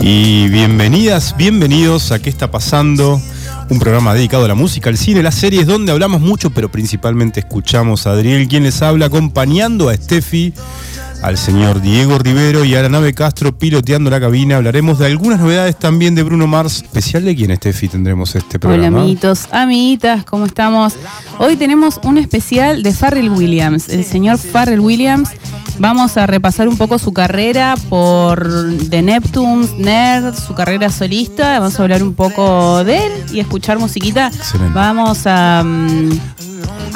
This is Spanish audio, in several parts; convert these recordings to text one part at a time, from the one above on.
Y bienvenidas, bienvenidos a ¿Qué está pasando? Un programa dedicado a la música, al cine, las series, donde hablamos mucho, pero principalmente escuchamos a Adriel, quien les habla, acompañando a Steffi, al señor Diego Rivero y a la nave Castro piloteando la cabina. Hablaremos de algunas novedades también de Bruno Mars. ¿Especial de quién, Steffi, tendremos este Hola programa? amiguitos, amiguitas, ¿cómo estamos? Hoy tenemos un especial de Farrell Williams, el señor Farrell Williams. Vamos a repasar un poco su carrera por The Neptunes, Nerd, su carrera solista. Vamos a hablar un poco de él y escuchar musiquita. Excelente. Vamos a, mm,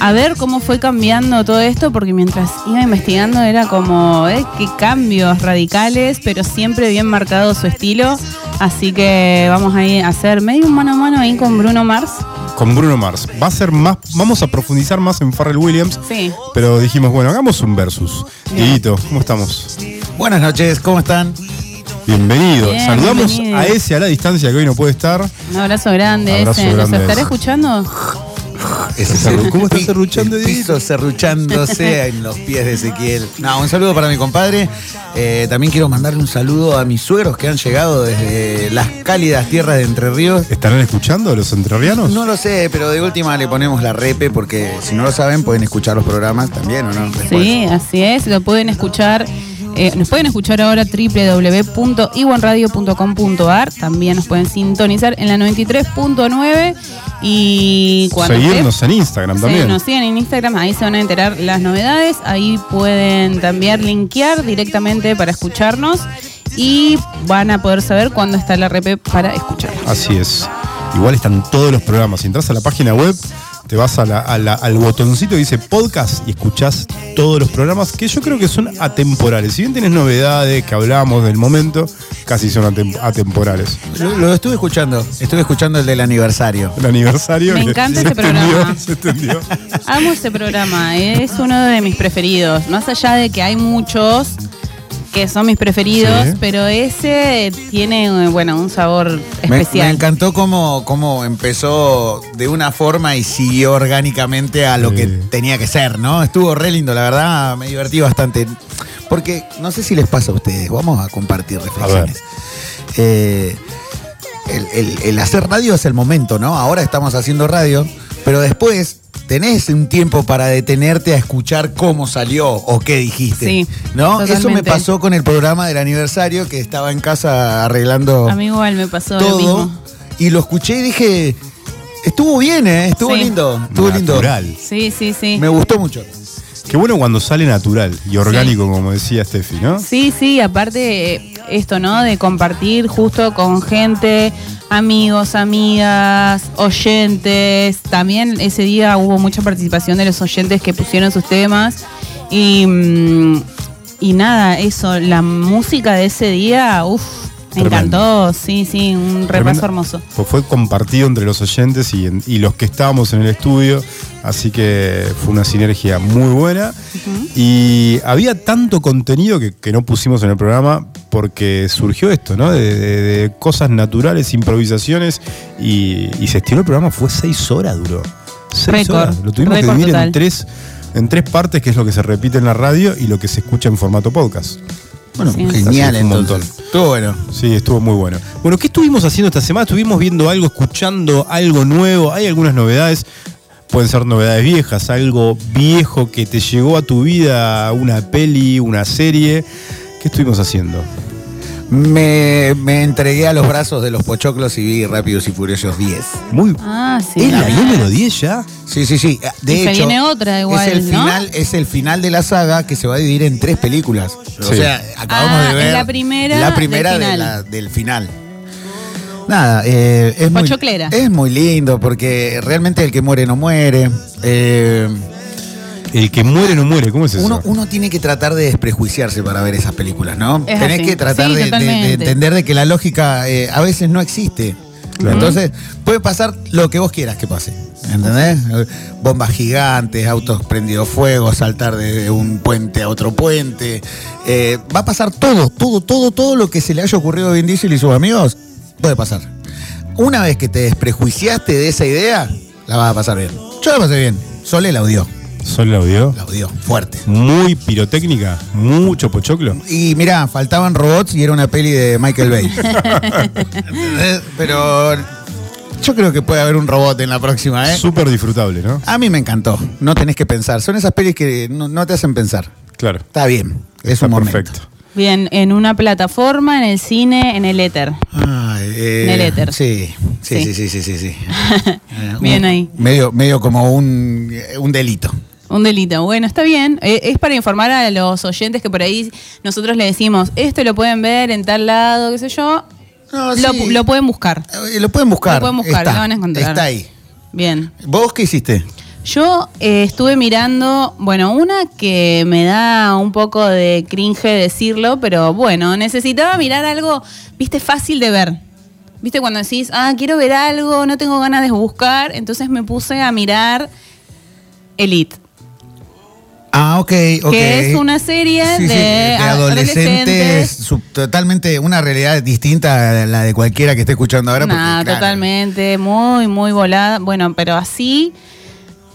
a ver cómo fue cambiando todo esto, porque mientras iba investigando era como, eh, qué cambios radicales, pero siempre bien marcado su estilo. Así que vamos a ir a hacer medio un mano a mano ahí con Bruno Mars. Con Bruno Mars. Va a ser más, vamos a profundizar más en Farrell Williams. Sí. Pero dijimos, bueno, hagamos un versus. Dieguito, ¿cómo estamos? Buenas noches, ¿cómo están? Bienvenido. Bien, Saludamos bienvenido. a ese a la distancia que hoy no puede estar. Un abrazo grande Abrazo ese. ¿Nos grande estará ese. escuchando? Ese ¿Cómo está serruchando, el piso serruchándose en los pies de Ezequiel. No, un saludo para mi compadre. Eh, también quiero mandarle un saludo a mis suegros que han llegado desde las cálidas tierras de Entre Ríos. ¿Estarán escuchando los entrerrianos? No lo sé, pero de última le ponemos la repe porque si no lo saben pueden escuchar los programas también, ¿o no? Después. Sí, así es. Lo pueden escuchar. Eh, nos pueden escuchar ahora www.iwanradio.com.ar. También nos pueden sintonizar en la 93.9. Y cuando Seguirnos en Instagram también. nos siguen en Instagram, ahí se van a enterar las novedades. Ahí pueden también linkear directamente para escucharnos. Y van a poder saber cuándo está la RP para escuchar. Así es. Igual están todos los programas. Si entras a la página web, te vas a la- a la- al botoncito que dice podcast y escuchás todos los programas que yo creo que son atemporales. Si bien tienes novedades que hablamos del momento, casi son atem- atemporales. Lo, lo estuve escuchando, estuve escuchando el del aniversario. El aniversario. Me encanta se ese programa. extendió, se extendió. Amo este programa, es uno de mis preferidos. Más allá de que hay muchos que son mis preferidos, Sí. pero ese tiene, bueno, un sabor Me, me especial. encantó cómo, cómo empezó de una forma y siguió orgánicamente a lo Sí. que tenía que ser, ¿no? Estuvo re lindo, la verdad, me divertí bastante. Porque no sé si les pasa a ustedes, vamos a compartir reflexiones. Eh, el, el- el hacer radio es el momento, ¿no? Ahora estamos haciendo radio, pero después tenés un tiempo para detenerte a escuchar cómo salió o qué dijiste. Sí, ¿No? Eso me pasó con el programa del aniversario que estaba en casa arreglando A mí igual me pasó lo todo mismo. y lo escuché y dije, estuvo bien, ¿eh? Estuvo Sí. lindo, estuvo Natural. Sí, sí, sí. lindo. Me gustó mucho. Qué bueno cuando sale natural y orgánico, como decía Steffi, ¿no? Sí, sí, aparte eh, esto, ¿no? De compartir justo con gente, amigos, amigas, oyentes. También ese día hubo mucha participación de los oyentes que pusieron sus temas. Y, mm, y nada, eso, la música de ese día, uff, me Tremendo. encantó. Sí, sí, un repaso Tremendo. hermoso. Fue, fue compartido entre los oyentes y, en- y los que estábamos en el estudio, así que fue una sinergia muy buena. Y había tanto contenido que, que no pusimos en el programa porque surgió esto, ¿no? De, de- de cosas naturales, improvisaciones, y, y se estiró el programa, fue seis horas, duró. Seis Récord, horas. Lo tuvimos que récord dividir en total. tres, en tres partes, que es lo que se repite en la radio y lo que se escucha en formato podcast. Bueno, Sí. genial fue un entonces. montón. Estuvo bueno. Sí, estuvo muy bueno. Bueno, ¿qué estuvimos haciendo esta semana? Estuvimos viendo algo, escuchando algo nuevo. Hay algunas novedades. Pueden ser novedades viejas, algo viejo que te llegó a tu vida, una peli, una serie. ¿Qué estuvimos haciendo? Me, me entregué a los brazos de los pochoclos y vi Rápidos y Furiosos 10. Muy. Ah, sí. ¿Es la número 10 ya? Sí, sí, sí. De Y se hecho, viene otra igual, es el ¿no? final, es el final de la saga que se va a dividir en tres películas. O sea, acabamos Ah, de es ver la primera la primera del de final. la- del final. Nada, eh, es muy, Pochoclera. es muy lindo porque realmente el que muere no muere. Eh, El que muere no muere, ¿cómo es eso? uno, uno tiene que tratar de desprejuiciarse para ver esas películas, ¿no? Es Tenés así. que tratar Sí, de- de, de totalmente. entender de que la lógica eh, a veces no existe. Claro. Entonces, puede pasar lo que vos quieras que pase. ¿Entendés? Bombas gigantes, autos prendidos fuego, saltar de un puente a otro puente. Eh, va a pasar todo, todo, todo, todo lo que se le haya ocurrido a Vin Diesel y sus amigos, puede pasar. Una vez que te desprejuiciaste de esa idea, la vas a pasar bien. Yo la pasé bien. Sole la odió. Sol la odió. La odió, fuerte. Muy pirotécnica, mucho pochoclo. Y mirá, faltaban robots y era una peli de Michael Bay. ¿Entendés? Pero yo creo que puede haber un robot en la próxima, ¿eh? Súper disfrutable, ¿no? A mí me encantó. No tenés que pensar. Son esas pelis que no, no te hacen pensar. Claro. Está bien. Es Está un momento. perfecto. Bien, en una plataforma, en el cine, en el éter. Ay, eh, En el éter. Sí, sí, sí, Sí. sí, sí, sí. sí. Eh, Bien un- ahí. Medio, medio como un, un delito. Un delito. Bueno, está bien. Eh, es para informar a los oyentes que por ahí nosotros le decimos, esto lo pueden ver en tal lado, qué sé yo. No, lo, sí. lo pueden buscar. Eh, Lo pueden buscar. Lo pueden buscar, Está, lo van a encontrar. Está ahí. Bien. ¿Vos qué hiciste? Yo eh, estuve mirando, bueno, una que me da un poco de cringe decirlo, pero bueno, necesitaba mirar algo, viste, fácil de ver. Viste, cuando decís, ah, quiero ver algo, no tengo ganas de buscar, entonces me puse a mirar Elite, Ah, ok, ok. que es una serie Sí, sí, de, adolescentes, sub- totalmente una realidad distinta a la de cualquiera que esté escuchando ahora. Nah, claro, totalmente, muy, muy volada. Bueno, pero así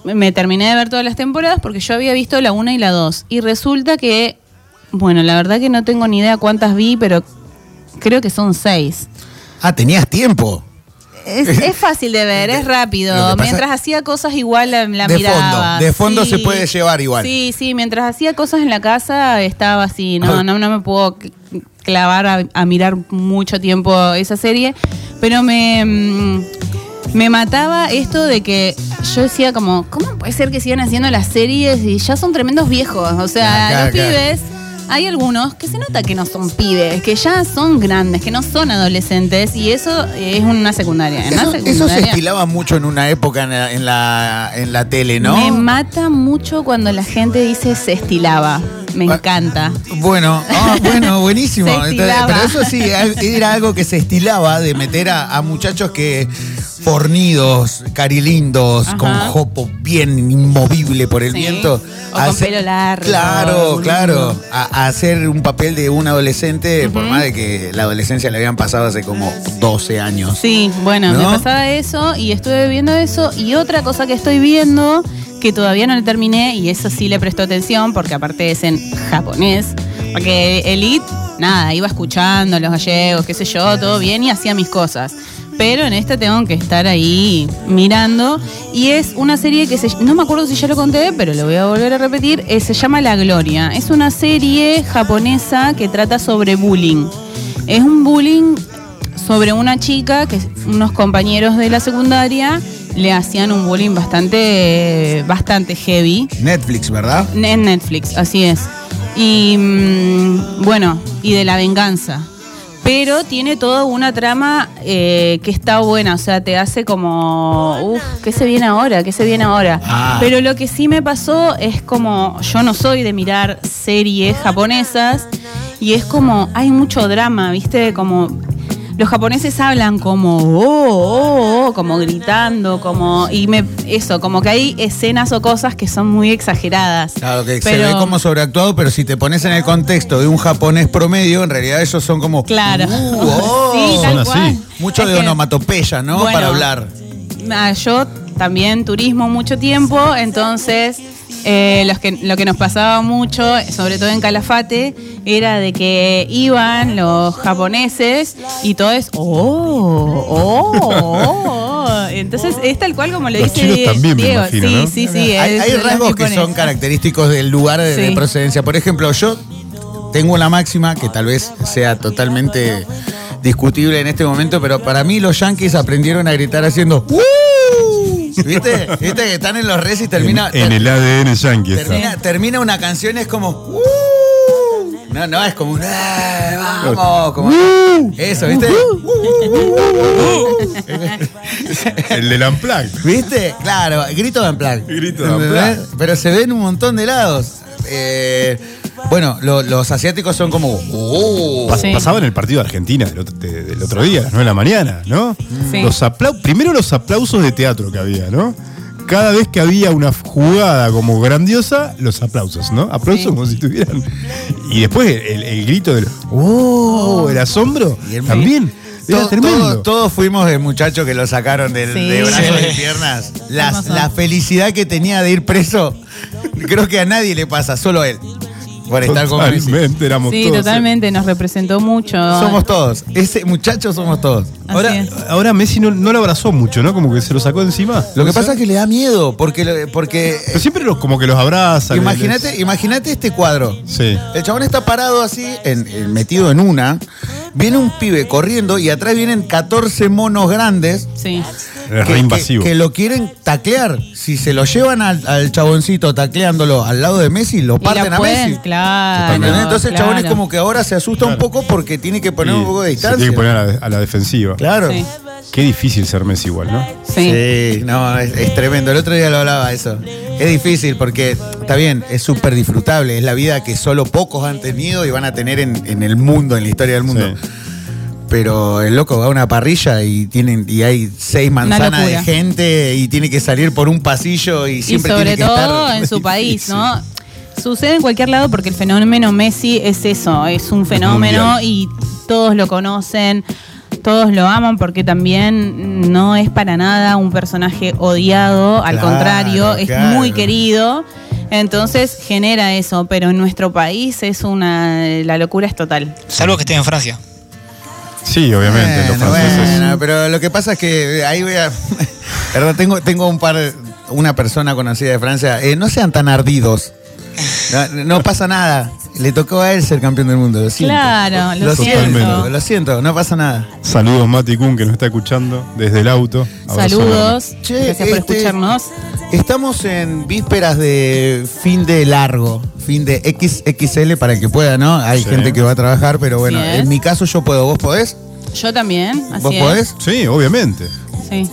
me terminé de ver todas las temporadas porque yo había visto la 1 y la 2. Y resulta que, bueno, la verdad que no tengo ni idea cuántas vi, pero creo que son seis. Ah, tenías tiempo. Es, es fácil de ver, es rápido. pasa- Mientras hacía cosas igual la, la De miraba. fondo, de fondo se puede llevar igual. Sí, sí, mientras hacía cosas en la casa estaba así. No, Ah. no, no me puedo cl- clavar a, a mirar mucho tiempo esa serie. Pero me, mm, me mataba esto de que yo decía como, ¿cómo puede ser que sigan haciendo las series y ya son tremendos viejos? O sea, Ah, los pibes... Hay algunos que se nota que no son pibes, que ya son grandes, que no son adolescentes, y eso es una secundaria. En Eso, eso se estilaba mucho en una época en la, en la, en la tele, ¿no? Me mata mucho cuando la gente dice se estilaba. Me Ah. encanta. Bueno, ah, bueno, buenísimo. Entonces, pero eso sí, era algo que se estilaba de meter a, a muchachos que fornidos, carilindos, Ajá. con jopo bien inmovible por el Sí. viento. O con pelo largo, Claro, claro. A, a hacer un papel de un adolescente, por más de que la adolescencia le habían pasado hace como 12 años. Sí, bueno, ¿No? me pasaba eso y estuve viendo eso. Y otra cosa que estoy viendo, que todavía no le terminé, y eso sí le prestó atención, porque aparte es en japonés. Porque Elite, nada, iba escuchando los gallegos, qué sé yo, todo bien y hacía mis cosas. Pero en esta tengo que estar ahí mirando. Y es una serie que se. No me acuerdo si ya lo conté, pero lo voy a volver a repetir. eh, se llama La Gloria. Es una serie japonesa que trata sobre bullying. Es un bullying sobre una chica que unos compañeros de la secundaria le hacían un bullying bastante bastante heavy Netflix, ¿verdad? en Netflix, así es. Y mm, bueno, y de la venganza. Pero tiene toda una trama eh, que está buena, o sea, te hace como, uff, ¿qué se viene ahora? ¿Qué se viene ahora? Ah. Pero lo que sí me pasó es como, yo no soy de mirar series japonesas y es como, hay mucho drama, ¿viste? Como los japoneses hablan como oh, oh, oh, como gritando, como y me eso, como que hay escenas o cosas que son muy exageradas. Claro, que se ve como sobreactuado, pero si te pones en el contexto de un japonés promedio, en realidad ellos son como. Claro. Uh, oh. sí, tal Son cual. así. Mucho Es de que, onomatopeya, ¿no? bueno, Para hablar. ah, yo también turismo mucho tiempo, entonces eh, los que, lo que nos pasaba mucho, sobre todo en Calafate, era de que iban los japoneses y todo es oh, oh, oh. Entonces es tal cual como le Los dice también, me Diego. imagino, sí, ¿no? sí, sí, hay, rasgos que son característicos del lugar de, procedencia. Por ejemplo, yo tengo una máxima que tal vez sea totalmente discutible en este momento, pero para mí los yankees aprendieron a gritar haciendo "Uh". ¿Viste? ¿Viste que están en los res y termina, en, en el ADN yankee está. termina, una canción y es como "Uh". No, no, es como un "Eh, vamos, como eso, ¿viste? El del Unplugged. ¿Viste? Claro, grito de Unplugged. Grito de. Unplugged. Pero se ve en un montón de lados. Eh, bueno, lo- los asiáticos son como. "Oh". Pas- Sí. Pasaba en el partido de Argentina del otro, de- del otro día, a las 9 de la mañana, ¿no? Sí. Los aplau- Primero los aplausos de teatro que había, ¿no? Cada vez que había una jugada como grandiosa, los aplausos, ¿no? Aplausos Sí. como si estuvieran. Y después el, el grito del ¡Oh! El asombro. Y el- También. Era To- tremendo. todos, todos fuimos el muchacho que lo sacaron del- Sí. de brazos Sí. y piernas. Hermoso. la felicidad que tenía de ir preso Creo que a nadie le pasa, solo a él. Por estar con Messi. Totalmente, éramos Sí, todos. totalmente, nos representó mucho. Somos todos. Ese muchacho somos todos. Así Ahora, es. ahora Messi no, no lo abrazó mucho, ¿no? Como que se lo sacó de encima. Lo que ¿Puede pasa es que le da miedo, porque, porque Pero siempre los- como que los abraza. les- imagínate, imagínate este cuadro. Sí. El chabón está parado así, en- en- metido en una. Viene un pibe corriendo y atrás vienen 14 monos grandes Sí. Re invasivo. que- que lo quieren taclear. Si se lo llevan al, al chaboncito tacleándolo al lado de Messi, lo Y parten la a pueden, Messi. Entonces el chabón es como que ahora se asusta un poco porque tiene que poner Y un poco de se distancia. tiene que poner a la, a la defensiva. Claro. Sí. Qué difícil ser Messi igual, ¿no? Sí. Sí, no, es, es tremendo. El otro día lo hablaba eso. Es difícil porque, está bien, es súper disfrutable. Es la vida que solo pocos han tenido y van a tener en, en el mundo, en la historia del mundo. Sí. Pero el loco va a una parrilla y tienen y hay seis manzanas de locura. gente y tiene que salir por un pasillo y Y siempre sobre tiene que todo estar. en su país, Sí. ¿no? Sucede en cualquier lado porque el fenómeno Messi es eso, es un fenómeno y todos lo conocen, todos lo aman porque también no es para nada un personaje odiado, al Claro, contrario, es claro. muy querido. Entonces genera eso, pero en nuestro país es una la locura es total. Salvo que esté en Francia. Sí, obviamente. los franceses. bueno, pero lo que pasa es que ahí voy a. Perdón, tengo, tengo un par, una persona conocida de Francia. Eh, no sean tan ardidos. No, no pasa nada. Le tocó a él ser campeón del mundo. Lo siento. Claro, lo siento. siento. Lo siento, no pasa nada. Saludos Mati Kun que nos está escuchando desde el auto. Abrazo Saludos, Che, gracias por este- escucharnos. Estamos en vísperas de fin de largo, fin de XXL para el que pueda, ¿no? Hay Sí. gente que va a trabajar, pero bueno, en mi caso yo puedo. ¿Vos podés? Yo también, así ¿Vos es. podés? Sí, obviamente. Sí.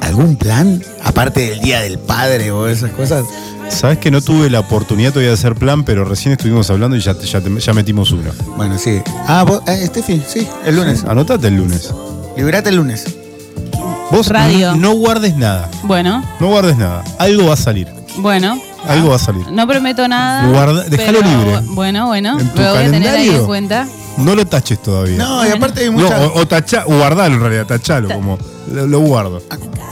¿Algún plan? Aparte del Día del Padre o esas cosas. Sabes que no tuve la oportunidad todavía de hacer plan, pero recién estuvimos hablando y ya, ya, te- ya metimos uno. Bueno, sí. Ah, vos, eh, Steffi, sí, el lunes. Anotate el lunes. Liberate el lunes. Vos Radio. no guardes nada. Bueno, No guardes nada. Algo va a salir. bueno. Algo va a salir. No prometo nada. Guarda- déjalo pero, libre. Bueno, bueno. En tu Lo voy a tener ahí en cuenta. No lo taches todavía. No, y aparte hay No, mucha. o, o tacha- o guardalo en realidad, tachalo, como lo, lo guardo.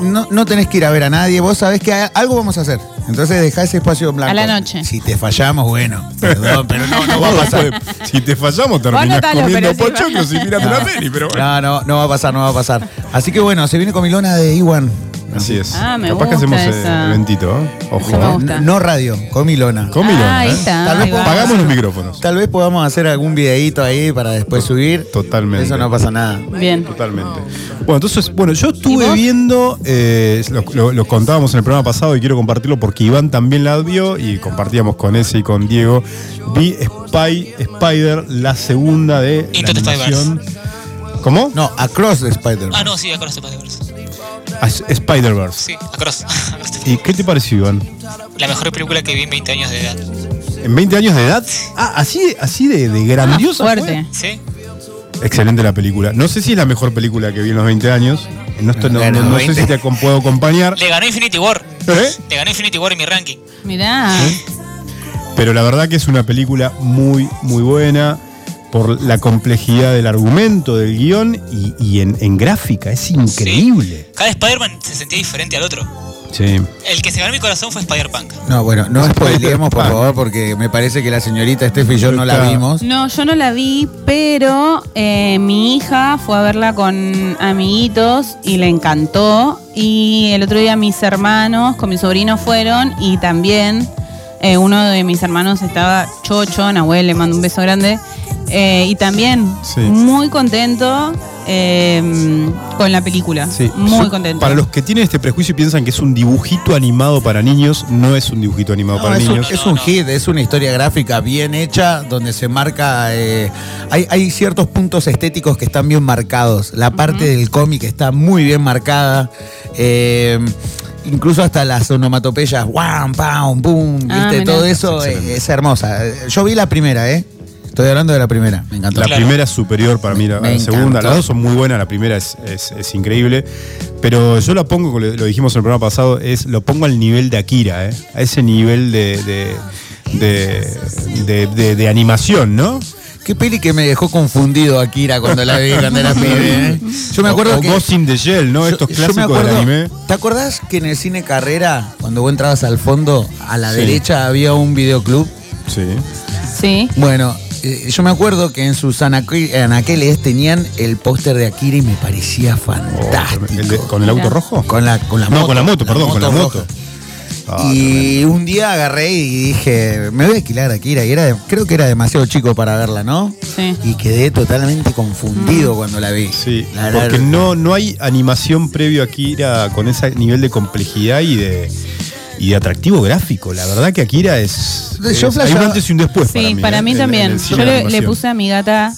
No, no tenés que ir a ver a nadie, vos sabés que algo vamos a hacer. Entonces dejá ese espacio en blanco. A la noche. Si te fallamos, bueno, perdón, pero no, no va a pasar. si te fallamos, terminás anotalo, comiendo pochoclos y mirando una peli, pero bueno. No, no, no va a pasar, no va a pasar. Así que bueno, se viene comilona de Iwan. Así es. Ah, me Capaz que gusta hacemos eh, esa. eventito, ¿eh? Ojo. Esa me ¿eh? gusta. No radio, comilona. Comilona, Ah, ahí ¿eh? está. Tal vez ahí va. Pagamos los micrófonos. Tal vez podamos hacer algún videíto ahí para después subir. Totalmente. Eso no pasa nada. Bien. Totalmente. Bueno, entonces, bueno, yo ¿Y estuve vos? viendo, eh, lo, lo- lo contábamos en el programa pasado y quiero compartirlo porque Iván también la vio y compartíamos con ese y con Diego. Vi Spy, Spider, la segunda de la Into the animación. ¿Cómo? No, Across the Spider-Man. Ah, no, sí, Across the Spider-Verse. Ah, es- Spider-Verse. Sí, Across. ¿Y qué te pareció, Iván? La mejor película que vi en 20 años de edad. ¿En 20 años de edad? Ah, así, así de, de grandiosa. Ah, fuerte. ¿Sí? fue? Excelente la película. No sé si es la mejor película que vi en los 20 años. No, estoy- no- Bueno, no- no sé 20. si te puedo acompañar. Le ganó Infinity War. ¿Eh? Le ganó Infinity War en mi ranking. Mirá. Pero la verdad que es una película muy, muy buena por la complejidad del argumento, del guion y, y en, en gráfica. Es increíble. Cada Spider-Man se sentía diferente al otro. Sí. El que se ganó mi corazón fue Spider-Punk. No, bueno, no spoileemos, por favor, porque me parece que la señorita Steffi y yo no la vimos. No, yo no la vi, pero eh, mi hija fue a verla con amiguitos y le encantó. Y el otro día mis hermanos con mi sobrino fueron y también eh, uno de mis hermanos estaba chocho, Nahuel, le mando un beso grande. Eh, y también Sí. muy contento eh, con la película. Sí. Muy Yo- contento. Para los que tienen este prejuicio y piensan que es un dibujito animado para niños, no es un dibujito animado No, para es, un, niños. es un hit, es una historia gráfica bien hecha donde se marca. eh, hay, hay ciertos puntos estéticos que están bien marcados. La parte del cómic está muy bien marcada. eh, incluso hasta las onomatopeyas, ¡wam, pam, boom! ¿Viste? Ah, mirá. Todo eso Es es, hermosa. Yo vi la primera, ¿eh? Estoy hablando de la primera. Me encantó. La Claro. primera es superior para mí a la, segunda. encantó. Las dos son muy buenas, la primera es, es- es increíble. Pero yo la pongo, como lo lo dijimos en el programa pasado, es lo pongo al nivel de Akira, ¿eh? a ese nivel de, de, de- de- de- de animación, ¿no? Qué peli que me dejó confundido Akira cuando la vi cuando era pibe. ¿eh? Yo me acuerdo o, que. o Ghost in the Shell, ¿no? yo- Estos clásicos acuerdo- del anime. ¿Te acordás que en el cine Carrera, cuando vos entrabas al fondo, a la Sí. derecha había un videoclub? Sí. Sí. Bueno, eh, yo me acuerdo que en sus anaque- anaqueles tenían el póster de Akira y me parecía fantástico. Oh, el de- ¿Con el auto rojo? Con la, con la No, moto. con la moto, perdón, con la moto. Ah, y un día agarré y dije, me voy a alquilar a Akira. Y era, de- creo que era demasiado chico para verla, ¿no? Sí. Y quedé totalmente confundido cuando la vi. Sí, La porque no, no hay animación previo a Akira con ese nivel de complejidad y de, y de atractivo gráfico. La verdad que Akira es. Yo es- hay un antes y un después. Sí, para para mí, ¿eh? en- en también. Yo le, puse a mi gata,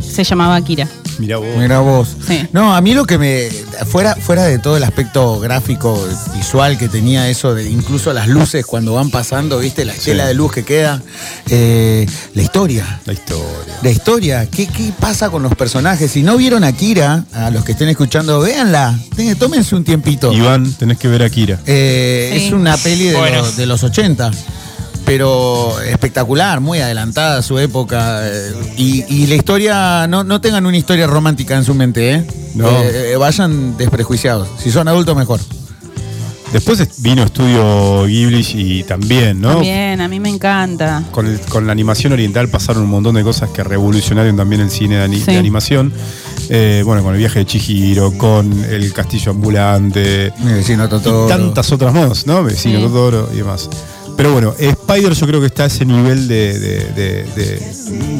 se llamaba Akira. Mirá vos. Mira vos. Sí. No, a mí lo que me. Fuera, fuera de todo el aspecto gráfico, visual que tenía eso de incluso las luces cuando van pasando, ¿viste? La estela de luz que queda. eh, la historia. La historia. La historia, ¿qué, qué pasa con los personajes? Si no vieron Akira, a los que estén escuchando, véanla. Tómense un tiempito. Iván, tenés que ver a Akira. Eh, Sí. Es una peli de, Bueno. los, de los 80, pero espectacular, muy adelantada a su época. eh, y, y la historia, no, no tengan una historia romántica en su mente, ¿eh? No. Eh, eh, vayan desprejuiciados. Si son adultos, mejor. Después vino Estudio Ghibli y también, ¿no? También, a mí me encanta. Con, el- con la animación oriental pasaron un montón de cosas que revolucionaron también el cine de, ani- Sí. de animación. Eh, bueno, con el viaje de Chihiro, con el castillo ambulante Mi vecino Totoro. y tantas otras más, ¿no? Vecino Sí. Totoro y demás. Pero bueno, Spider yo creo que está a ese nivel de, de-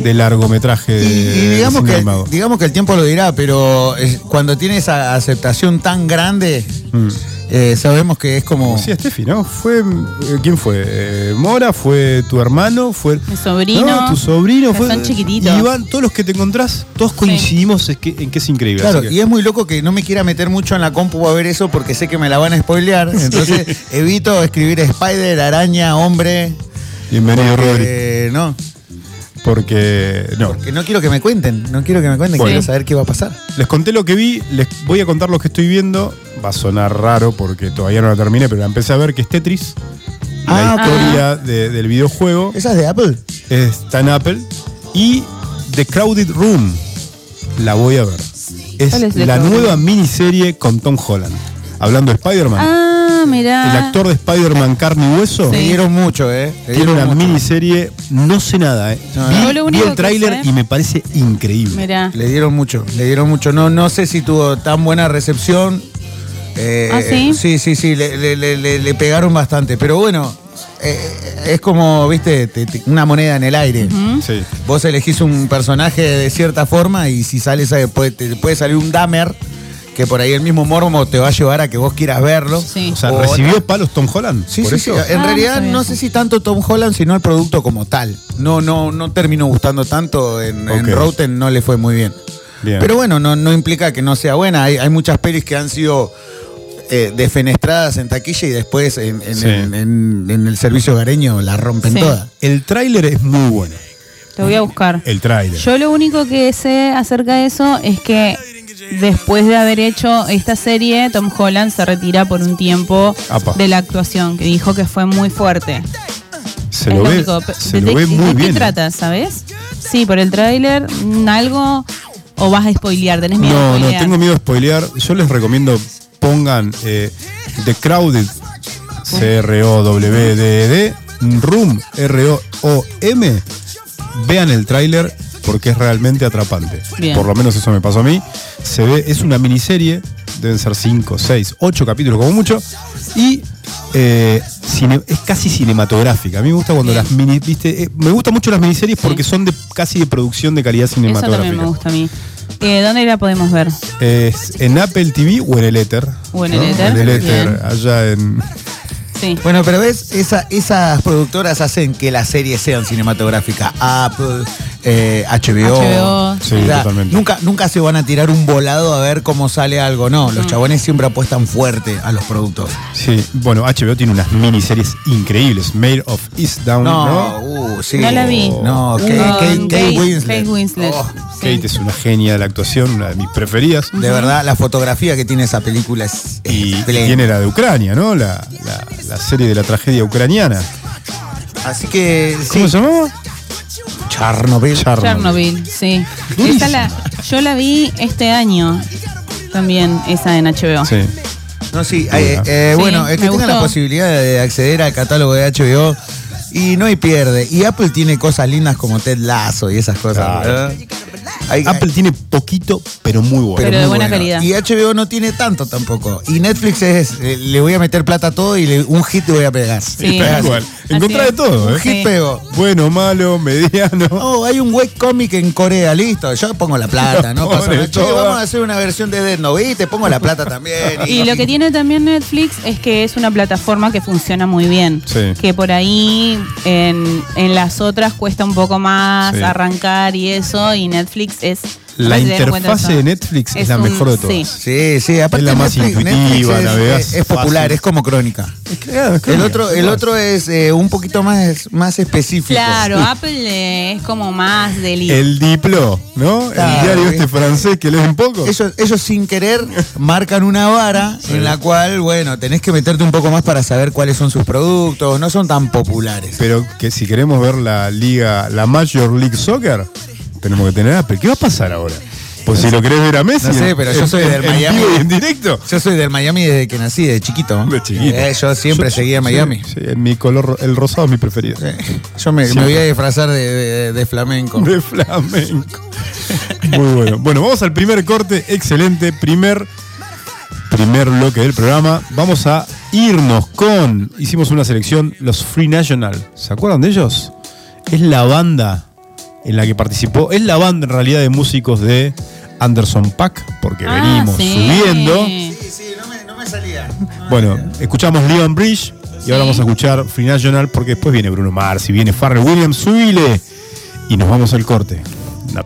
de- largometraje Y, digamos, que, digamos que el tiempo lo dirá, pero es- cuando tiene esa aceptación tan grande, Mm. Eh, sabemos que es como... Sí, Steffi, ¿no? Fue, eh, ¿Quién fue? Eh, Mora, fue tu hermano, fue Mi sobrino. No, tu sobrino, fue son chiquititos. Iván, todos los que te encontrás, todos coincidimos en, que, en que es increíble. Claro, que- y es muy loco que no me quiera meter mucho en la compu a ver eso porque sé que me la van a spoilear. Entonces evito escribir Spider, araña, hombre. Bienvenido, Rodri. no, Porque, no, que no quiero que me cuenten, no quiero que me cuenten, Bueno. quiero saber qué va a pasar. les conté lo que vi, les voy a contar lo que estoy viendo. Va a sonar raro porque todavía no la terminé, pero la empecé a ver, que es Tetris. Ah, la ok. historia de- del videojuego ¿Esa es de Apple? está en Apple. Y The Crowded Room la voy a ver. Es, ¿Cuál es The la nueva miniserie con Tom Holland. Hablando de Spider-Man. Ah, mirá. El actor de Spider-Man carne y hueso. Me dieron mucho, ¿eh? Me Tiene dieron una mucho. miniserie, no sé nada, ¿eh? No, vi, Yo lo vi único el que tráiler sé- y me parece increíble. Mirá. Le dieron mucho, le dieron mucho. No, no sé si tuvo tan buena recepción. Eh, ¿Ah, sí? Sí, sí, sí, le, le- le- le- le pegaron bastante. Pero bueno, eh, es como, viste, te- te- una moneda en el aire. Sí. Vos elegís un personaje de cierta forma y si sales a- puede, te puede salir un Dahmer que por ahí el mismo mormo te va a llevar a que vos quieras verlo. Sí. O sea, O- ¿recibió palos Tom Holland? Sí, ¿Por sí, sí. eso? En Ah, realidad no sé si tanto Tom Holland, sino el producto como tal. No, no, no terminó gustando tanto. En, en Ok. Rotten no le fue muy bien. Bien. Pero bueno, no, no implica que no sea buena. Hay, hay muchas pelis que han sido eh, defenestradas en taquilla y después en, en- Sí. en- en- en el servicio hogareño la rompen Sí. todas. El tráiler es muy bueno. Te voy a buscar. El tráiler. Yo lo único que sé acerca de eso es que después de haber hecho esta serie, Tom Holland se retira por un tiempo Apa. de la actuación, que dijo que fue muy fuerte. Se Es lo ve, se ¿De, lo ve muy de bien. qué trata, sabes? Sí, por el tráiler, mm, algo o vas a spoilear, tenés miedo No, de no, tengo miedo de spoilear. Yo les recomiendo pongan eh, The Crowded, C-R-O-W-D-E-D, Room, R-O-O-M. Vean el tráiler porque es realmente atrapante. Bien. Por lo menos eso me pasó a mí. Se ve, es una miniserie, deben ser 5, 6, 8 capítulos como mucho. Y eh, cine- es casi cinematográfica. A mí me gusta cuando Bien. las mini, viste, eh, me gustan mucho las miniseries porque son de casi de producción de calidad Eso cinematográfica. también me gusta a mí. Eh, ¿Dónde la podemos ver? En Apple TV o en el Ether. O en el Ether, En el Ether, allá en. Sí. Bueno, pero ves, Esa- esas productoras hacen que las series sean cinematográficas. Apple, eh, HBO. HBO. Sí, O sea, totalmente. Nunca, nunca se van a tirar un volado a ver cómo sale algo. No, los chabones siempre apuestan fuerte a los productos. Sí, bueno, HBO tiene unas miniseries increíbles. Mayor of Easttown, ¿no? No, uh, sí. No la vi. No, Kate, Winslet. Kate Winslet. Oh. Kate es una genia de la actuación, una de mis preferidas. de verdad, la fotografía que tiene esa película es Y tiene la de Ucrania, ¿no? La, la- la serie de la tragedia ucraniana. Así que sí. ¿Cómo se llamaba? Chernobyl. Chernobyl, sí. Esa la, yo la vi este año también, esa en HBO. Sí. No, sí, eh, eh, Sí, bueno, es que me tenga la posibilidad de acceder al catálogo de HBO y no hay pierde. Y Apple tiene cosas lindas como Ted Lasso y esas cosas. Claro. ¿verdad? Hay- Apple tiene poquito, pero muy bueno. Pero de muy buena bueno. calidad. Y HBO no tiene tanto tampoco. Y Netflix es, eh, le voy a meter plata a todo y le- un hit le voy a pegar. Sí. Así Encontrá de todo, Un ¿eh? Sí. hit pego. Bueno, malo, mediano. Oh, hay un webcomic en Corea, listo. Yo pongo la plata, ¿no? Pasa nada. Che, toda. vamos a hacer una versión de Death Note y te pongo la plata también. Y lo que tiene también Netflix es que es una plataforma que funciona muy bien. Sí. Que por ahí en, en las otras cuesta un poco más Sí. arrancar y eso, y Netflix es. La eso. de Netflix es, la un- mejor de todas. sí. Sí, sí, aparte Es la más Netflix- intuitiva, Netflix es, navegás es- es popular, fácil. es como crónica. Es que, claro, es El otro, el otro es eh, un poquito más, más específico. Claro, Apple es como más del El Diplo, ¿no? Claro, el diario este francés que lees un poco. Ellos, ellos sin querer marcan una vara en la cual, bueno, tenés que meterte un poco más para saber cuáles son sus productos, no son tan populares. Pero que si queremos ver la liga, la Major League Soccer, tenemos que tener Apple. ¿Qué va a pasar ahora? Pues si lo querés ver a Messi. No sé, pero yo en- soy del en Miami. vivo y en directo. Yo soy del Miami desde que nací, de chiquito. De chiquito. Eh, yo siempre Yo- seguía sí, Miami. Sí, mi color, el rosado es mi preferido. Eh, Yo me, voy a disfrazar de, de- de flamenco. De flamenco. Muy bueno. Bueno, vamos al primer corte. Excelente. Primer, primer bloque del programa. Vamos a irnos con. Hicimos una selección, los Free National. ¿Se acuerdan de ellos? Es la banda en la que participó. Es la banda en realidad de músicos de Anderson Pack, porque Ah, venimos sí. subiendo. Sí, sí, no me, no me salía. Bueno, escuchamos Leon Bridge y ahora vamos a escuchar Free National porque después viene Bruno Mars y viene Farrell Williams, subile y nos vamos al corte. No.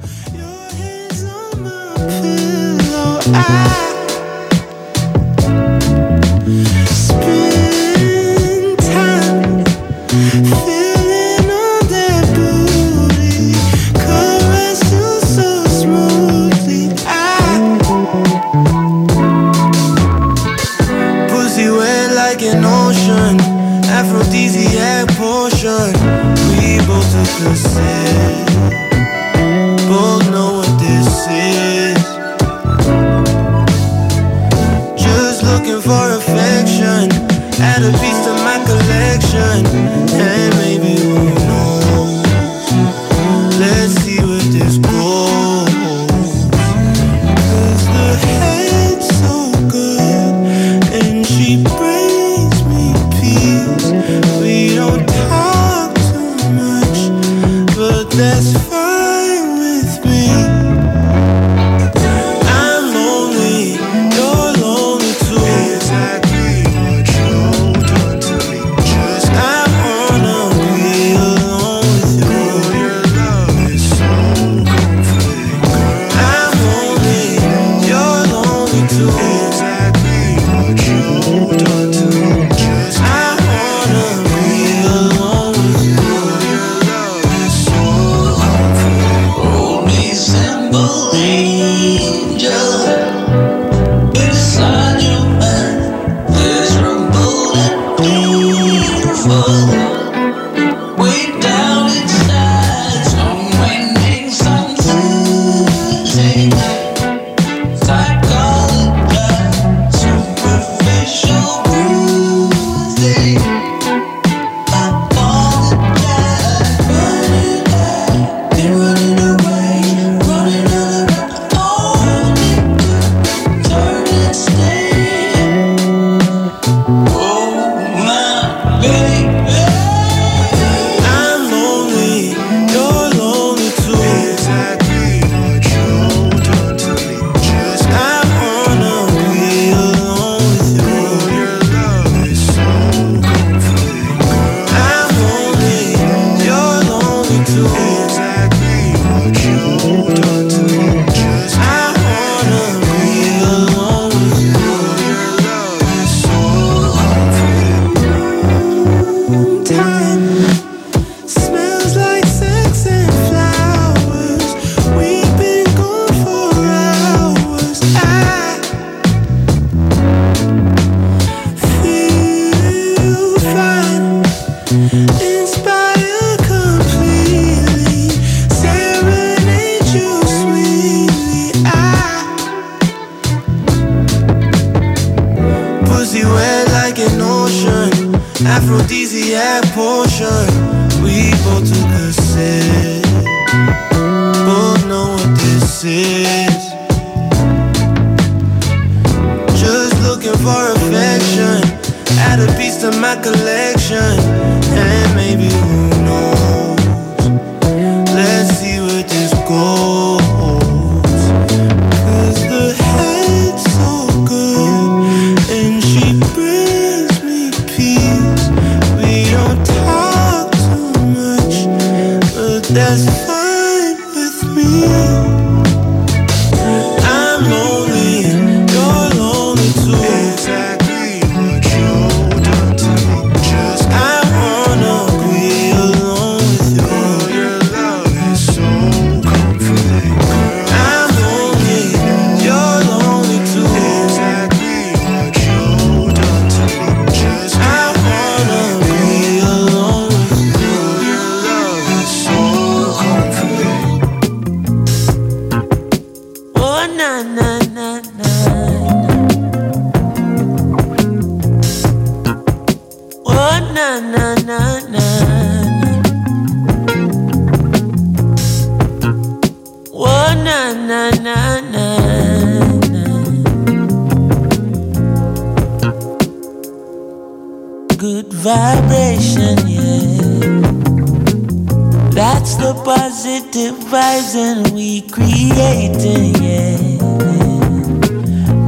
Vibes and we creating, yeah.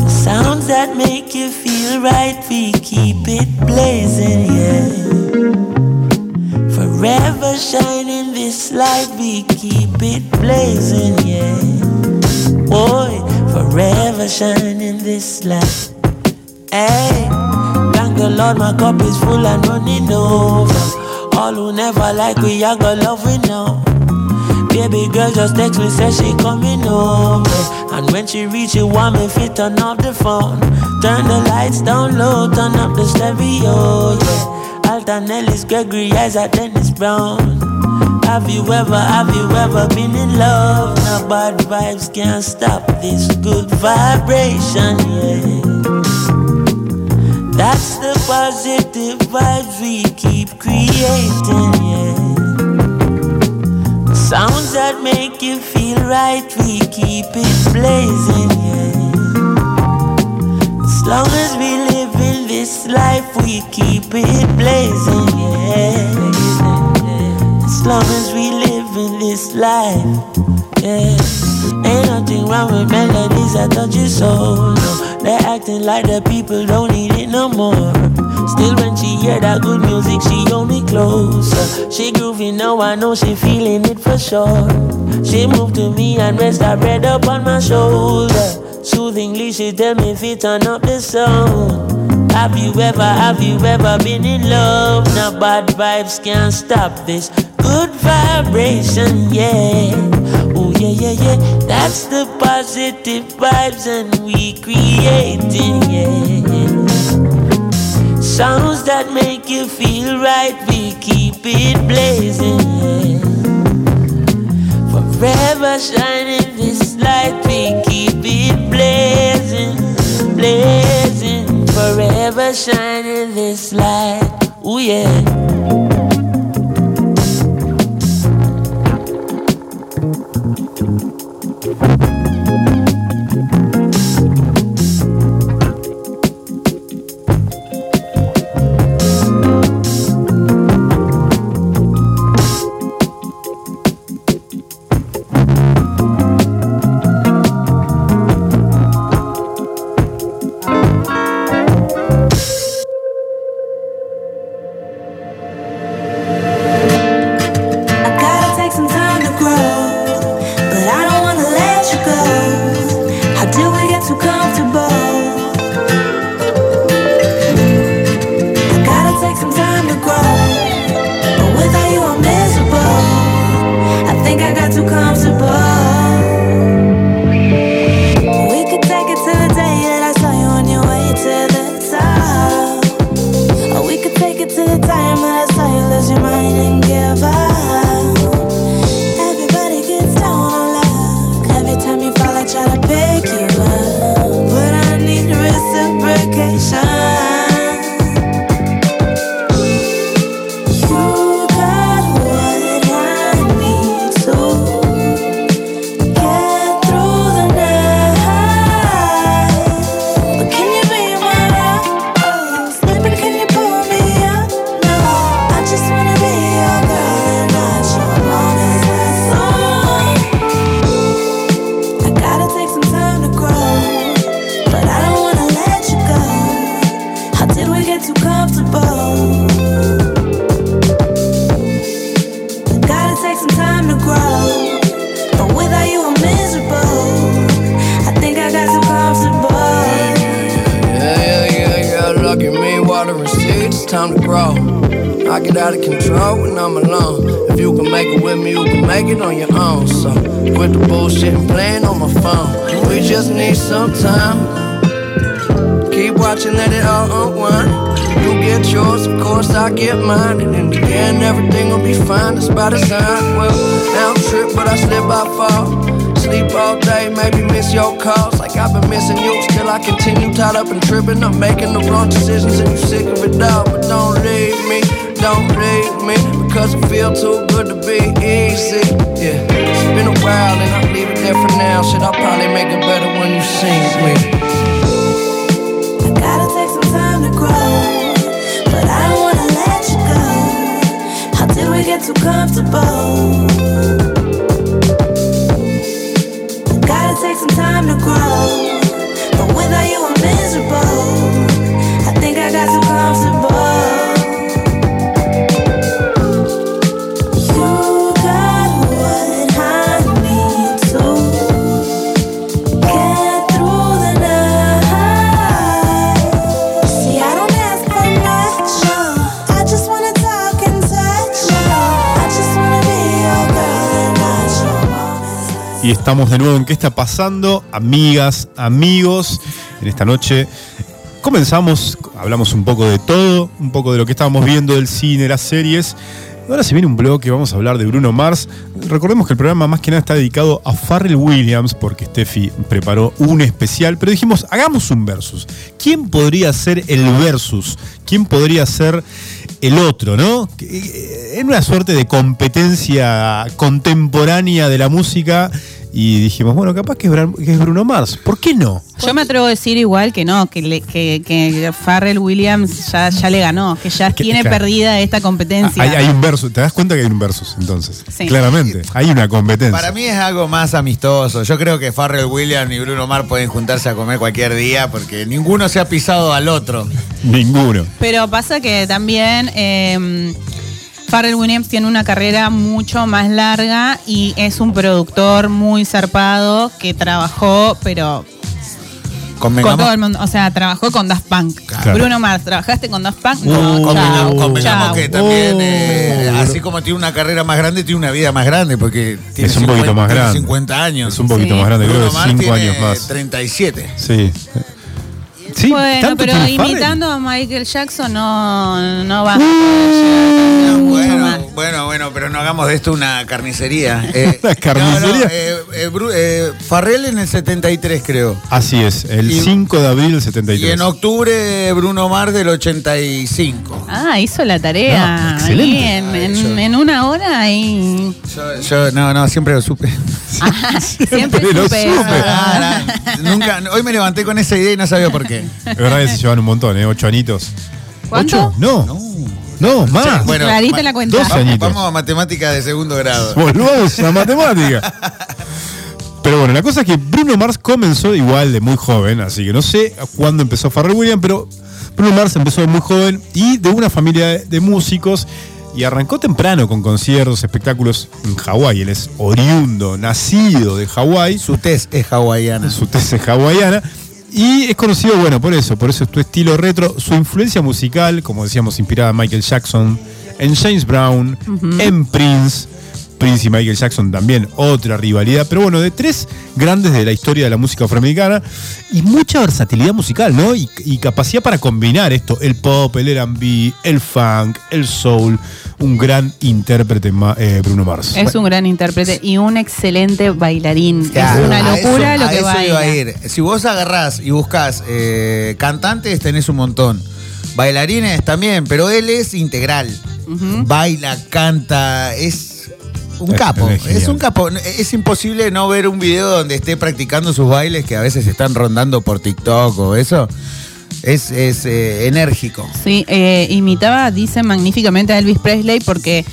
The sounds that make you feel right, we keep it blazing, yeah. Forever shining this light, we keep it blazing, yeah. Boy, forever shining this light. Hey, thank the Lord, my cup is full and running over. All who never like we, I got love we know. Baby girl just text me, say she coming home. And when she reach you, want me fit turn off the phone. Turn the lights down low, turn up the stereo, yeah. Alton Ellis, Gregory Isaac, Dennis Brown. Have you ever, have you ever been in love? Now bad vibes can't stop this good vibration, yeah. That's the positive vibes we keep creating, yeah. Sounds that make you feel right, we keep it blazing, yeah. As long as we live in this life, we keep it blazing, yeah. As long as we live in this life, yeah. Ain't nothing wrong with melodies that touch your soul. No, they're acting like the people don't need it no more. Still, when she hear that good music, she hold me closer. She groovy now, I know she feeling it for sure. She moved to me and rest her head up on my shoulder. Soothingly, she tell me if it turn up the sound. Have you ever, have you ever been in love? Now bad vibes can't stop this good vibration, yeah. Oh yeah, yeah, yeah. That's the positive vibes and we creating, yeah. Sounds that make you feel right, we keep it blazing. Forever shining this light, we keep it blazing, blazing. Forever shining this light, oh yeah. Estamos de nuevo en ¿Qué está pasando? Amigas, amigos, en esta noche comenzamos, hablamos un poco de todo, un poco de lo que estábamos viendo del cine, las series. Ahora se viene un bloque, vamos a hablar de Bruno Mars. Recordemos que el programa más que nada está dedicado a Pharrell Williams, porque Steffi preparó un especial, pero dijimos, hagamos un versus. ¿Quién podría ser el versus? ¿Quién podría ser el otro, no? Que, eh, una suerte de competencia contemporánea de la música. Y dijimos, bueno, capaz que es, Bran- que es Bruno Mars. ¿Por qué no? Yo me atrevo a decir igual que no, que, le- que, que Pharrell Williams ya, ya le ganó, que ya que- tiene claro. perdida esta competencia. Hay, hay un versus, ¿te das cuenta que hay un versus entonces? Sí. Claramente, hay una competencia. Para mí es algo más amistoso. Yo creo que Farrell Williams y Bruno Mars pueden juntarse a comer cualquier día porque ninguno se ha pisado al otro. Ninguno. Pero pasa que también eh, Pharrell Williams tiene una carrera mucho más larga y es un productor muy zarpado que trabajó, pero con todo el mundo. O sea, trabajó con Daft Punk. Claro. Bruno Mars, ¿trabajaste con Daft Punk? Uh, No, convengamos- chao, convengamos chao. que también, eh, así como tiene una carrera más grande, tiene una vida más grande porque tiene Es un poquito más tiene grande. 50 años. Es un poquito Sí. más grande, creo Bruno que Mars 5 tiene años más. 37. Sí. Sí, Bueno, ¿tanto pero imitando a Michael Jackson no, no va. Bueno, bueno, bueno, pero no hagamos de esto una carnicería. Eh, ¿Una carnicería? no, no, eh, eh, eh, Farrell en el 73, creo. Así es, el Y- 5 de abril del Y 73. en octubre Bruno Mars del 85. Ah, hizo la tarea. No, excelente. Ahí en, en- en una hora y. Yo, yo- no, no, siempre lo supe. Ah, siempre lo supe. Ah, Nunca, hoy me levanté con esa idea y no sabía por qué. Es verdad que se llevan un montón, ¿eh? 8 anitos. ¿Cuánto? ¿Ocho? No. No, más. Bueno, Clarita ma- la cuenta. Dos añitos. Vamos a matemáticas de segundo grado. Volvamos a matemática. Pero bueno, la cosa es que Bruno Mars comenzó igual de muy joven, así que no sé cuándo empezó Pharrell Williams, pero Bruno Mars empezó de muy joven y de una familia de, músicos y arrancó temprano con conciertos, espectáculos en Hawái. Él es oriundo, nacido de Hawái. Su test es hawaiana. su tesis hawaiana. Y es conocido, bueno, por eso, por eso es tu estilo retro, su influencia musical, como decíamos, inspirada en Michael Jackson, en James Brown, en Prince. Prince y Michael Jackson también, otra rivalidad, pero bueno, de tres grandes de la historia de la música afroamericana y mucha versatilidad musical, ¿no? Y, y capacidad para combinar esto, el pop, el R&B, el funk, el soul, un gran intérprete eh, Bruno Mars. Es un gran intérprete y un excelente bailarín. Claro, es una locura eso- lo que a eso baila. iba a ir. Si vos agarrás y buscás eh, cantantes, tenés un montón. Bailarines también, pero él es integral. Baila, canta, es un capo. es Es, un capo. Es imposible no ver un video donde esté practicando sus bailes que a veces están rondando por TikTok o eso. Es, es eh, enérgico. Sí, eh, imitaba, dice magníficamente a Elvis Presley porque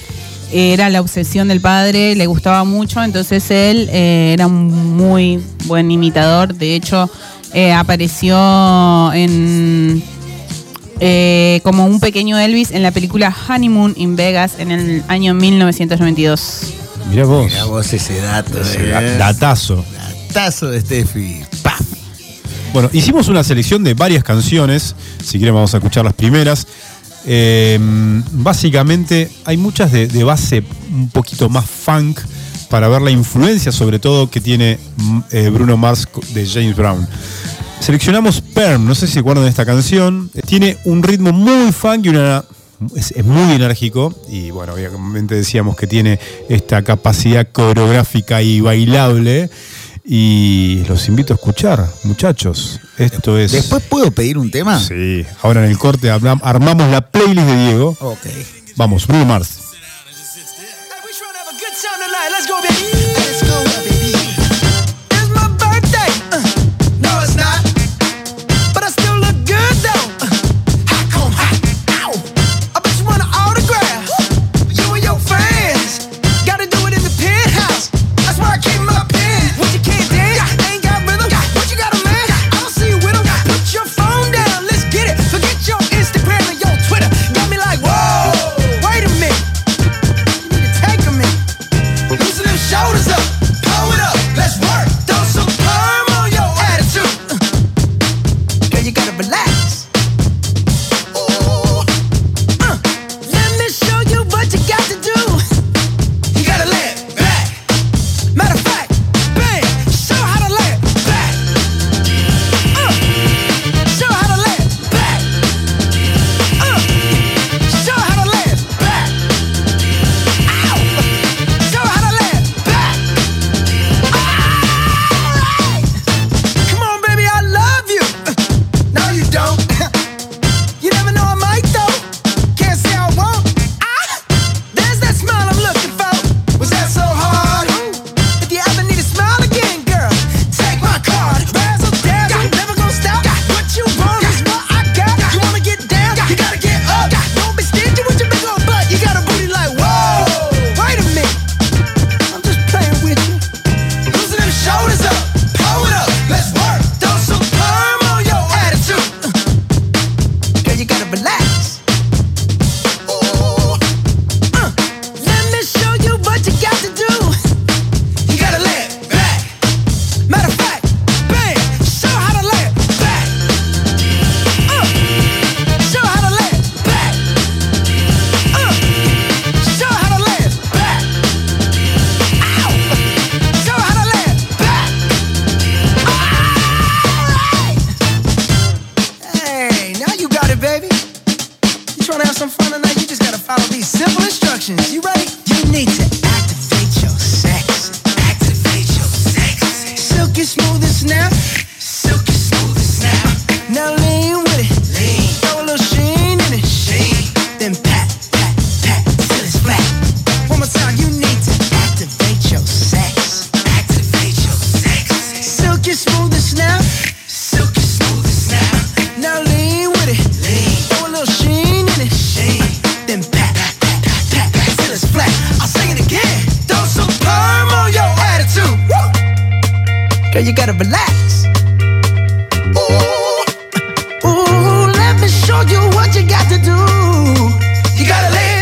era la obsesión del padre, le gustaba mucho, entonces él eh, era un muy buen imitador. De hecho, eh, apareció en eh, como un pequeño Elvis en la película Honeymoon in Vegas en el año 1992. Mirá vos. Mirá vos ese dato. Ese eh. Datazo. Datazo de Steffi. ¡Paf! Bueno, hicimos una selección de varias canciones, si quieren vamos a escuchar las primeras. Em, básicamente hay muchas de, base un poquito más funk para ver la influencia sobre todo que tiene mm, eh, Bruno Mars de James Brown. Seleccionamos Perm, no sé si recuerdan esta canción. Tiene un ritmo muy funk y una es, muy enérgico y bueno, obviamente decíamos que tiene esta capacidad coreográfica y bailable y los invito a escuchar, muchachos. Esto es. ¿Después puedo pedir un tema? Sí. Ahora en el corte hablamos. armamos la playlist de Diego. Ok. Vamos, Bruno Mars. gotta relax. Ooh, ooh, let me show you what you got to do. You gotta lay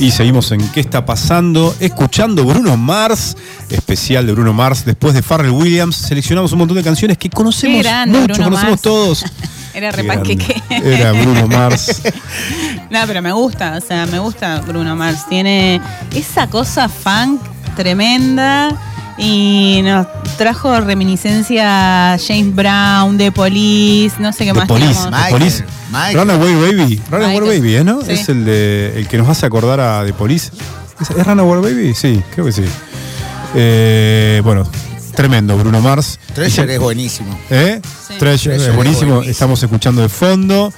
Y seguimos en ¿Qué está pasando? Escuchando Bruno Mars, especial de Bruno Mars. Después de Pharrell Williams, seleccionamos un montón de canciones que conocemos grande, mucho, Bruno conocemos Mars. todos. Era Qué re panqueque. grande. Era Bruno Mars. No, pero me gusta, o sea, me gusta Bruno Mars. Tiene esa cosa funk tremenda y nos trajo reminiscencia James Brown, de Police, no sé qué The más Police, tenemos. Michael, Police. Michael. Runaway Baby. Runaway Michael. Baby, ¿eh, ¿no? Sí. Es el, de, el que nos hace acordar a The Police. ¿Es, es Runaway Baby? Sí, creo que sí. Eh, bueno, tremendo, Bruno Mars. Treasure es buenísimo. ¿Eh? Sí. Treasure, Treasure, es buenísimo. buenísimo. Estamos escuchando de fondo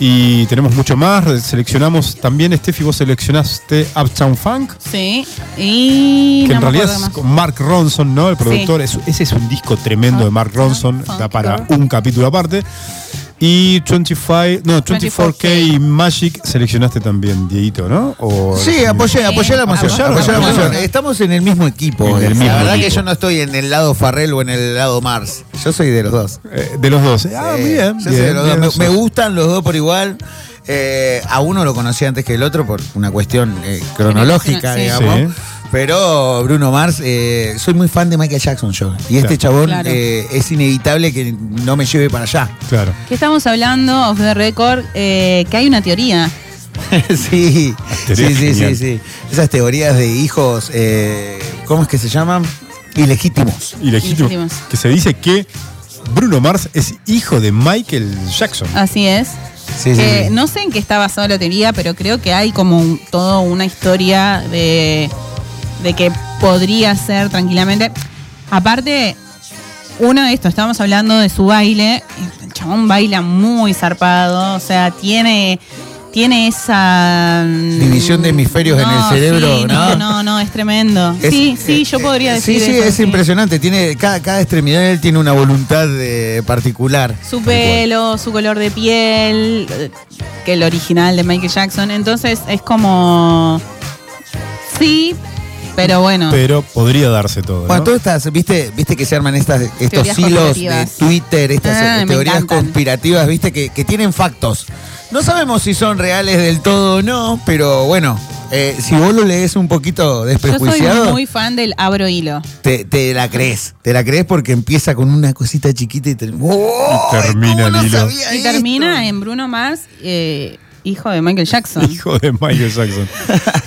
y tenemos mucho más. Seleccionamos también, Steffi, vos seleccionaste Uptown Funk, Sí, y. que no en realidad es con Mark Ronson, ¿no? El productor. Es- ese es un disco tremendo de Mark Uptown Ronson, Funk, da para un capítulo aparte. Y 25, no, 24K Magic seleccionaste también, Dieguito, ¿no? O- Sí, apoyé, apoyé la moción. apoyaron, apoyé la moción. Estamos en el mismo equipo. La mismo verdad equipo. que yo no estoy en el lado Farrell o en el lado Mars. Yo soy de los dos. Eh, de los dos. Ah, Sí, bien. yo soy bien, de los bien, dos. Me, eso. me gustan los dos por igual. Eh, a uno lo conocí antes que el otro por una cuestión eh, cronológica, Sí. digamos. Sí. Pero Bruno Mars, eh, soy muy fan de Michael Jackson yo. Y este Claro. chabón Claro. eh, es inevitable que no me lleve para allá. Claro. Que estamos hablando, off the record, eh, que hay una teoría. sí, teoría sí, sí, sí, sí. Esas teorías de hijos, eh, ¿cómo es que se llaman? Ilegítimos. Ilegítimo. Ilegítimos. Que se dice que Bruno Mars es hijo de Michael Jackson. Así es. Sí, sí, Que sí. no sé en qué está basada la teoría, pero creo que hay como un- toda una historia de, de que podría ser tranquilamente. Aparte, uno de esto, estábamos hablando de su baile. El chabón baila muy zarpado, o sea, tiene. Tiene esa. mm, División de hemisferios en el cerebro, sí, ¿no? no, no, no, es tremendo. Es- sí, sí, eh, yo podría eh, decir Sí, sí, eso, es impresionante. Tiene, cada, cada extremidad de él tiene una voluntad eh, particular. Su pelo, su color de piel, que el original de Michael Jackson. Entonces es como. Sí, pero bueno. Pero podría darse todo. Bueno, ¿no? todas estas, viste, viste que se arman estas, estos Teorías hilos de. Twitter, estas Ah, eh, teorías conspirativas, viste, que, que tienen factos. No sabemos si son reales del todo o no, pero bueno, eh, si vos lo lees un poquito Yo soy desprejuiciado, muy fan del abro hilo. te, te la crees. Te la crees porque empieza con una cosita chiquita y, te- ¡Oh! Y termina ¿cómo el no hilo. Y esto? termina en Bruno Mars, eh, hijo de Michael Jackson. Hijo de Michael Jackson.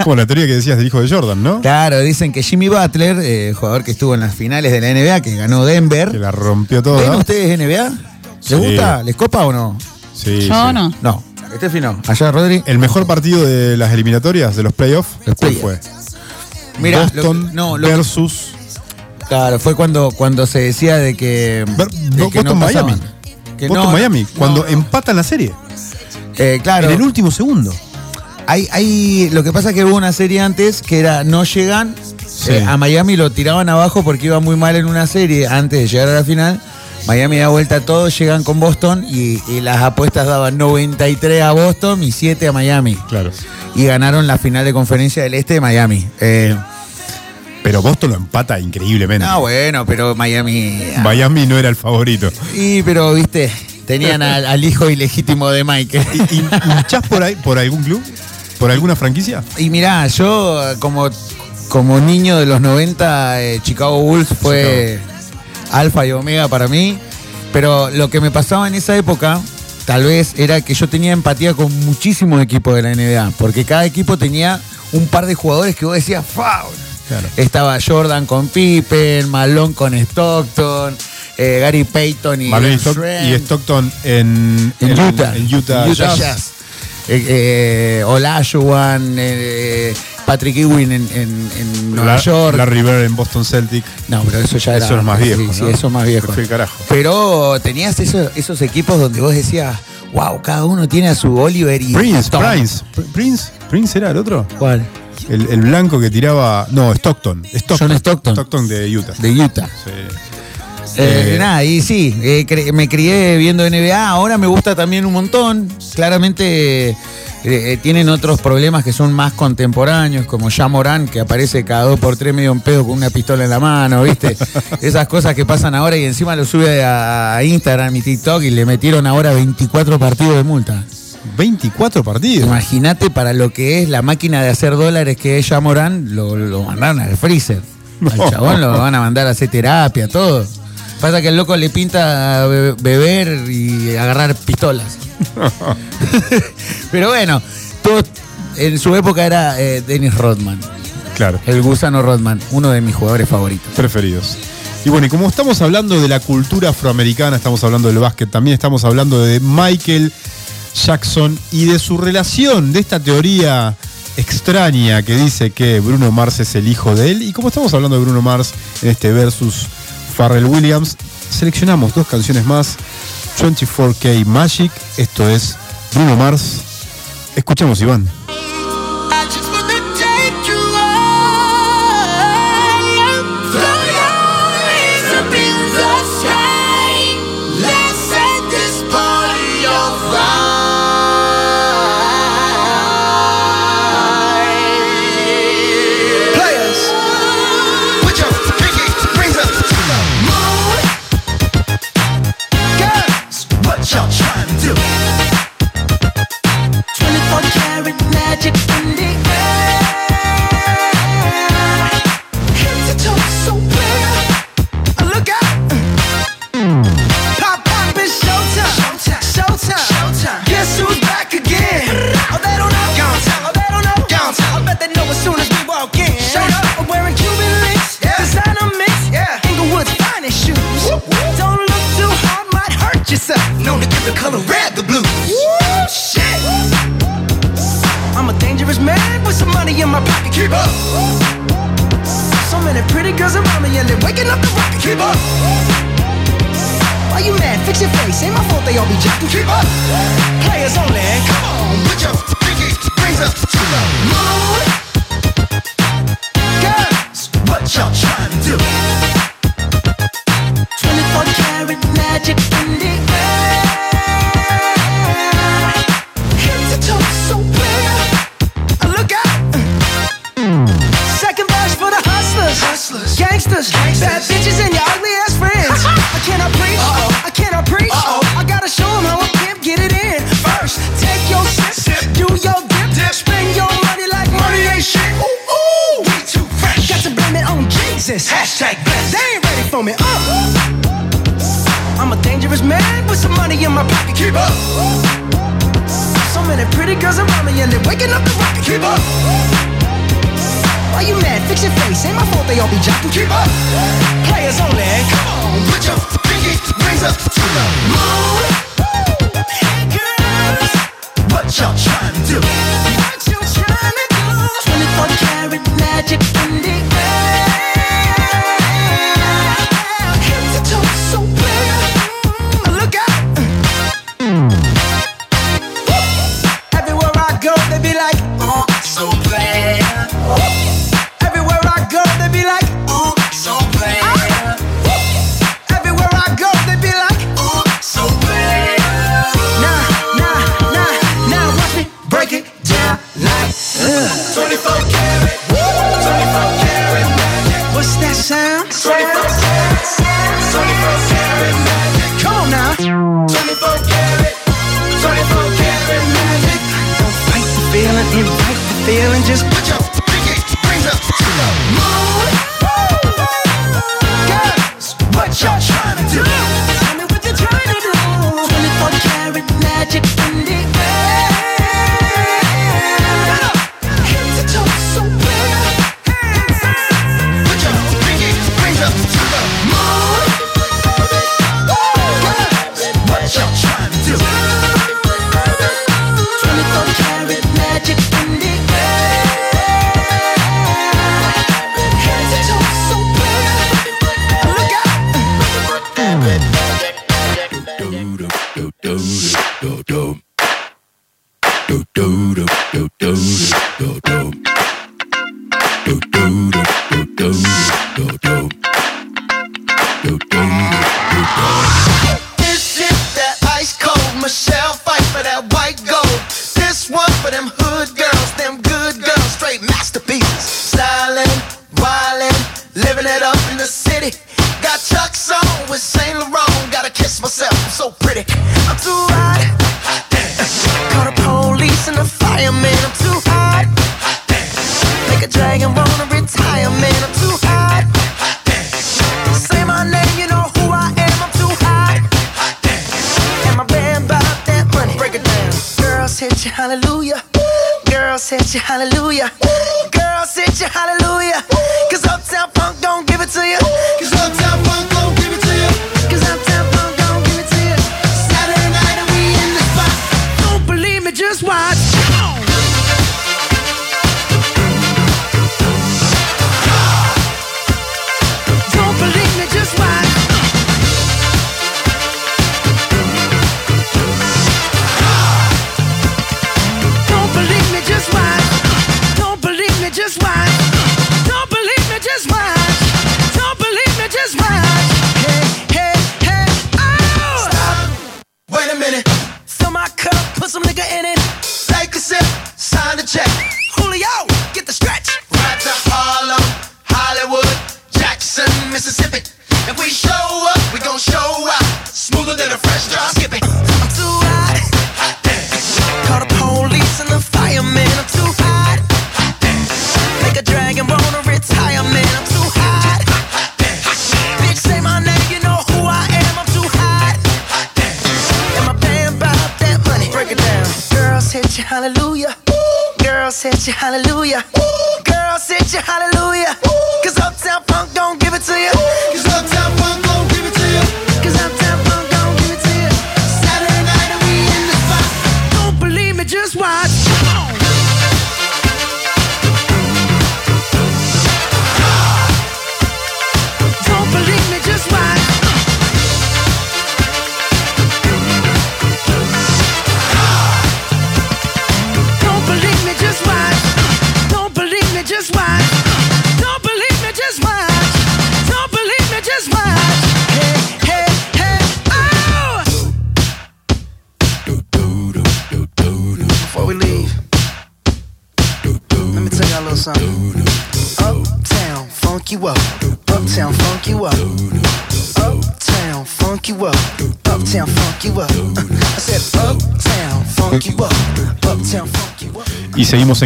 Como la teoría que decías del hijo de Jordan, ¿no? Claro, dicen que Jimmy Butler, eh, jugador que estuvo en las finales de la NBA, que ganó Denver. Que la rompió ¿Ven toda. ustedes NBA? Sí. ¿Les gusta? ¿Les copa o no? Sí, Yo sí. no. No. Este no. Allá, Rodri. El mejor partido de las eliminatorias, de los playoffs, ¿cuál fue? Mira, Boston lo- no, lo- versus Claro, fue cuando, cuando se decía de que. Ver- de que Boston pasaban. Miami. Que Boston no, Miami, no, cuando no. empatan la serie. Eh, claro. En el último segundo. Hay, hay, lo que pasa es que hubo una serie antes que era no llegan. Sí. eh, a Miami lo tiraban abajo porque iba muy mal en una serie antes de llegar a la final. Miami da vuelta a todo, llegan con Boston y, y las apuestas daban 93 a Boston y 7 a Miami. Claro. Y ganaron la final de conferencia del Este de Miami. Eh, Pero Boston lo empata increíblemente. no, bueno, pero Miami. Miami no era el favorito. Y pero, viste, tenían al, al hijo ilegítimo de Michael. ¿Y, por ahí, por algún club? ¿Por alguna franquicia? Y mirá, yo como, como niño de los 90, eh, Chicago Bulls fue alfa y omega para mí. Pero lo que me pasaba en esa época, tal vez, era que yo tenía empatía con muchísimos equipos de la NBA. Porque cada equipo tenía un par de jugadores que vos decías, ¡Fau! Claro. Estaba Jordan con Pippen, Malone con Stockton, eh, Gary Payton y Stock- Stockton en, En en- Utah. en Utah, Jazz. Eh, eh, Olajuwon, eh, Patrick Ewing en, en- en Nueva La- York. Larry Bird en Boston Celtic. No, pero eso ya era. Eso es más viejo, Sí, sí, ¿no? eso es más viejo. Carajo. Pero tenías esos, esos equipos donde vos decías, wow, cada uno tiene a su Oliver y. Prince, Tom". Prince. Prince, Prince era el otro. ¿Cuál? El, el blanco que tiraba. No, Stockton. Stockton. John Stockton. Stockton de Utah. De Utah. Sí. Eh, eh. Nada, y sí, eh, me crié viendo NBA, ahora me gusta también un montón. Claramente eh, tienen otros problemas que son más contemporáneos, como ya Morán, que aparece cada dos por tres medio un pedo con una pistola en la mano, ¿viste? Esas cosas que pasan ahora y encima lo sube a, Instagram y TikTok y le metieron ahora 24 partidos de multa. 24 partidos. Imagínate para lo que es la máquina de hacer dólares que es ya Morán, lo, lo mandaron al freezer. Al chabón lo van a mandar a hacer terapia, todo. Pasa que el loco le pinta beber y agarrar pistolas. Pero bueno, en su época era eh, Dennis Rodman. Claro. El gusano Rodman, uno de mis jugadores favoritos. Preferidos. Y bueno, y como estamos hablando de la cultura afroamericana, estamos hablando del básquet, también estamos hablando de Michael Jackson y de su relación, de esta teoría extraña que dice que Bruno Mars es el hijo de él. Y como estamos hablando de Bruno Mars en este versus Pharrell Williams, seleccionamos dos canciones más, 24K Magic, esto es Bruno Mars. Escuchamos Iván. magic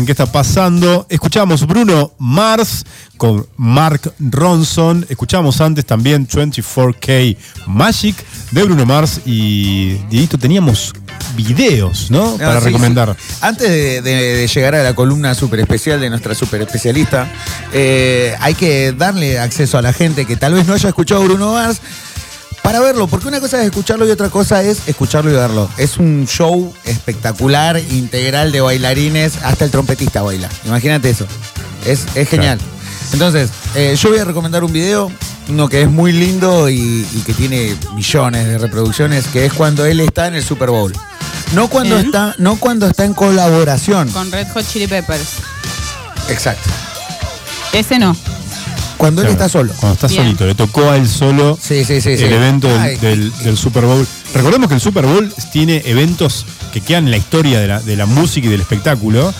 en qué está pasando. Escuchamos Bruno Mars con Mark Ronson. Escuchamos antes también 24K Magic de Bruno Mars. Y Dieguito, teníamos videos, ¿no? No, Para sí, recomendar. sí. Antes de, de- de llegar a la columna super especial de nuestra super especialista, eh, hay que darle acceso a la gente que tal vez no haya escuchado Bruno Mars para verlo, porque una cosa es escucharlo y otra cosa es escucharlo y verlo. Es un show espectacular, integral de bailarines, hasta el trompetista baila. Imagínate eso. Es, es genial. Entonces, eh, yo voy a recomendar un video, uno que es muy lindo y, y que tiene millones de reproducciones, que es cuando él está en el Super Bowl. No cuando está, no cuando está en colaboración. Con Red Hot Chili Peppers. Exacto. Ese no. Cuando él está solo. Cuando está Bien. solito. Le tocó a él solo Sí, sí, sí. sí. el evento del, Ay, del- del Super Bowl. Recordemos que el Super Bowl tiene eventos que quedan en la historia de la, de la música y del espectáculo.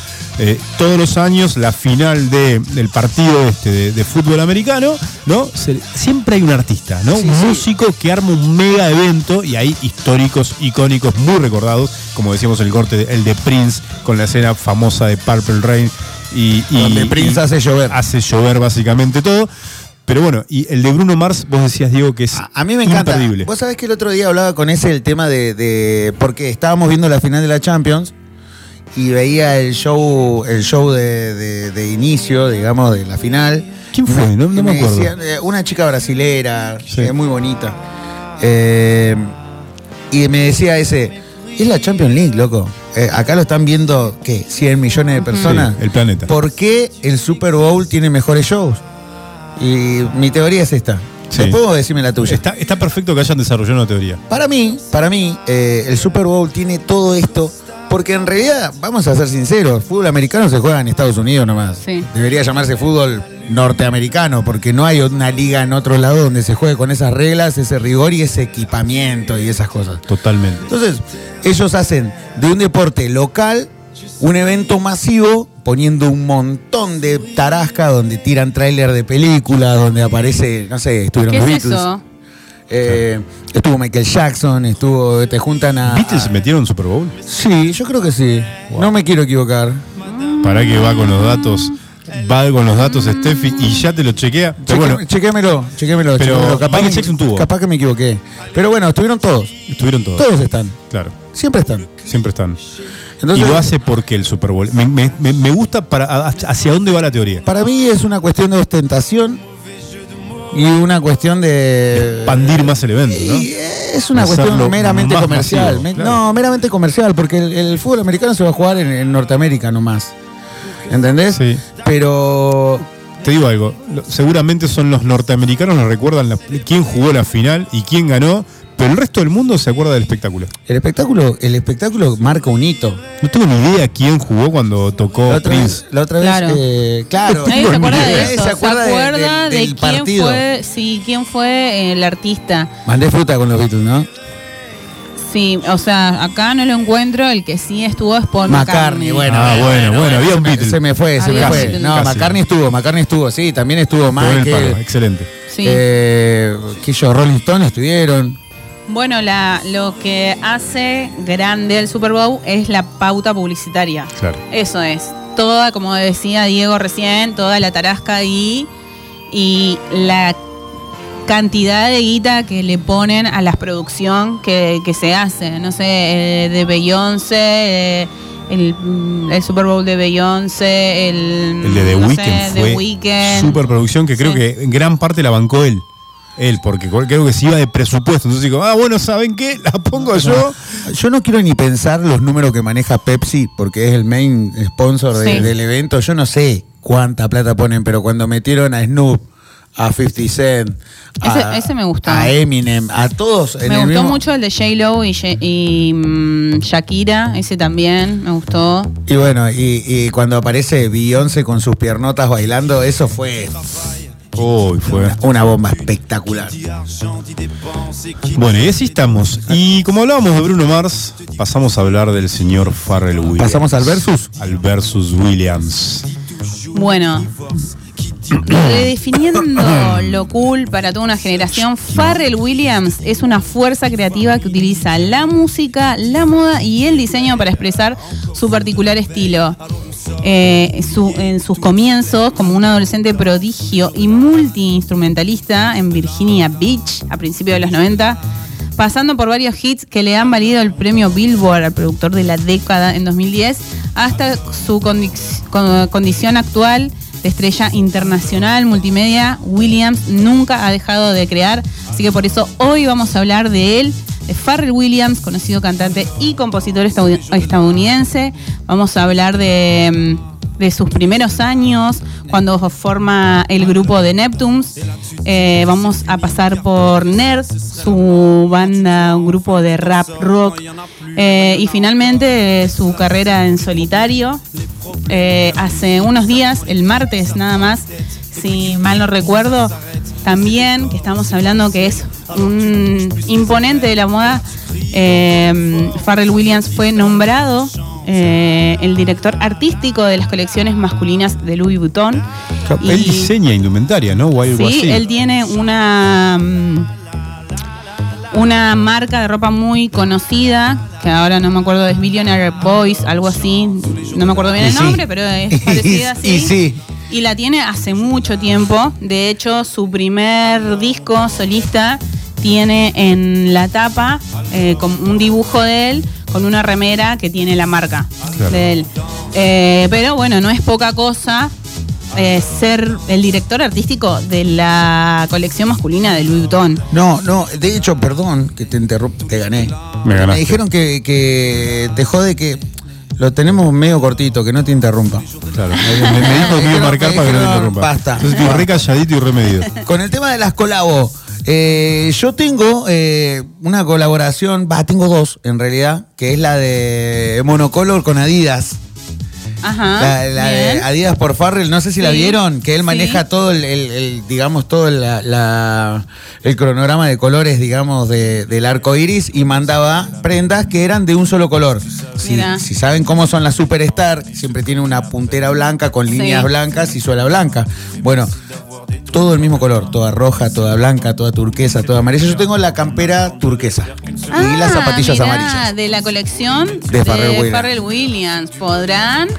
Eh, todos los años, la final de- del partido este de, de fútbol americano, ¿no? Se- siempre hay un artista, ¿no? Sí, un sí. músico que arma un mega evento y hay históricos, icónicos, muy recordados, como decíamos el corte, el de Prince, con la escena famosa de Purple Rain. Y, y- Donde Prince y hace llover. Hace llover básicamente todo. Pero bueno, y el de Bruno Mars, vos decías, Diego, que es A, a mí me encanta. imperdible. Vos sabés que el otro día hablaba con ese el tema de, de- porque estábamos viendo la final de la Champions y veía el show, el show de, de- de inicio, digamos, de la final. ¿Quién fue? No- me acuerdo. decían, eh, una chica brasilera, Sí. eh, muy bonita. Eh, y me decía ese, es la Champions League, loco. Eh, acá lo están viendo, ¿qué? 100 millones de personas. Sí, el planeta. ¿Por qué el Super Bowl tiene mejores shows? Y mi teoría es esta. Sí. Después vos decime la tuya. Está, está perfecto que hayan desarrollado una teoría. Para mí, para mí, eh, el Super Bowl tiene todo esto, porque en realidad, vamos a ser sinceros, fútbol americano se juega en Estados Unidos nomás. Sí. Debería llamarse fútbol norteamericano, porque no hay una liga en otro lado donde se juegue con esas reglas, ese rigor y ese equipamiento y esas cosas. Totalmente. Entonces, ellos hacen de un deporte local un evento masivo, poniendo un montón de tarasca donde tiran tráiler de películas, donde aparece, no sé, estuvieron ¿Qué los es Beatles. eso? Eh, estuvo Michael Jackson, estuvo, te juntan a. ¿Beatles a- metieron un Super Bowl? Sí, yo creo que sí. No me quiero equivocar. Para que va con los datos. Va con los datos Steffi y ya te lo chequea. Pero bueno, chequéamelo, chequéamelo. Pero chequéamelo. Michael que- Jackson tuvo. Capaz que me equivoqué. Pero bueno, estuvieron todos. estuvieron todos. Todos están. Claro, Siempre están. siempre están. Entonces- y lo hace porque el Super Bowl. Me, me- gusta para hacia dónde va la teoría. Para mí es una cuestión de ostentación y una cuestión de. Expandir más el evento, ¿no? Y es una Hacerlo cuestión meramente más comercial. masivo, Me- claro. No, meramente comercial, porque el, el fútbol americano se va a jugar en, en Norteamérica nomás. ¿Entendés? Sí. Pero Te digo algo, lo- seguramente son los norteamericanos los recuerdan la- quién jugó la final y quién ganó, pero el resto del mundo se acuerda del espectáculo. el espectáculo, el espectáculo marca un hito. No tengo ni idea quién jugó cuando tocó La otra Prince. vez, la otra Claro. vez eh, claro. Nadie se acuerda de Nadie eso. se acuerda, de- acuerda de, del quién partido. fue, sí, quién fue el artista. Mandé fruta con los Beatles, ¿no? Sí, o sea, acá no lo encuentro. El que sí estuvo es Paul McCartney. McCartney, bueno. Ah, bueno, bueno, había un se me- Beatle. Se me fue, se Había me fue. No, Casi. McCartney estuvo, McCartney estuvo, sí, también estuvo Michael. excelente. Sí. Eh, que yo, Rolling Stone estuvieron. Bueno, la, lo que hace grande el Super Bowl es la pauta publicitaria. Claro. Eso es. Toda, como decía Diego recién, toda la tarasca ahí y la cantidad de guita que le ponen a la producción que, que se hace. No sé, eh, de Beyoncé, eh, el, mm, el Super Bowl de Beyoncé, el, El de The no sé, Weeknd The fue Weeknd. superproducción que creo Sí. que en gran parte la bancó él. Él, porque creo que se iba de presupuesto. Entonces digo, ah, bueno, ¿saben qué? La pongo yo. Yo no quiero ni pensar los números que maneja Pepsi, porque es el main sponsor de- Sí. del evento. Yo no sé cuánta plata ponen, pero cuando metieron a Snoop, a 50 Cent, a, Ese- ese me gustó. a Eminem, a todos en Me el gustó mismo- mucho el de J-Lo y, Ye- y, mm, Shakira, ese también me gustó. Y bueno, y, y cuando aparece Beyoncé con sus piernotas bailando, eso fue Uy, fue. una, una bomba espectacular. Bueno, y así estamos. Y como hablábamos de Bruno Mars, pasamos a hablar del señor Farrell Williams. Pasamos al versus. Al versus Williams. Bueno, redefiniendo lo cool para toda una generación, Pharrell Williams es una fuerza creativa que utiliza la música, la moda y el diseño para expresar su particular estilo. Eh, su- en sus comienzos como un adolescente prodigio y multiinstrumentalista en Virginia Beach a principios de los 90, pasando por varios hits que le han valido el premio Billboard al productor de la década en 2010, hasta su condi- con- condición actual de estrella internacional multimedia, Williams nunca ha dejado de crear, así que por eso hoy vamos a hablar de él, de Pharrell Williams, conocido cantante y compositor estadoun- estadounidense. Vamos a hablar de, mm, de sus primeros años, cuando forma el grupo de Neptunes. Eh, vamos a pasar por Nerds, su banda, un grupo de rap rock. Eh, y finalmente eh, su carrera en solitario. Hace unos días, el martes nada más, si mal no recuerdo, también que estamos hablando que es un imponente de la moda, Pharrell Williams fue nombrado eh, el director artístico de las colecciones masculinas de Louis Vuitton. Él Y- diseña indumentaria, ¿no? O algo Sí, así. él tiene una mm, una marca de ropa muy conocida, que ahora no me acuerdo, es Billionaire Boys, algo así, no me acuerdo bien Y el sí. nombre, pero es parecida así. Y sí. Y la tiene hace mucho tiempo. De hecho, su primer disco solista tiene en la tapa eh, un dibujo de él con una remera que tiene la marca Claro. de él. Eh, pero bueno, no es poca cosa eh, ser el director artístico de la colección masculina de Louis Vuitton. No, no, de hecho, perdón que te interrumpa, te gané. Me ganaste. dijeron que, que te jode que lo tenemos medio cortito, que no te interrumpa. Claro. Me, me dijo que me iba a marcar para que no me interrumpa. Basta. Entonces estoy re calladito y remedido. Con el tema de las colabos, eh, yo tengo eh, una colaboración, va, tengo dos en realidad, que es la de Monocolor con Adidas. Ajá. La, la de. Adidas por Farrell, no sé si la vieron, que él maneja sí. todo el, el- el, digamos, todo la- la- el cronograma de colores, digamos, de- del arco iris y mandaba prendas que eran de un solo color. Si, si saben cómo son las Superstar, siempre tiene una puntera blanca con líneas Sí. blancas y suela blanca. Bueno, todo el mismo color, toda roja, toda blanca, toda turquesa, toda amarilla. Yo tengo la campera turquesa y las Ah, zapatillas mirá, amarillas. De la colección De Pharrell Williams. ¿Podrán?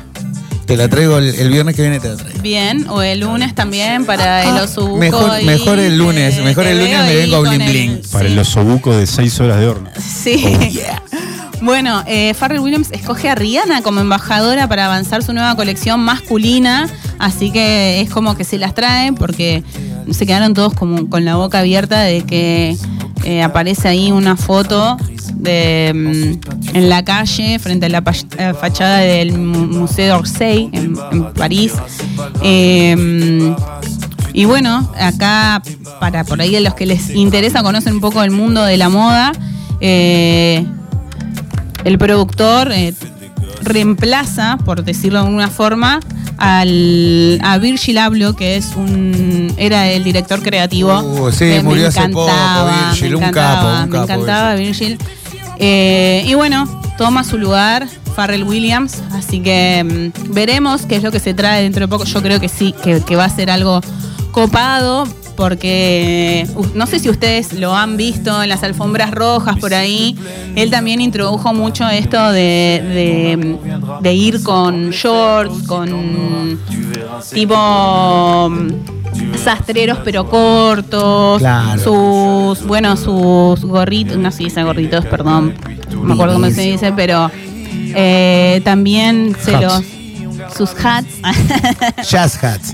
Te la traigo el, el viernes que viene, te la traigo. Bien, o el lunes también para el osobuco. Ah, mejor- mejor el lunes, te- mejor te el lunes me vengo con bling bling. Para sí. el osobuco de 6 horas de horno. Sí. Bueno, eh, Pharrell Williams escoge a Rihanna como embajadora para avanzar su nueva colección masculina, así que es como que se las trae porque se quedaron todos como con la boca abierta de que eh, aparece ahí una foto de, mm, en la calle frente a la fachada del Mu- Museo d'Orsay en, París. Eh, y bueno, acá, para por ahí a los que les interesa, conocen un poco el mundo de la moda, eh, el productor reemplaza, por decirlo de alguna forma, al, a Virgil Abloh, que es un era el director creativo. Uh, sí, que murió hace poco, Virgil, me un capo, un me encantaba Virgil. Eh, y bueno, toma su lugar Pharrell Williams, así que mm, veremos qué es lo que se trae dentro de poco. Yo creo que sí, que, que va a ser algo copado, porque uh, no sé si ustedes lo han visto en las alfombras rojas por ahí. Él también introdujo mucho esto de, de- de ir con shorts, con tipo mm, sastreros pero cortos, Claro. sus, bueno, sus gorritos, no se dice gorritos, perdón, no me acuerdo cómo se dice, pero eh, también se los, sus hats. Jazz Hats.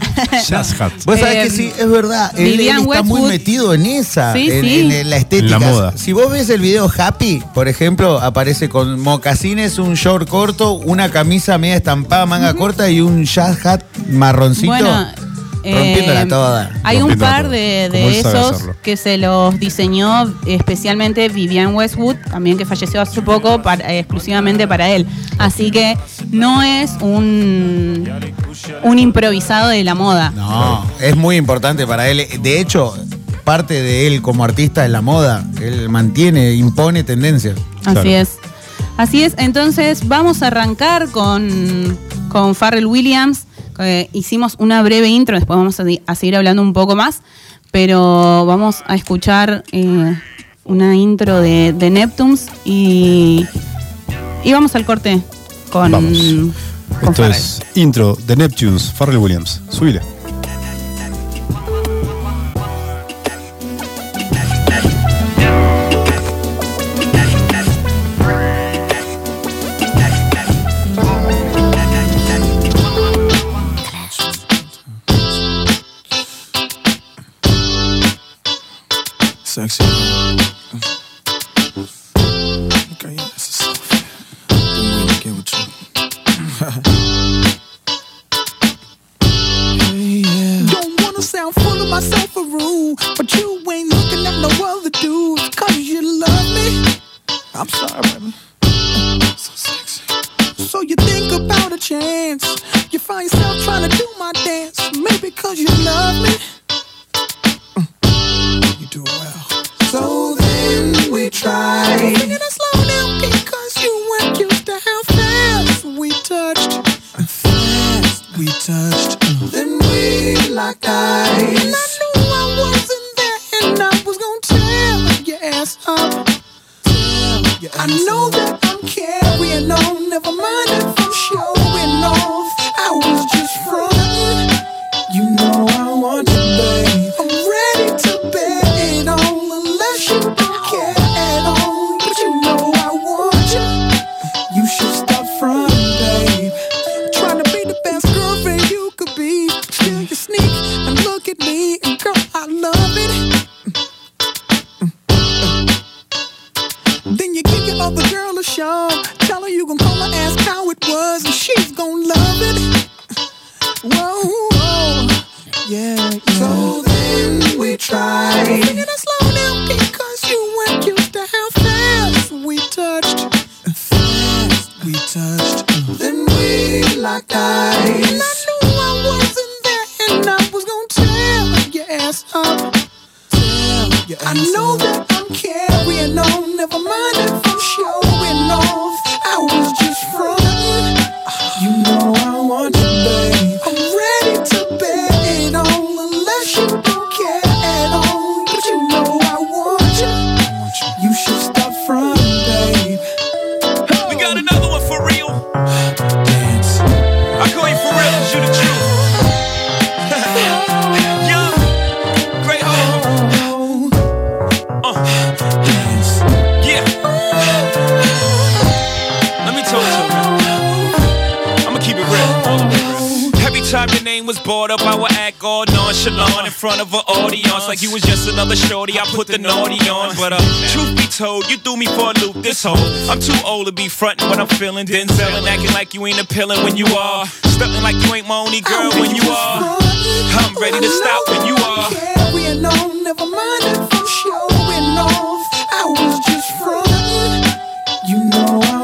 Jazz Hat. Vos sabés Eh, que sí, es verdad. Él, está muy metido en esa, Sí, en, sí. en la estética. En la moda. Si vos ves el video Happy, por ejemplo, aparece con mocasines, un short corto, una camisa media estampada, manga corta y un jazz hat marroncito. Bueno, rompiéndola toda. Hay un par de, esos que se los diseñó especialmente Vivian Westwood, también que falleció hace poco, para- eh, exclusivamente para él. Así que no es un, un improvisado de la moda. No, es muy importante para él. De hecho, parte de él como artista es la moda. Él mantiene, impone tendencias. Así Claro. es. Así es. Entonces vamos a arrancar con, con Pharrell Williams. Eh, hicimos una breve intro, después vamos a, seguir hablando un poco más, pero vamos a escuchar eh, una intro de, de Neptunes y, y vamos al corte con, Vamos. con Esto es intro de Neptunes, Pharrell Williams. Subile. Sexy. Okay, yeah, this is so fair. Been waiting to get with you. Hey, yeah. Don't wanna sound full of myself or rude, but you ain't looking at no other dudes, cause you love me. I'm sorry, baby. So sexy. So you think about a chance. You find yourself trying to do my dance, maybe cause you love me. Mm. You do well. So then we try. Singing it slow down because you weren't used to how fast we touched. Fast we touched. Then we locked eyes. And I knew I wasn't there, and I was gonna tear your ass up. your ass I know up. that I'm carrying on, never mind if I'm showing off. I was just frontin'. You know I want you, show. Tell her you gon' call her, ask how it was, and she's gon' love it. Whoa, whoa. Yeah, yeah. So then we tried. Singing it slow down because you weren't used to how fast we touched. Fast we touched. Then we locked eyes. And I knew I wasn't there, and I was gonna tear your ass up. your ass I know up. that I'm carrying on, never mind if nonchalant in front of an audience like you was just another shorty. I put the naughty on, but uh, truth be told, you threw me for a loop. This whole I'm too old to be frontin' when I'm feeling Denzel and acting like you ain't appealing when you are. Stuntin' like you ain't my only girl when you are. I'm ready to stop when you are. Carrying on, never mind if I'm showing off. I was just frontin'. You know I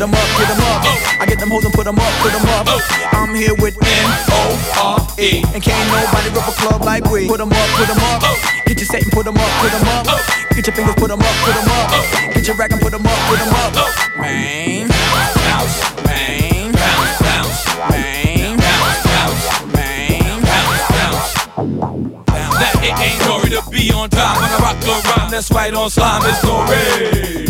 get them up, get them up. I get them hoes and put them up, put them up. I'm here with N-O-R-E. And can't nobody rip a club like we. Put them up, put them up. Get your set and put them up, put them up. Get your fingers, put them up, put them up. Get your rack and put them up, put them up. Man. Bounce, bang, bounce, bounce, bounce, bounce, bounce, bounce. That it ain't way to be on time when I rock a rhyme. That's right on slime, it's no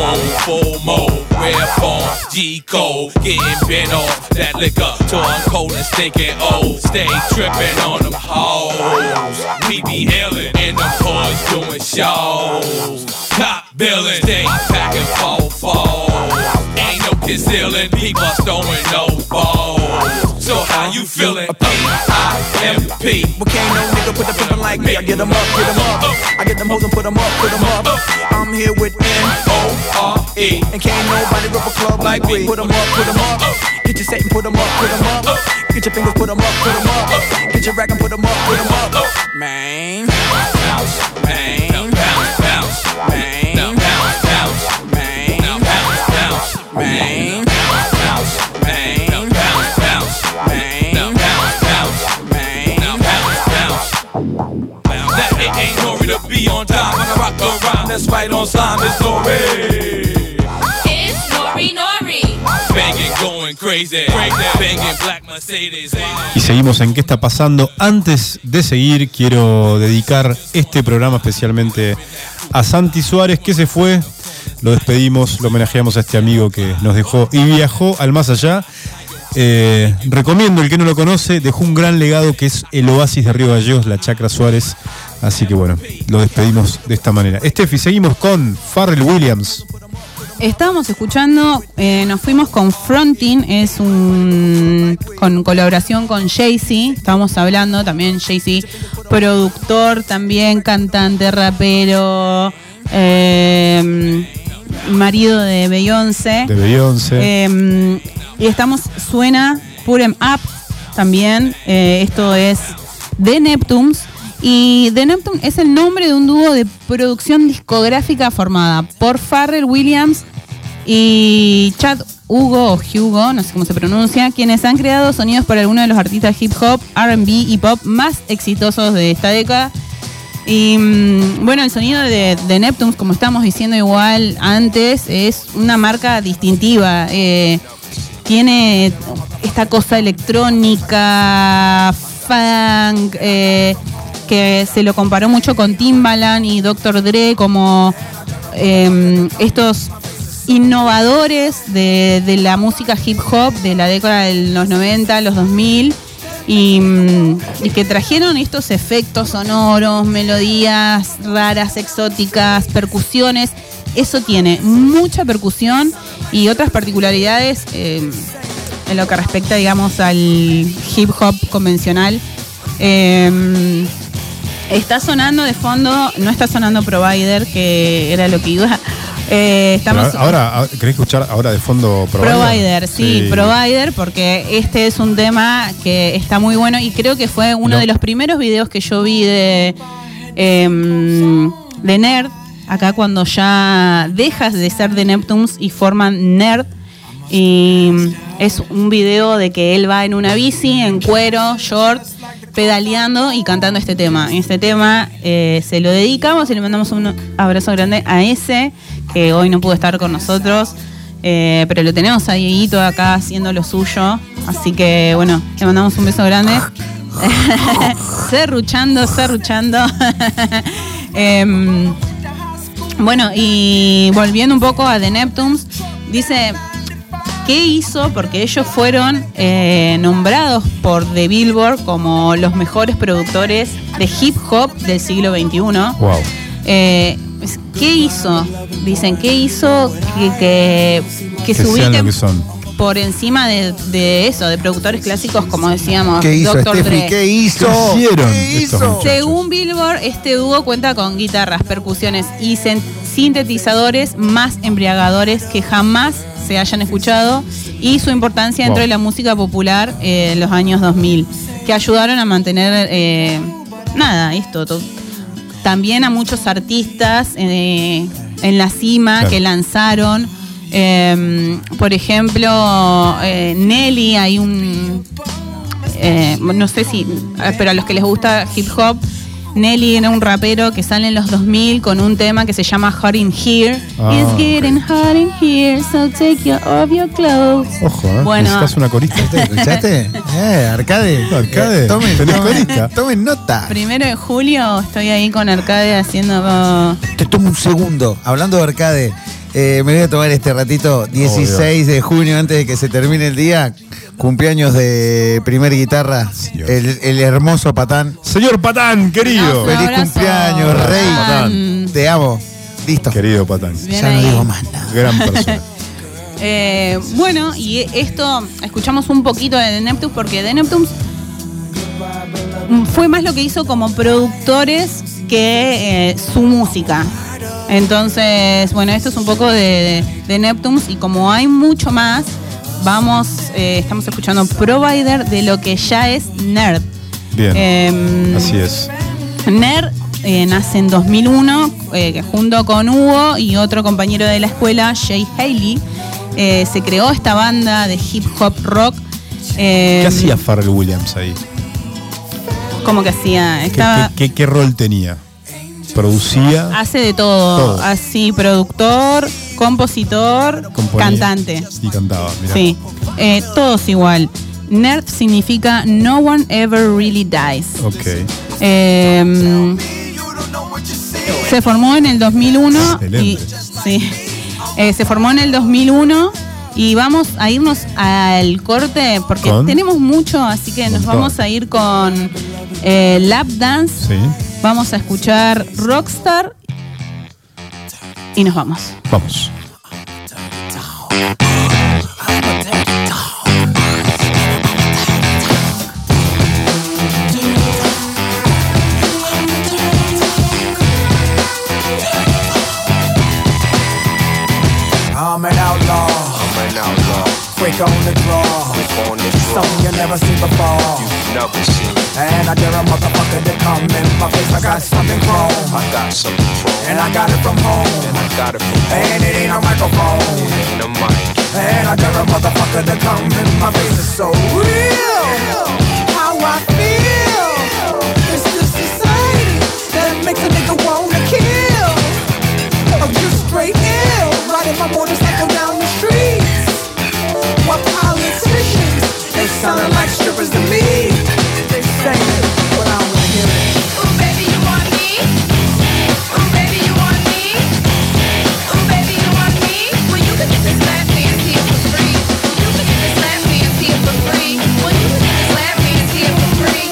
Full mode, red phone, G code, getting bent off that liquor till I'm cold and stinking old. Stay tripping on them hoes. We be illin' in the hoods doing shows. Top billin', stay packing four fours. Ain't no concealing, people throwing those balls. So how you feelin'? P-I-M-P. Well, can't no nigga put the pimpin' like me. I get them up, get them up. I get them hoes and put them up, put them up. I'm here with N-O-R-E. And can't nobody rip a club like we. Put them up, put them up. Get your set and put them up, put them up. Get your fingers, put them up, put them up. Get your rack and put them up, put them up. Man. On time when I rock a rhyme. That's right on slime, it's no way. It's Nori Nori. Banging, going crazy, banging black Mercedes. Y seguimos en qué está pasando. Antes de seguir, quiero dedicar este programa especialmente a Santi Suárez, que se fue. Lo despedimos, lo homenajeamos a este amigo que nos dejó y viajó al más allá. Eh, recomiendo, el que no lo conoce, dejó un gran legado que es el oasis de Río Gallegos, la Chacra Suárez. Así que bueno, lo despedimos de esta manera. Estefi, seguimos con Farrell Williams. Estábamos escuchando, eh, nos fuimos con Frontin, es un con colaboración con Jay-Z, estábamos hablando también Jay-Z, productor también, cantante, rapero, eh, marido de Beyoncé. De Beyoncé. Eh, y estamos, suena Purem Up también. eh, esto es The Neptunes. Y The Neptune es el nombre de un dúo de producción discográfica formada por Farrell Williams y Chad Hugo o Hugo, no sé cómo se pronuncia, quienes han creado sonidos para algunos de los artistas hip hop, RB y pop más exitosos de esta década. Y mm, bueno, el sonido de, Neptunes, como estábamos diciendo igual antes, es una marca distintiva. Eh, tiene esta cosa electrónica, funk, eh, que se lo comparó mucho con Timbaland y Dr. Dre como eh, estos innovadores de, de la música hip hop de la década de los 90, los 2000 y, mm, y que trajeron estos efectos sonoros, melodías raras, exóticas, percusiones. Eso tiene mucha percusión y otras particularidades eh, en lo que respecta, digamos, al hip hop convencional. Eh, está sonando de fondo, no está sonando Provider, que era lo que iba. Eh, estamos, Pero ahora, ahora- ¿querés escuchar ahora de fondo Provider? Provider, sí, Provider, porque este es un tema que está muy bueno y creo que fue uno No. de los primeros videos que yo vi de, em, de Nerd, acá cuando ya dejas de ser de Neptunes y forman Nerd. Y es un video de que él va en una bici, en cuero, short, pedaleando y cantando este tema. Este tema eh, se lo dedicamos y le mandamos un abrazo grande a ese, que hoy no pudo estar con nosotros. eh, pero lo tenemos a Dieguito acá haciendo lo suyo. Así que bueno, le mandamos un beso grande. serruchando, serruchando. Em, bueno, y volviendo un poco a The Neptunes, dice, ¿qué hizo? Porque ellos fueron eh, nombrados por The Billboard como los mejores productores de hip hop del siglo XXI. Wow. Eh, ¿Qué hizo? Dicen, ¿qué hizo que, que, que Que se sean lo ubiquen que son. por encima de, de eso, de productores clásicos como decíamos, ¿Qué hizo Dr. Steffi? Dre? ¿Qué hizo? ¿Qué hicieron ¿Qué hizo? Según Billboard, este dúo cuenta con guitarras, percusiones y sintetizadores más embriagadores que jamás se hayan escuchado y su importancia dentro Wow. de la música popular eh, en los años 2000, que ayudaron a mantener, eh, nada, esto. to- También a muchos artistas eh, en la cima Claro. que lanzaron. eh, por ejemplo, eh, Nelly, hay un eh, no sé si, pero a los que les gusta hip hop, Nelly era un rapero que sale en los 2000 con un tema que se llama Hot in Here. Ah, It's getting hot in here, so take you off your clothes. Ojo, ¿eh? Bueno. Necesitas una corista. ¿Te escuchaste? Eh, Arcade. Arcade, Eh, Tomen, ¿tenés tomen, corista? tomen nota. Primero de julio estoy ahí con Arcade haciendo... Te tomo un segundo. Hablando de arcade, eh, me voy a tomar este ratito, 16 de junio, antes de que se termine el día. Cumpleaños de primer guitarra, el, el hermoso Patán. Señor Patán, querido. Feliz abrazo, cumpleaños, Rey. Patán. Te amo. Listo. Querido Patán. Bien Ya no digo más nada. Gran persona. Eh, bueno, y esto, escuchamos un poquito de The Neptunes porque The Neptunes fue más lo que hizo como productores que eh, su música. Entonces, bueno, esto es un poco de, de- de Neptunes y como hay mucho más, vamos, eh, estamos escuchando Provider de lo que ya es Nerd. Bien. Em, Así es. Nerd eh, nace en 2001 eh, que junto con Hugo y otro compañero de la escuela, Jay Haley, eh, se creó esta banda de hip hop rock. ¿Qué hacía Pharrell Williams ahí? ¿Cómo que hacía? ¿Qué, Estaba, qué- qué- qué rol tenía? ¿Producía? hace de todo, Todo. así, productor, compositor, componía cantante. Y cantaba, mirá. Sí, eh, todos igual. Nerd significa No One Ever Really Dies. Ok. Eh, se formó en el 2001 y sí, Eh, se formó en el 2001 y vamos a irnos al corte porque ¿Con? tenemos mucho, así que nos vamos a ir con eh, Lap Dance. Sí. Vamos a escuchar Rockstar y nos vamos. Vamos. I'm an outlaw. I'm an outlaw. quick on the draw. Something you never seen before. You Never seen. And I dare a motherfucker to come in my face. I got something chrome. I got something from. And I got it from home. And I got it from. And it ain't a microphone. Ain't a mic. And I dare a motherfucker to come in my face. It's so real. How I feel. It's the society that makes a nigga wanna kill. I'm just straight ill. Riding my motorcycle down the streets. What politicians? They sounding like strippers to me. They say it, but I don't wanna hear it. Ooh, baby, you want me? Ooh, baby, you want me? Ooh, baby, you want me? Well, you can get this lap dance here for free. You can get this lap dance here for free. Well, you can get this lap dance here for free.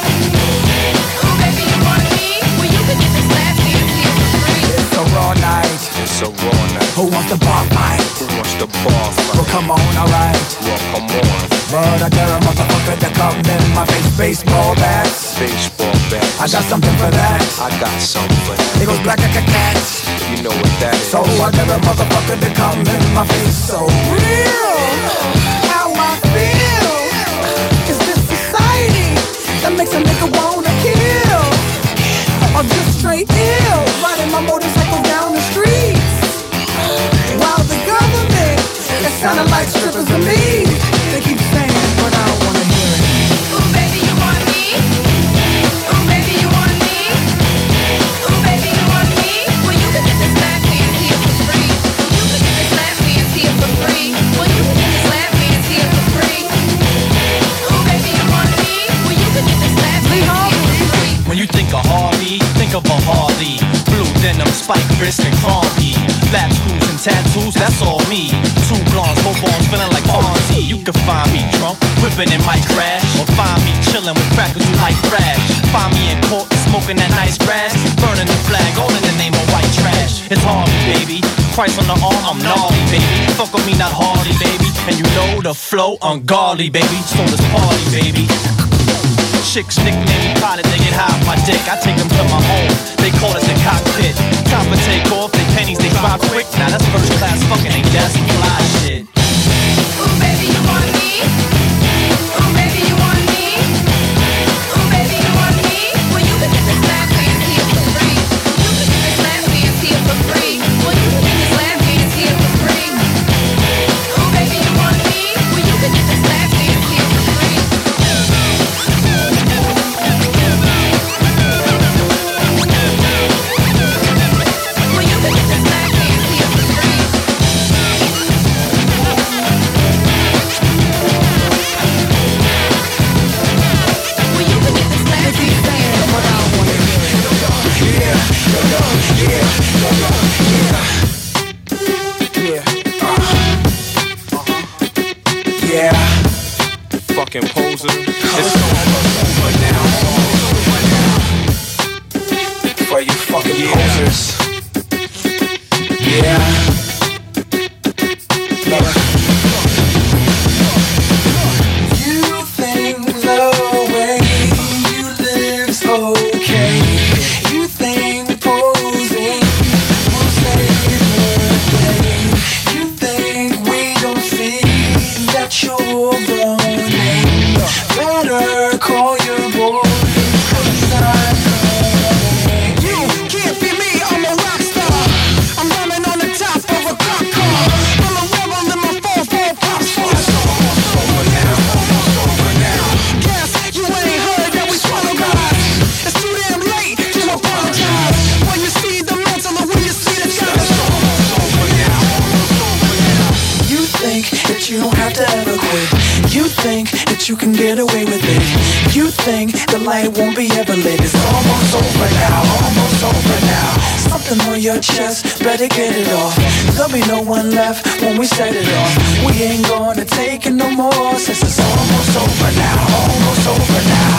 Ooh, baby, you want me? Well, you can get this lap dance here for free. It's a raw night. It's a raw night. Who wants the bar fight? Who wants the bar fight? Well, come on, alright. Well, come on. But I dare a motherfucker to come in my face. Baseball bats. Baseball bat. I got something for that. I got something for that. It goes black like a cat. You know what that is. So I dare a motherfucker to come in my face. So real. How I feel. Is this society that makes a nigga wanna kill? Or just straight ill. Riding my motorcycle down the streets. While the government is sounding like strippers to me. Think of a Harley. Blue denim, spike wrist, and crumpy. Lap screws and tattoos, that's all me. Two blondes, both arms feeling like Fonzie. You can find me drunk, whipping in my crash. Or find me chilling with crackers who like crash. Find me in court, smoking that nice grass. Burning the flag, all in the name of white trash. It's Harley, baby. Christ on the arm, I'm gnarly, baby. Fuck with me, not Harley, baby. And you know the flow, ungodly, baby. So let's party, baby. Chicks nickname me pilot, they get high my dick. I take them to my home, they call it the cockpit. Time for take off, they pennies, they drop quick. Now that's first class fucking, that some fly shit? Can get away with it. You think the light won't be ever lit. It's almost over now, almost over now. Something on your chest, better get it off. There'll be no one left when we set it off. We ain't gonna take it no more since it's almost over now, almost over now.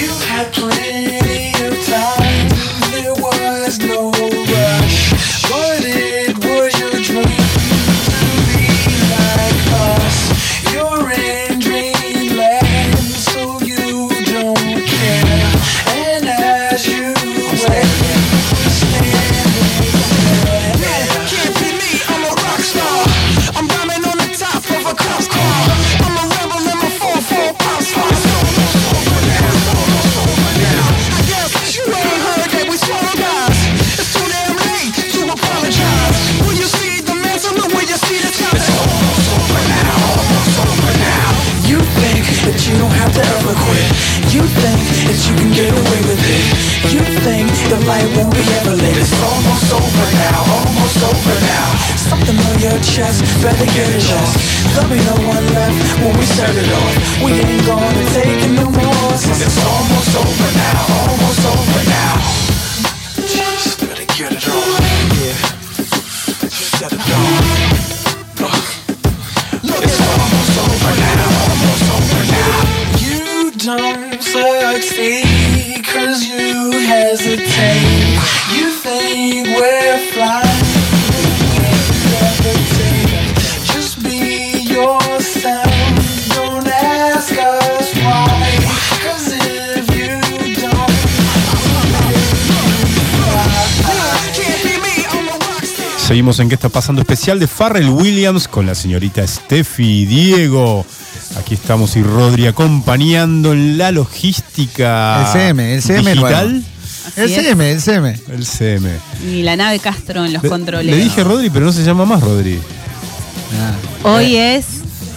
You had plenty won't ever late. It's almost over now, almost over now. Something on your chest, better get it off. There'll be no one left when we set it off. We ain't gonna take no more. Since it's almost over now, almost over now. Just better get it on. Yeah. Set it off. It's almost over now, almost over now. You don't succeed hesitate. You think we're flying. Just be yourself. Don't ask us why. Cause if you don't, can't be me, I'm a rockstar. Seguimos en qué está pasando especial de Farrell Williams con la señorita Steffi Diego. Aquí estamos y Rodri acompañando en la logística. El CM, el CM digital. El. CM, el CM. El CM. Y la nave Castro en los Le- controles. Le dije Rodri, pero no se llama más Rodri. Hoy es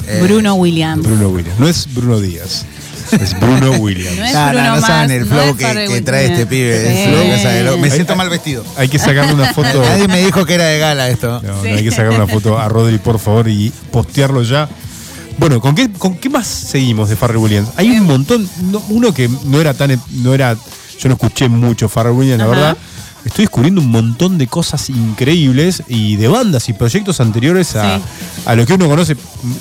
Eh, Bruno Williams. Bruno Williams. No es Bruno Díaz. Es Bruno Williams. No es No, no, Bruno no saben el flow que, trae este pibe. el Sí. flow que sabe, lo- Me siento hay- mal vestido. Hay que sacarle una foto. Nadie me dijo que era de gala esto. No, no, Sí. hay que sacar una foto a Rodri, por favor, y postearlo ya. Bueno, ¿con qué, ¿con qué más seguimos de Farrell Williams? Hay un montón, no- uno que no era tan, no era, yo no escuché mucho Farrell Williams, la Ajá. verdad. Estoy descubriendo un montón de cosas increíbles y de bandas y proyectos anteriores a, Sí. a lo que uno conoce.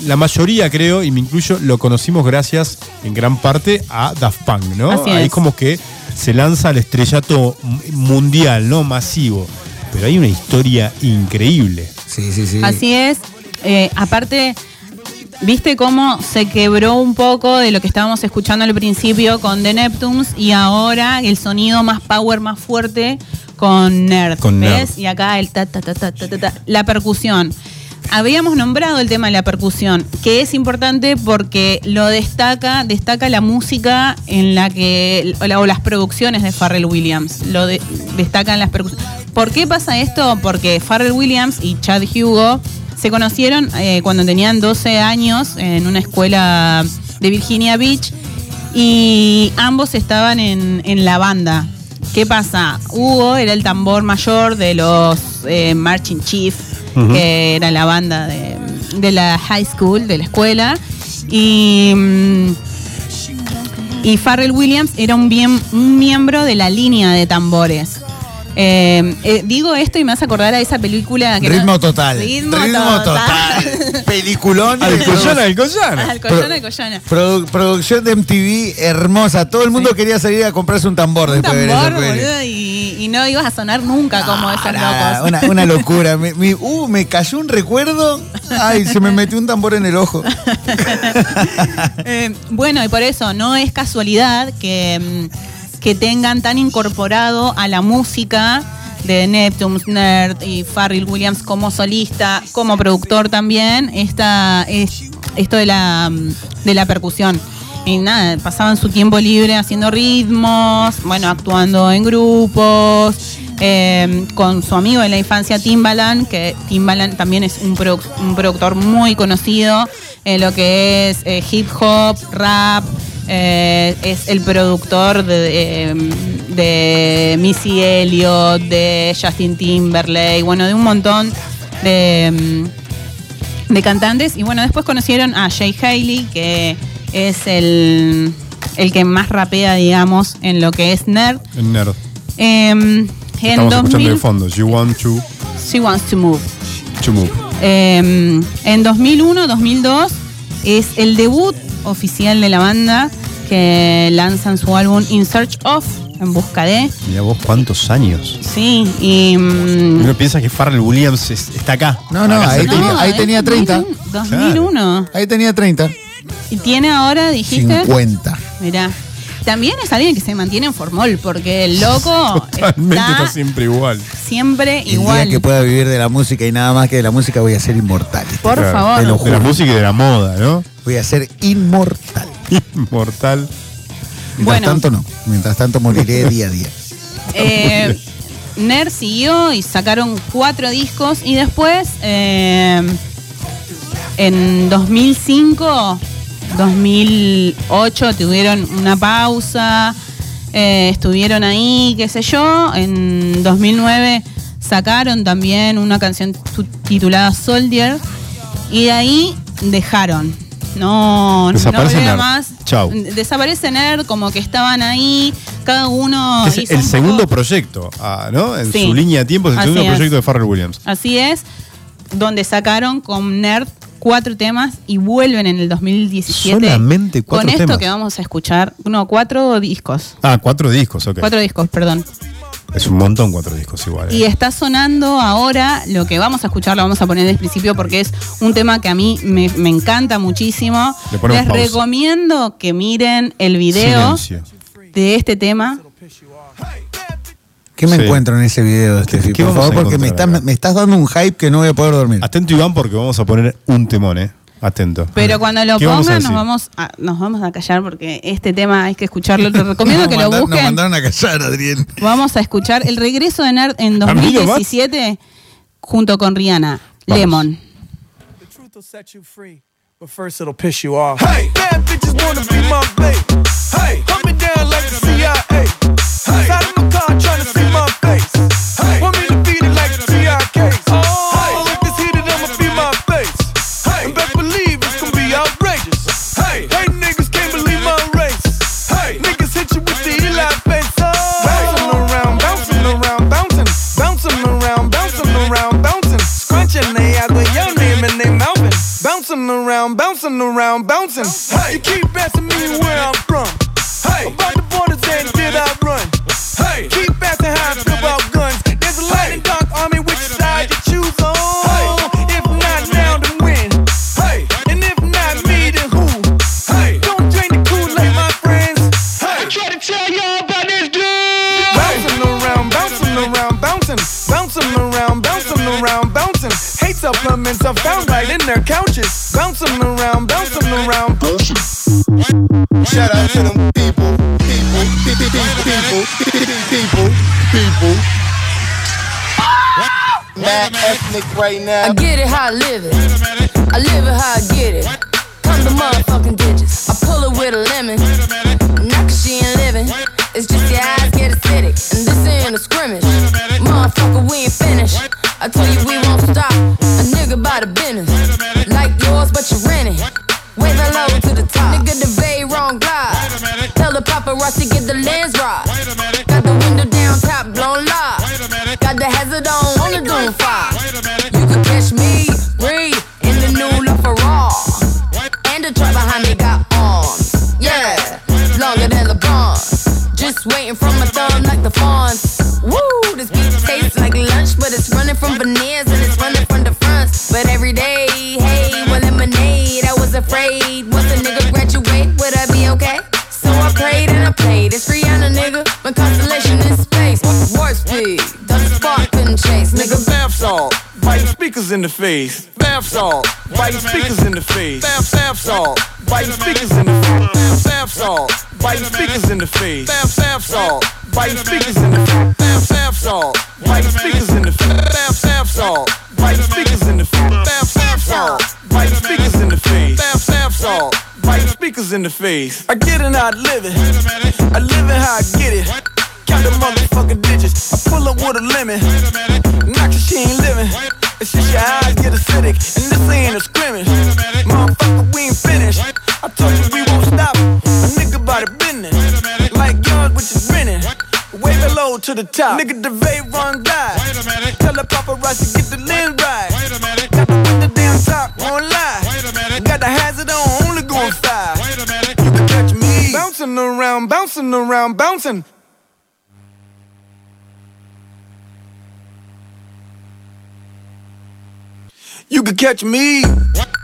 La mayoría, creo, y me incluyo, lo conocimos gracias en gran parte a Daft Punk, ¿no? Así Ahí es. como que se lanza al estrellato mundial, ¿no? Masivo. Pero hay una historia increíble. Sí, sí, sí. Así es. Eh, aparte, viste cómo se quebró un poco de lo que estábamos escuchando al principio con The Neptunes y ahora el sonido más power, más fuerte con Nerd. Con ¿Ves? Nerd. Y acá el ta, ta, ta, ta, ta, ta, ta. La percusión. Habíamos nombrado el tema de la percusión, que es importante porque lo destaca, destaca la música en la que, o, la- o las producciones de Pharrell Williams, lo de- destacan las percusiones. ¿Por qué pasa esto? Porque Pharrell Williams y Chad Hugo se conocieron eh, cuando tenían 12 años en una escuela de Virginia Beach y ambos estaban en, en la banda. ¿Qué pasa? Hugo era el tambor mayor de los eh, Marching Chief, Ujú. que era la banda de, de la high school, de la escuela. Y, mm, y Farrell Williams era un, bien, un miembro de la línea de tambores. Eh, eh, digo esto y me hace acordar a esa película que no- Ritmo total. Ritmo, total. total. Peliculón. Alcoyana, Alcoyana. Alcoyana, Alcoyana. Produ- producción de MTV hermosa. Todo el mundo quería salir a comprarse un tambor Un después de ver tambor, boludo, y, y no ibas a sonar nunca como esos Nada, locos. una, una locura. Me, me- uh, me cayó un recuerdo. Ay, se me metió un tambor en el ojo. Eh, bueno, y por eso no es casualidad que, mm, que tengan tan incorporado a la música de Neptunes, Nerd y Farrell Williams como solista, como productor también, esta, es, esto de la, de la percusión. Y nada, pasaban su tiempo libre haciendo ritmos, bueno, actuando en grupos, eh, con su amigo de la infancia Timbaland, que Timbaland también es un, un productor muy conocido en lo que es eh, hip hop, rap, eh, es el productor de, de Missy Elliott, de Justin Timberlake, bueno, de un montón de, de cantantes. Y bueno, después conocieron a Jay Haley, que es el, el que más rapea, digamos, en lo que es nerd. En Nerd. Em, en Estamos escuchando de 2000, fondo. You want to, She Wants to Move. to move. Eh, en 2001-2002 es el debut oficial de la banda que lanzan su álbum In Search Of, en busca de. Mira vos cuántos años. Sí, y. mm, Uno piensa que Farrell Williams es- está acá. No, no, Acá ahí tenía- ahí es tenía 30. 2001. Ahí tenía 30. Y tiene ahora, dijiste. 50. Mirá. También es alguien que se mantiene en formol, porque el loco Totalmente está está siempre igual. siempre El día igual. que pueda vivir de la música y nada más que de la música voy a ser inmortal. Por Claro, favor. De la música y de la moda, ¿no? Voy a ser inmortal. Inmortal. Mientras Bueno. tanto no. Mientras tanto moriré día a día. Eh, Ner siguió y sacaron cuatro discos y después, eh, en 2005, 2008 tuvieron una pausa eh, estuvieron ahí, qué sé yo. En 2009 sacaron también una canción tu- titulada Soldier y de ahí dejaron. No, no Desaparece Nerd. más. Chau. Desaparece Nerd, como que estaban ahí, cada uno. Es hizo el un poco- segundo proyecto, ah, ¿no? En Sí. su línea de tiempo es el Así segundo es. proyecto de Pharrell Williams. Así es, donde sacaron con Nerd cuatro temas y vuelven en el 2017. Solamente cuatro Con esto temas. que vamos a escuchar, no, cuatro discos. Ah, cuatro discos, ok. Cuatro discos, perdón. Es un montón cuatro discos igual. Y eh. está sonando ahora, lo que vamos a escuchar lo vamos a poner desde el principio porque es un tema que a mí me, me encanta muchísimo. Les pausa. recomiendo que miren el video Silencio. de este tema. ¿Qué me Sí. encuentro en ese video, Steffi? Por favor, porque me acá? me estás dando un hype que no voy a poder dormir. Atento Iván porque vamos a poner un temón, ¿eh? Atento. Pero cuando lo ¿Qué vamos a pongan nos vamos, a, nos vamos a callar porque este tema hay que escucharlo. Te recomiendo que lo mandaron- Nos busquen. mandaron a callar, Adrián. Vamos a escuchar el regreso de Nerd en ¿A mí nomás? 2017 junto con Rihanna. Vamos. Lemon. The truth will set you free, but first it'll piss you off. Hey, bad bitches wanna be my babe. Hey, me down like the CIA. Hey, bouncing around, bouncing around, bouncing. Hey, you keep asking me where I'm from. Hey, about the borders and did I run? Hey, keep asking how I feel about guns. There's a light and dark army, which side you choose on? Supplements are found right in their couches. Bouncing around, bouncing around, bouncing. Shout out to them people, people, people, people, people, people. Mad ethnic right now. I get it how I live it. I live it how I get it. Come the motherfucking digits. I pull it with a lemon. Not cause she ain't living. It's just your eyes get acidic. And this ain't a scrimmage. Motherfucker, we ain't finished. I tell you we won't stop. A nigga by the business. Like yours, but you rent it. Way the low to the top. Nigga, the bay wrong glide. Tell the paparazzi get the lens right. Got the window down, top blown live. Got the hazard on, on the doom fire. You could catch me, breathe in the new LaFerrari. And the truck behind me got arms. Yeah, longer than LeBron. Just waiting for my thumb like the fawns. But it's running from veneers and it's running from the fronts. But every day, hey, well, lemonade. I was afraid once a nigga graduate, would I be okay? So I prayed and I played. It's Rihanna, nigga. My constellation in space. Warp speed, the spark couldn't chase, Nigga, nigga. bath salt, biting speakers in the face. Bath salt, biting speakers in the face. Bath, bath salt, biting speakers in the face. Bath salt, biting speakers in the face. Bath, bath salt, biting speakers in the face. Bath, bath speakers in the face. Bath, bath salt, biting speakers in the face. Bath, bath salt, biting speakers in the face. Bath, bath salt, biting speakers in the face. I get it how I live it. I live it how I get it. Count the motherfucking digits. I pull up with a lemon. Not cause she ain't living. It's just your eyes get acidic. And this ain't a scrimmage. Motherfucker, we ain't finished. I told you Way below to the top. Nigga, the vape run guy. Tell the paparazzi get the lens right. Got the window down top, won't lie. Got the hazard on, only going five. You can catch me bouncing around, bouncing around, bouncing. You could catch me. Yes,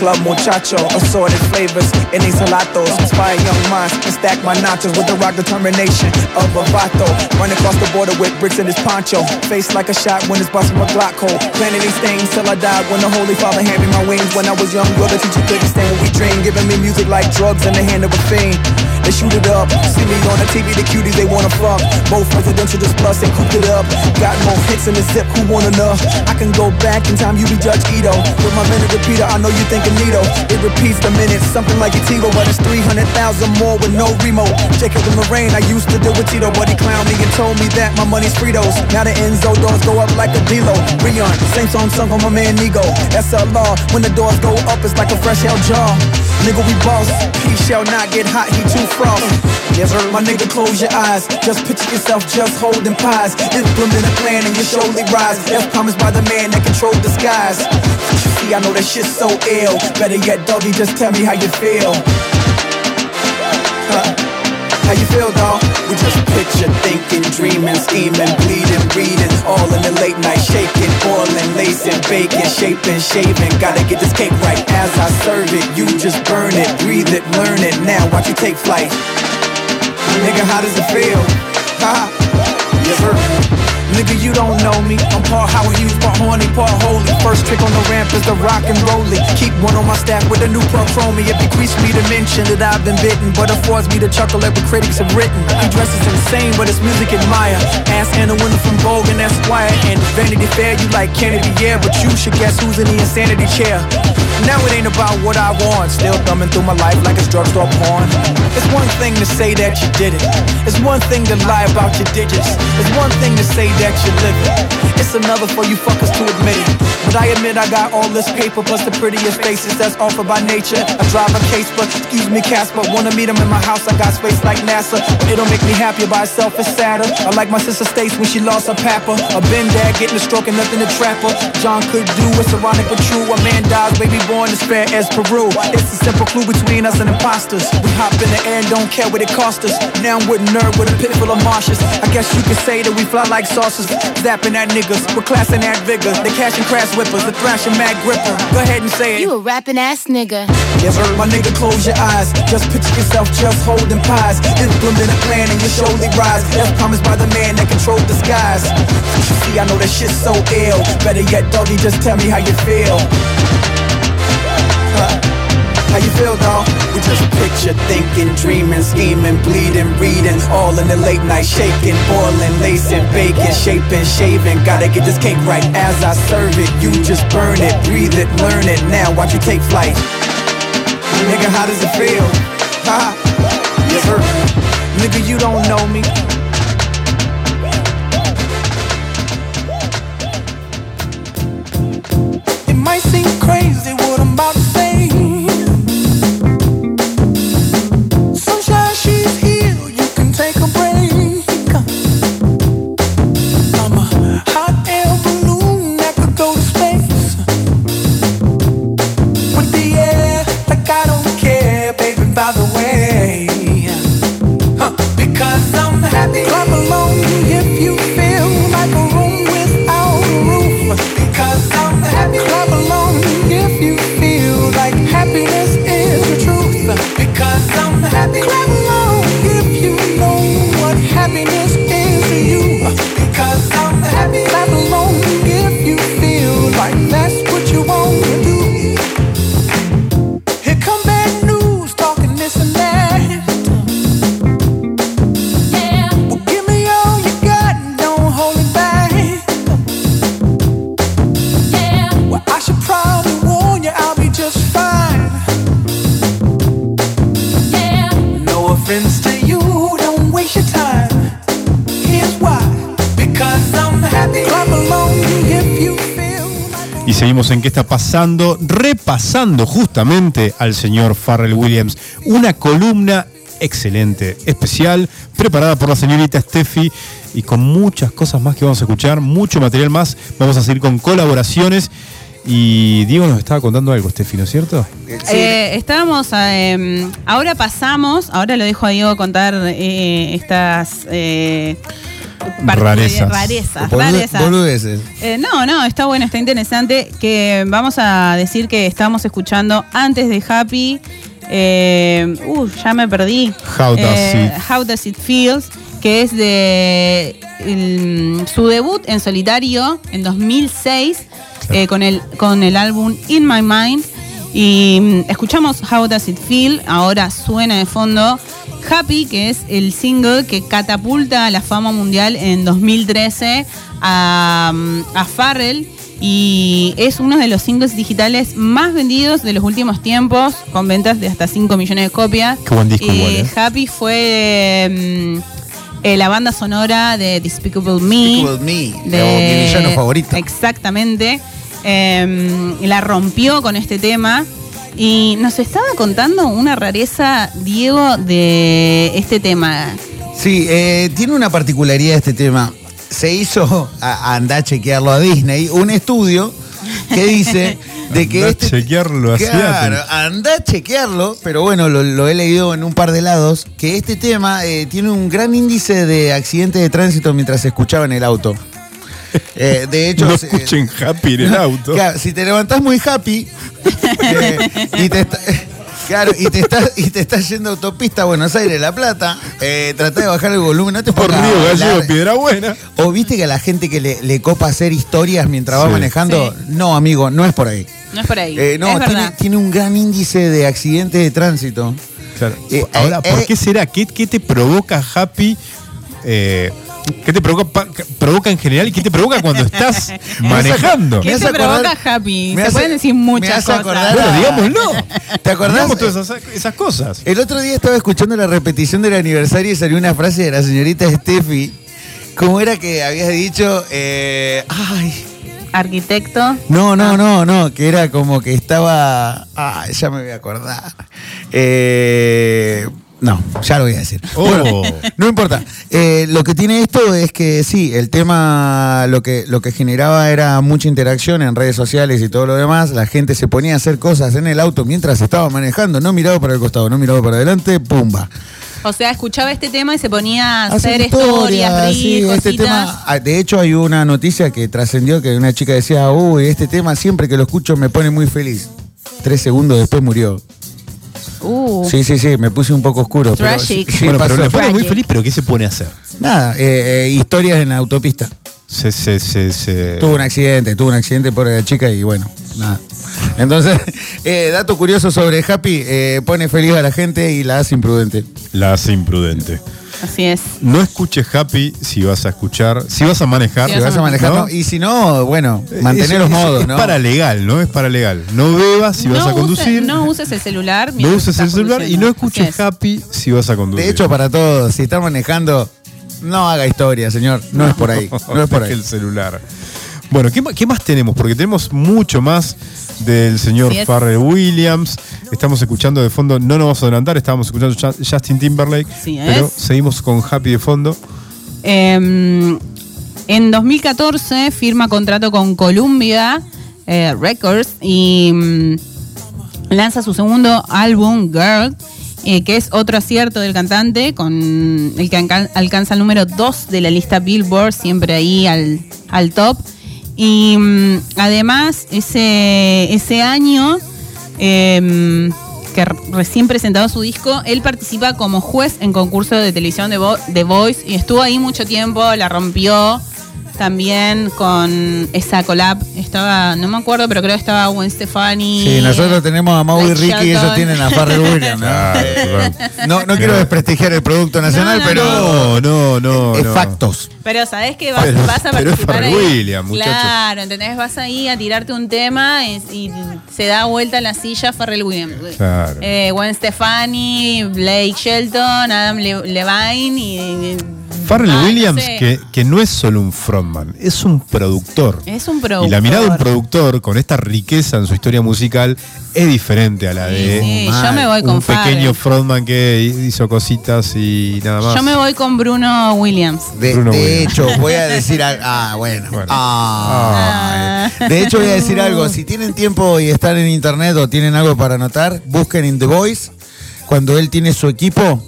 Club muchacho. Assorted flavors in these gelatos. Inspire young minds and stack my nachos with the rock determination of a vato. Run across the border with bricks in his poncho. Face like a shot when it's busting my Glock hole. Planning these things till I die when the Holy Father handed me my wings. When I was young, the teacher couldn't stand what we dream. Giving me music like drugs in the hand of a fiend. They shoot it up. See me on the TV, the cuties they wanna fuck. Both presidential just plus and cooped it up. Got more hits in the zip, who wanna know? I can go back in time, you be Judge Ito. With my minute repeater, I know you thinking Nito. It repeats the minutes, something like a Tigo, but it's 300,000 more with no remote. Jacob and Lorraine, I used to deal with Tito, but he clowned me and told me that my money's Fritos. Now the Enzo doors go up like a D-Lo. Rion, same song sung on my man Nigo. SLR, when the doors go up, it's like a fresh hell jar. Nigga, we boss. He shall not get hot, he too Yes, sir. My nigga, close your eyes. Just picture yourself just holding pies. Implement a plan and you surely rise. As promised by the man that controlled the skies. See, I know that shit's so ill. Better yet, doggy, just tell me how you feel. Huh. How you feel, dog? We just picture thinking, dreaming, scheming, bleeding, reading, all in the late night, shaking, boiling, lacing, baking, shaping, shaving. Gotta get this cake right as I serve it. You just burn it, breathe it, learn it. Now watch you take flight. Nigga, how does it feel? Ha! Yes, sir. Nigga, you don't know me. I'm part Howard Hughes, part horny, part holy. First trick on the ramp is the rock and rolling. Keep one on my staff with a new pro chromie. It bequeaths me to mention that I've been bitten, but it affords me to chuckle at what critics have written. He dresses insane, but his music admire. Ask Anna Winter from Vogue and Esquire. And Vanity Fair, you like Kennedy, yeah, but you should guess who's in the insanity chair. Now it ain't about what I want. Still thumbing through my life like it's drugstore porn. It's one thing to say that you did it. It's one thing to lie about your digits. It's one thing to say that you live it. It's another for you fuckers to admit it. But I admit I got all this paper plus the prettiest faces that's offered by nature. I drive a case, but excuse me, Casper. Wanna meet him in my house? I got space like NASA. It'll make me happier by itself. It's sadder. I like my sister Stace when she lost her papa. A Ben dad getting a stroke and nothing to trap her. John could do it's ironic but true. A man dies, baby born as fair as Peru. It's a simple clue between us and imposters. We hop in the air and don't care what it cost us. Now I'm with a nerd with a pit full of marshes. I guess you could say that we fly like saucers. Zapping at niggas, we're class and that vigor. The cash and crash whippers, the thrashing mad gripper. Go ahead and say it. You a rapping ass nigga. Sir. My nigga, close your eyes. Just picture yourself just holding pies. Implement a plan and you surely rise. As promised by the man that controlled the skies. You see, I know that shit's so ill. Better yet, doggy, just tell me how you feel. Huh. How you feel, dog? We just picture thinking, dreaming, scheming, bleeding, reading, all in the late night, shaking, boiling, lacing, baking, shaping, shaving. Gotta get this cake right as I serve it. You just burn it, breathe it, learn it. Now watch you take flight. Nigga, how does it feel? Ha! Yes, sir. Nigga, you don't know me. It might seem crazy seguimos en qué está pasando, repasando justamente al señor Farrell Williams. Una columna excelente, especial, preparada por la señorita Steffi y con muchas cosas más que vamos a escuchar, mucho material más. Vamos a seguir con colaboraciones. Y Diego nos estaba contando algo, Steffi, ¿no es cierto? Eh, estábamos, eh, ahora pasamos, ahora lo dejo a Diego contar eh, estas, eh, Rarezas. Rarezas, rarezas. Boludeces. Eh, no, no, está bueno, está interesante. Que vamos a decir que estamos escuchando antes de Happy. eh, uh, ya me perdí. How Does Eh, It- How Does It Feels, que es de el- su debut en solitario en 2006 eh, con, el, con el álbum In My Mind. Y mm, escuchamos How Does It Feel, ahora suena de fondo. Happy, que es el single que catapulta a la fama mundial en 2013 a, mm, a Farrell y es uno de los singles digitales más vendidos de los últimos tiempos, con ventas de hasta 5 millones de copias. Qué buen disco Eh, igual, ¿eh? Happy fue mm, eh, la banda sonora de Despicable Me. Despicable Me, mi villano favorito. Exactamente. Eh, y la rompió con este tema. Y nos estaba contando una rareza, Diego, de este tema. Sí, eh, tiene una particularidad este tema. Se hizo, a, andá a chequearlo a Disney, un estudio que dice de que Andá a este... chequearlo a Claro, Seattle. anda a chequearlo, pero bueno, lo, lo he leído en un par de lados, que este tema eh, tiene un gran índice de accidentes de tránsito mientras se escuchaba en el auto. Eh, de hecho, no se- escuchen Happy en el auto. Claro, si te levantás muy happy eh, y te está- Claro, y te estás y te estás yendo a autopista a Buenos Aires, La Plata, eh, tratá de bajar el volumen, no te Por pongas a Río bailar. Gallego, Piedra Buena. O viste que a la gente que le, le copa hacer historias mientras va Sí. manejando, Sí. no, amigo, no es por ahí. No es por ahí. Eh, no, es tiene, verdad. tiene un gran índice de accidentes de tránsito. Claro. Eh, Ahora, eh, ¿por eh. qué será? ¿Qué, qué te provoca Happy? ¿Qué te provoca, provoca en general y qué te provoca cuando estás manejando? ¿Qué Me te acordar- provoca Happy? me Se hace- pueden decir muchas cosas. Bueno, a- digámoslo. ¿Te acordás? Digamos todas esas, esas cosas. El otro día estaba escuchando la repetición del aniversario y salió una frase de la señorita Steffi. ¿Cómo era que habías dicho? Eh, ay. Arquitecto. No, no, no, no, que era como que estaba. Ah, ya me voy a acordar. Eh, no, ya lo voy a decir. Oh. Bueno, no importa. Eh, lo que tiene esto es que sí, el tema lo que, lo que generaba era mucha interacción en redes sociales y todo lo demás. La gente se ponía a hacer cosas en el auto mientras estaba manejando, no miraba para el costado, no miraba para adelante, pumba. O sea, escuchaba este tema y se ponía a Hacer hacer historias, reír, sí, este tema. ah, De hecho, hay una noticia que trascendió que una chica decía, uy, este tema siempre que lo escucho me pone muy feliz. Tres segundos después murió. Uh, Sí, sí, sí, me puse un poco oscuro. Pero, sí, bueno, pero le pone muy feliz, pero ¿qué se pone a hacer? Nada, eh, eh, historias en la autopista. Se, se, se, se- Tuvo un accidente, tuvo un accidente por la chica y bueno, nada. Entonces, eh, dato curioso sobre Happy, eh, pone feliz a la gente y la hace imprudente. La hace imprudente. Así es. No escuches Happy si vas a escuchar, si vas a manejar. Si vas a manejar, y si no, bueno, mantener los modos, es ¿no? para legal, ¿no? Es para legal. No bebas si vas a use- conducir. no uses el celular. no uses el estás celular y no escuches es. Happy si vas a conducir. De hecho, para todos, si está manejando, no haga historia, señor. No, es por ahí. No es por ahí. el celular. Bueno, ¿qué, más tenemos? Porque tenemos mucho más del señor es. Farrell Williams. Estamos escuchando de fondo, no nos vamos a adelantar, estábamos escuchando Justin Timberlake, Así pero seguimos con Happy de fondo. Eh, en 2014 firma contrato con Columbia eh, Records y mm, lanza su segundo álbum, Girl, eh, que es otro acierto del cantante, con el que alcan- alcanza el número 2 de la lista Billboard, siempre ahí al, al top. Y mm, además, ese, ese año eh, que recién presentado su disco, él participa como juez en concurso de televisión de Vo- The Voice y estuvo ahí mucho tiempo, la rompió también con esa collab. Estaba, no me acuerdo, pero creo que estaba Gwen Stefani. Sí, nosotros tenemos a Mau y Ricky y ellos tienen a Farrell Williams. ¿no? Claro, Eh, no, no quiero desprestigiar el producto nacional, No, no, pero No, no, no. es no. factos. Pero sabes que vas, Pero- vas a pero es participar Pharrell ahí. Williams, muchacho. Claro, ¿entendés? Vas ahí a tirarte un tema y, y se da vuelta la silla Pharrell Williams. Claro. Eh, Gwen Stefani, Blake Shelton, Adam Le- Levine y... y- Farrell no Williams, sé. que, que no es solo un frontman, es un productor. Es un productor. Y la mirada de un productor con esta riqueza en su historia musical es diferente a la Sí, de sí, yo me voy con un pequeño frontman que hizo cositas y nada más. Yo me voy con Bruno Williams. De, Bruno de Williams. hecho, voy a decir algo. Ah, bueno. Bueno. Ah, eh. De hecho, voy a decir algo. Si tienen tiempo y están en internet o tienen algo para anotar, busquen in The Voice. Cuando él tiene su equipo,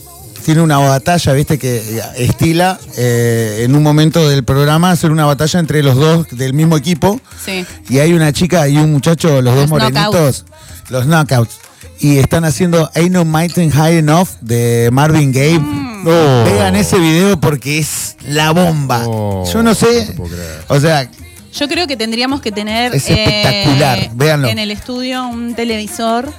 tiene una batalla, viste, que eh, estila eh, en un momento del programa hacer una batalla entre los dos del mismo equipo. Sí. Y hay una chica y un muchacho, los, dos morenitos, knockouts. los knockouts. Y están haciendo Ain't No Mountain High Enough de Marvin Gaye. Mm. Oh. Vean ese video porque es la bomba. Oh, Yo no sé. o sea, Yo creo que tendríamos que tener Es espectacular, véanlo. en el estudio un televisor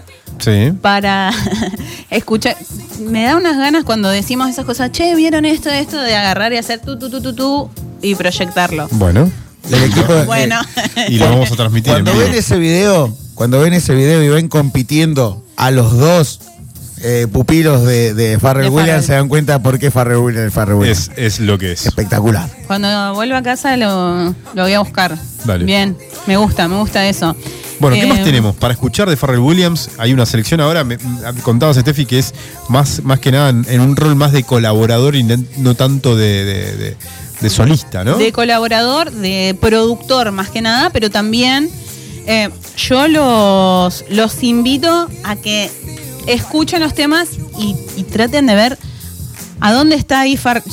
Sí. para escuchar. Me da unas ganas cuando decimos esas cosas, che, ¿vieron esto, esto? De agarrar y hacer tu, tu, tu, tu, tu y proyectarlo. Bueno. el equipo. Bueno. Y lo vamos a transmitir en Cuando ven ese video, cuando ven ese video y ven compitiendo a los dos eh, pupilos de, de Farrell De Williams, se dan cuenta por qué Farrell Williams es Farrell Williams. Es, es lo que es. Espectacular. Cuando vuelva a casa lo, lo voy a buscar. Dale. Bien, me gusta, me gusta eso. Bueno, ¿qué Eh, más tenemos? Para escuchar de Farrell Williams, hay una selección ahora, me, contabas, Steffi, que es más, más que nada en, en un rol más de colaborador y no, tanto de, de- de- de solista, ¿no? De colaborador, de productor más que nada, pero también eh, yo los, los invito a que escuchen los temas y, y traten de ver a dónde está ahí Far.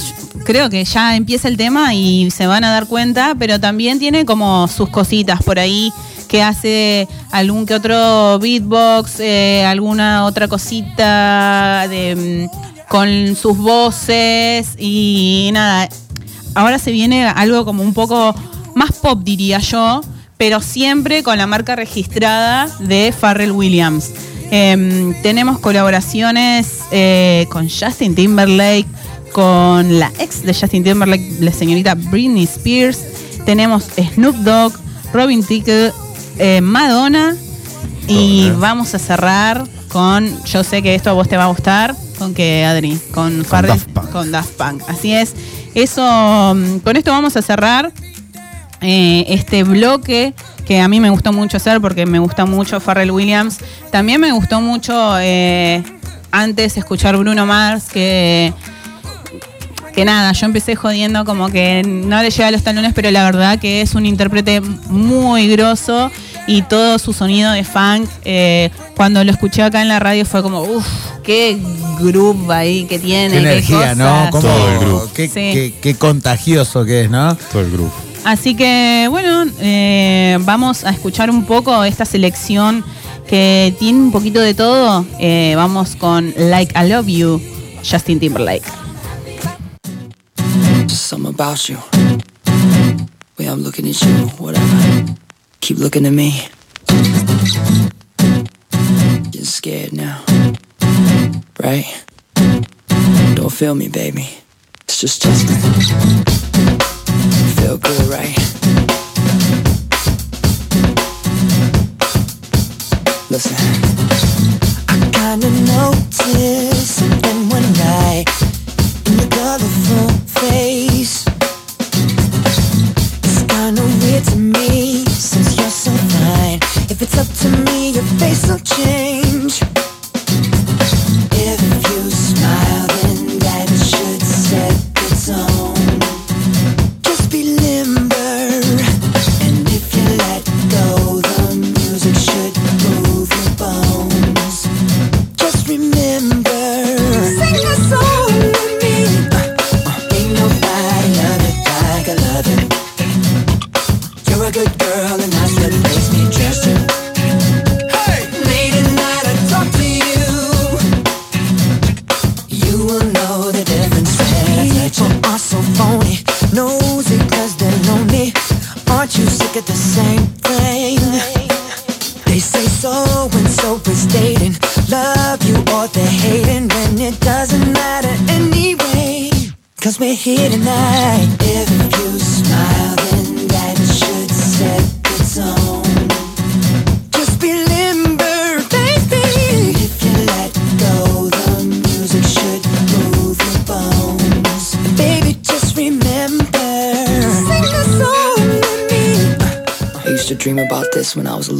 Creo que ya empieza el tema y se van a dar cuenta, pero también tiene como sus cositas por ahí que hace algún que otro beatbox, eh, alguna otra cosita mm, con sus voces y nada. Ahora se viene algo como un poco más pop, diría yo, pero siempre con la marca registrada de Pharrell Williams. Em, tenemos colaboraciones eh, con Justin Timberlake, con la ex de Justin Timberlake, la señorita Britney Spears. Tenemos Snoop Dogg, Robin Thicke, eh, Madonna. Y vamos a cerrar con, yo sé que esto a vos te va a gustar, con que Adri, con Daft Punk. con Daft Punk. Así es. Eso, mm, con esto vamos a cerrar eh, este bloque que a mí me gustó mucho hacer porque me gusta mucho Pharrell Williams. También me gustó mucho eh, antes escuchar Bruno Mars, que, que nada, yo empecé jodiendo como que no le llega a los talones, pero la verdad que es un intérprete muy grosso y todo su sonido de funk, eh, cuando lo escuché acá en la radio fue como, uff, qué groove ahí que tiene. Qué energía, ¿no? cosas. Cómo- Todo el grupo. Qué, Sí. qué- qué contagioso que es, ¿no? Todo el grupo. Así que bueno, eh, vamos a escuchar un poco esta selección que tiene un poquito de todo. Eh, vamos con Like I Love You, Justin Timberlake. Just something about you. Way I'm looking at you, whatever. Keep looking at me. Getting scared now. Right? Don't feel me, baby. It's just Justin. Feel good, right? Listen. I kinda noticed something one night in your colorful face. If it's up to me, your face will change.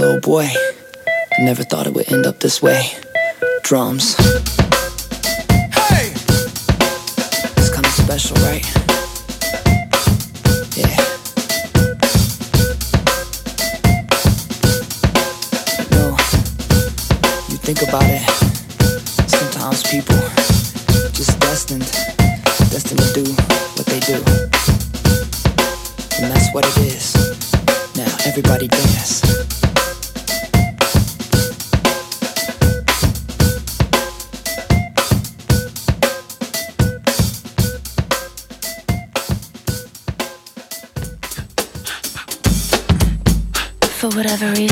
little boy. Never thought it would end up this way. Drums. Hey! It's kinda special, right? Yeah. No, you think about it. Sometimes people just destined, destined to do what they do. And that's what it is. Now everybody dance. every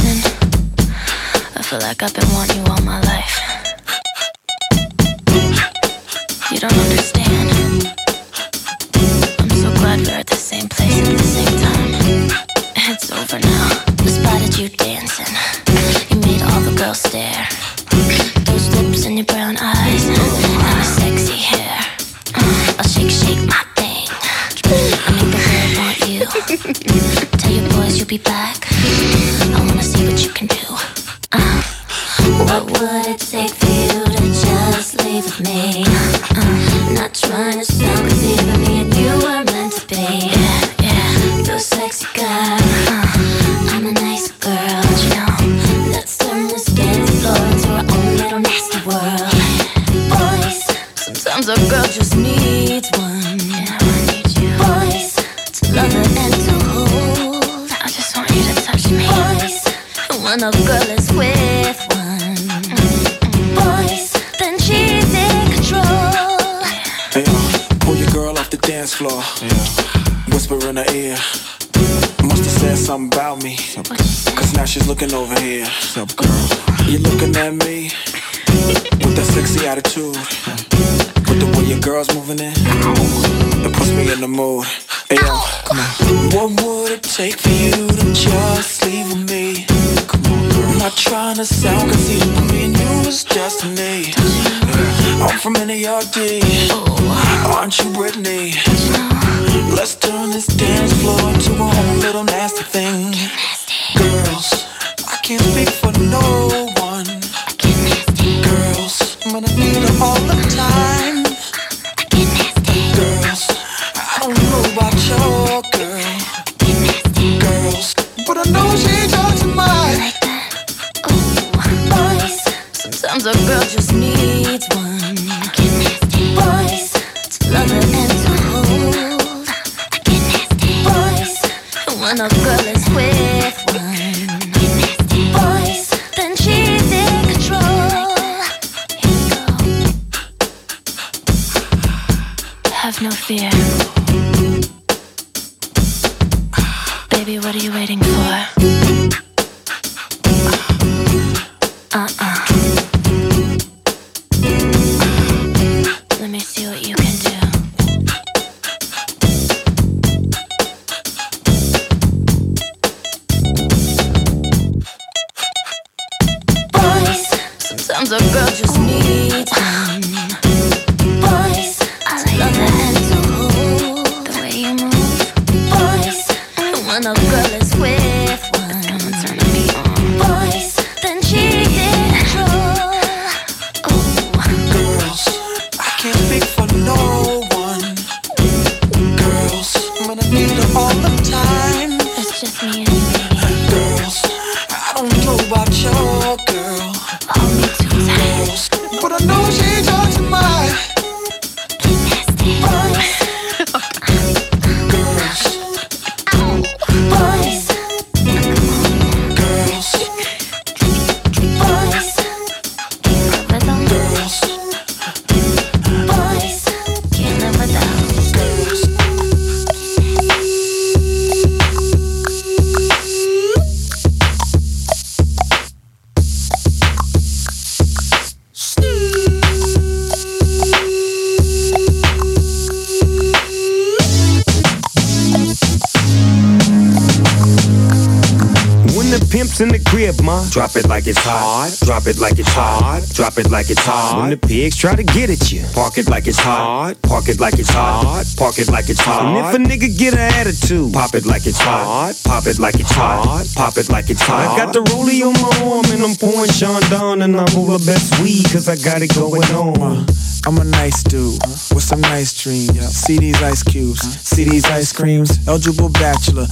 like it's hot. Drop it like it's hot. Drop it like it's hot. When the pigs try to get at you, park it like it's hot. Park it like it's hot. Park it like it's hot. And if a nigga get an attitude, pop it like it's hot. Pop it like it's hot. Pop it like it's hot. I got the rollie on my arm and I'm pouring Sean down and I'm over best weed cause I got it going on. I'm a nice dude with some nice dreams. See these ice cubes, see these ice creams. Eligible bachelor,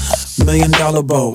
million dollar bow.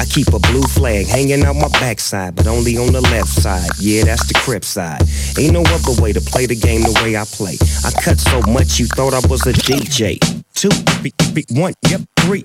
I keep a blue flag hanging out my backside, but only on the left side. Yeah, that's the crip side. Ain't no other way to play the game the way I play. I cut so much you thought I was a DJ. Two, be, be, one, yep, three.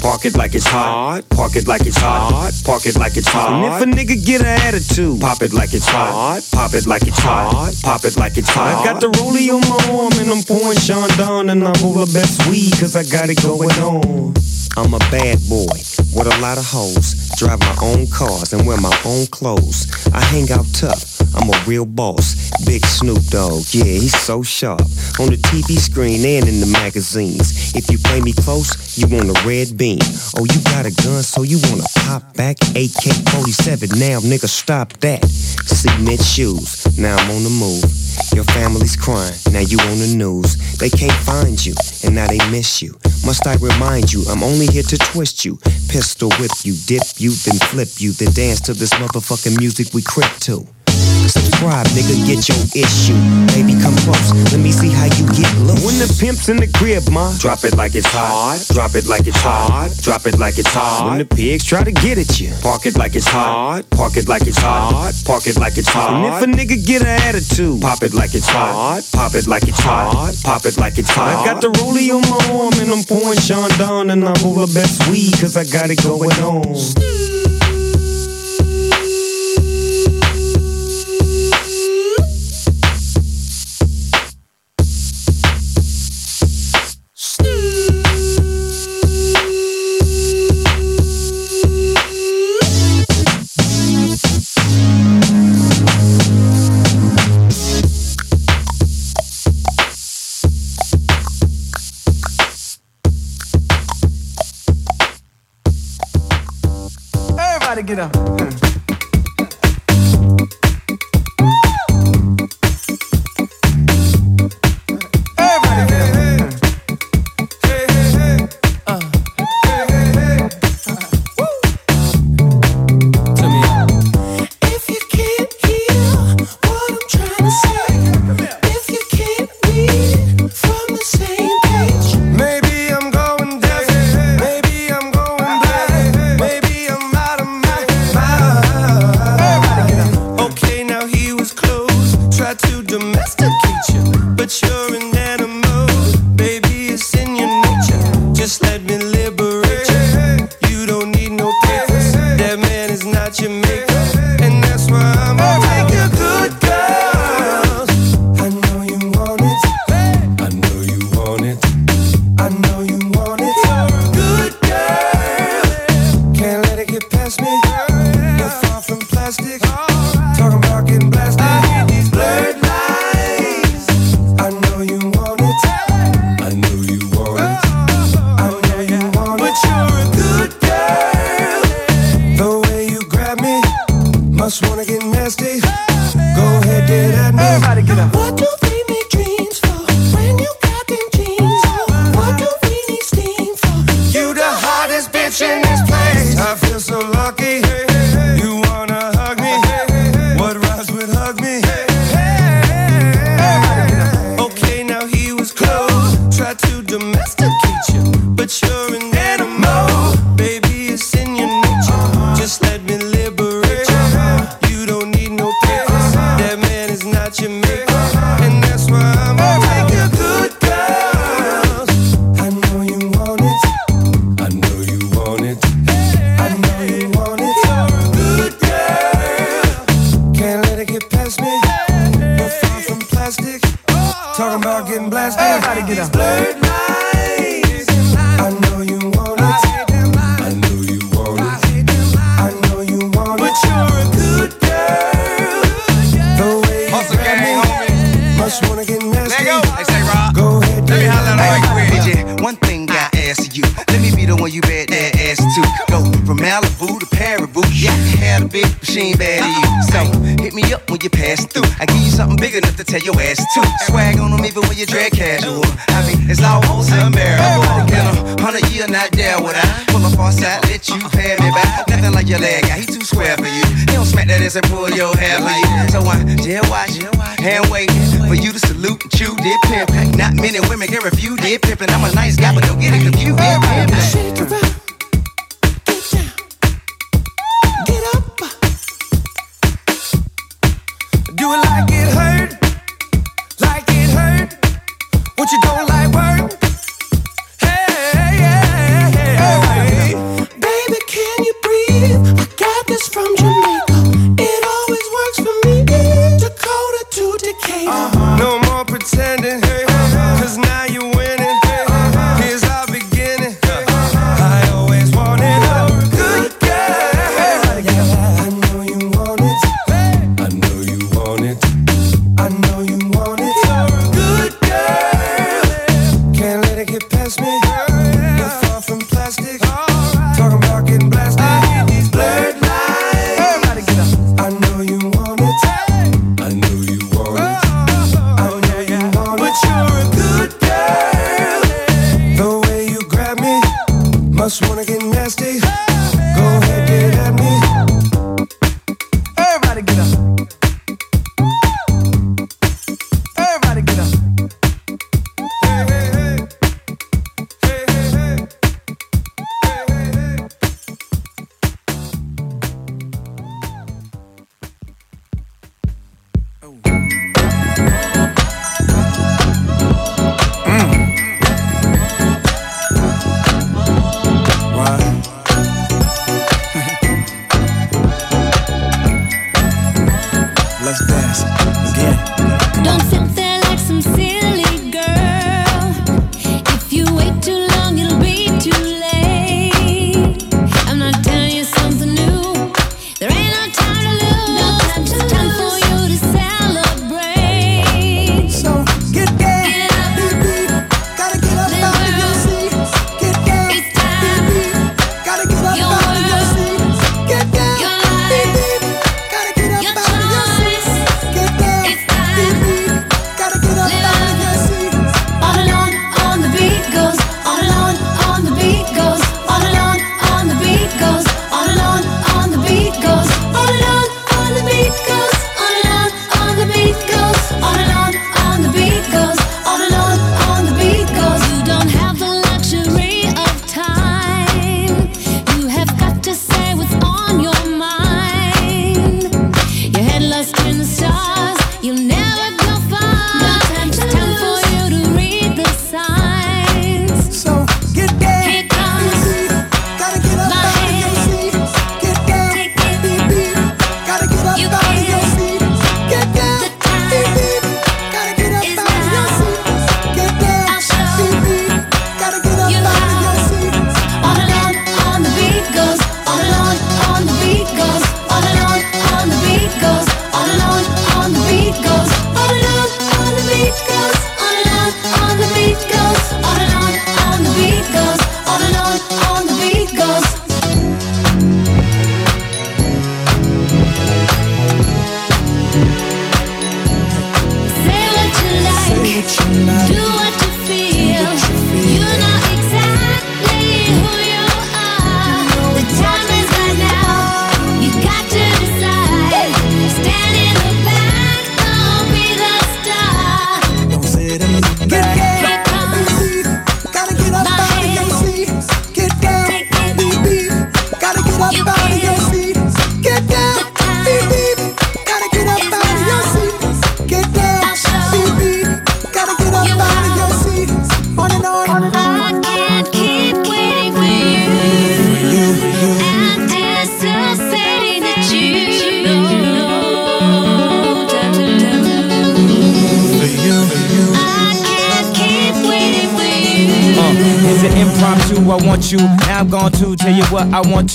park it like it's hot. Park it like it's hot. Park it like it's hot. And if a nigga get an attitude, pop it like it's hot. Pop it like it's hot. Pop it like it's hot. I got the rollie on my arm and I'm pouring Sean down and I'm the best weed cause I got it going on. I'm a bad boy with a lot of hoes. Drive my own cars and wear my own clothes. I hang out tough. I'm a real boss. Big Snoop Dogg, yeah, he's so sharp. On the TV screen and in the magazines. If you play me close, you want a red beam. Oh, you got a gun, so you wanna pop back? AK 47, now nigga, stop that. Cement shoes, now I'm on the move. Your family's crying, now you on the news. They can't find you, and now they miss you. Must I remind you, I'm only here to twist you. Pistol whip you, dip you, then flip you, then dance to this motherfucking music we crip to. Subscribe, nigga, get your issue. Baby, come close, let me see how you get loose. When the pimp's in the crib, ma, drop it like it's hot. Drop it like it's hot. Drop it like it's hot. When the pigs try to get at you, park it like it's hot. Park it like it's hot. Park it like it's hot. And if a nigga get an attitude, pop it like it's hot. Pop it like it's hot. Pop it like it's hot. I got the rollie on my arm and I'm pouring Sean down and I'm the best weed cause I got it going on. it.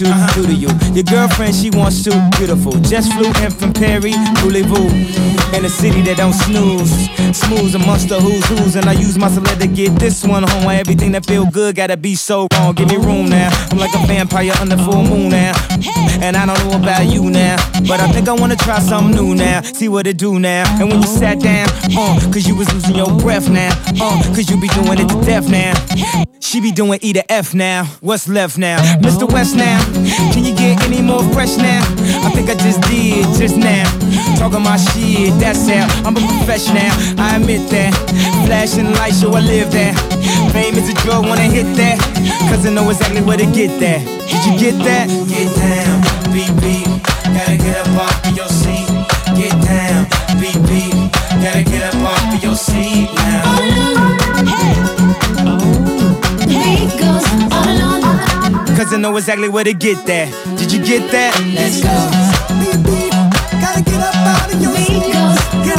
What do to you. Your girlfriend, she wants to, beautiful. Just flew in from Perry, voulez-vous. In a city that don't snooze. Smooth amongst the who's who's. And I use my select to get this one home. Why everything that feel good gotta be so wrong. Give me room now. I'm like a vampire under full moon now. And I don't know about you now. But I think I wanna try something new now. See what it do now. And when you sat down, uh, cause you was losing your breath now. Uh, cause you be doing it to death now. She be doing E to F now. What's left now? Mr. West now. Can you get any more fresh now? I think I just did just now. Talking my shit, that's how I'm a professional. I admit that. Flashing lights, show, I live that. Fame is a drug, wanna hit that. Cause I know exactly where to get that. Did you get that? Get down, beep beep. Gotta get up off of your seat. Get down, beep beep. Gotta get up off of your seat now. Cause I know exactly where to get that. Did you get that? Let's go. Gotta get up out of your seat.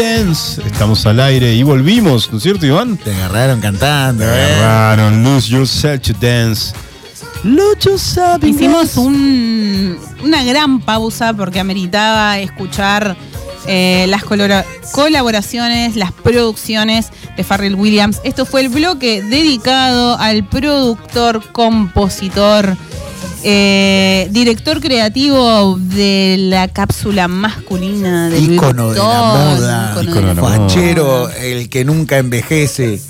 dance. Estamos al aire y volvimos, ¿no es cierto, Iván? Te agarraron cantando, Te ¿eh? agarraron. Lose yourself to dance. Lose yourself to Hicimos un- una gran pausa porque ameritaba escuchar eh, las colaboraciones, las producciones de Farrell Williams. Esto fue el bloque dedicado al productor, compositor, eh, director creativo de la cápsula masculina del Ícono de la moda, ícono de la moda. fachero, el que nunca envejece.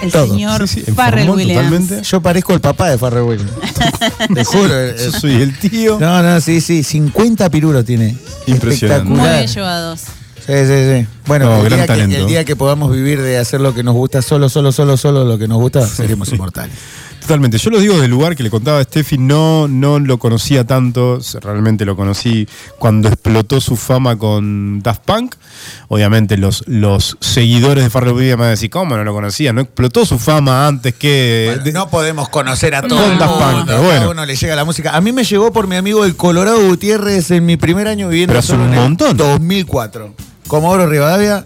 El Todo. señor Sí, sí, Farrell Williams. totalmente. Yo parezco el papá de Farrell Williams. Te juro. Yo soy el tío. No, no, sí, sí. 50 pirulos tiene. Impresionante. Muy bien llevados. Sí, sí, sí. Bueno, No, el, gran día que, talento. el día que podamos vivir de hacer lo que nos gusta, solo, solo, solo, solo lo que nos gusta, seremos inmortales. Totalmente. Yo lo digo del lugar que le contaba a Steffi, no, no lo conocía tanto, realmente lo conocí cuando explotó su fama con Daft Punk. Obviamente los, los seguidores de Farrell Williams me van a decir, ¿cómo no lo conocía? No explotó su fama antes que... de- No podemos conocer a Con todo el Daft Punk, pero a bueno. uno le llega la música. A mí me llegó por mi amigo el Colorado Gutiérrez en mi primer año viviendo Pero hace un montón. 2004. Comodoro Rivadavia,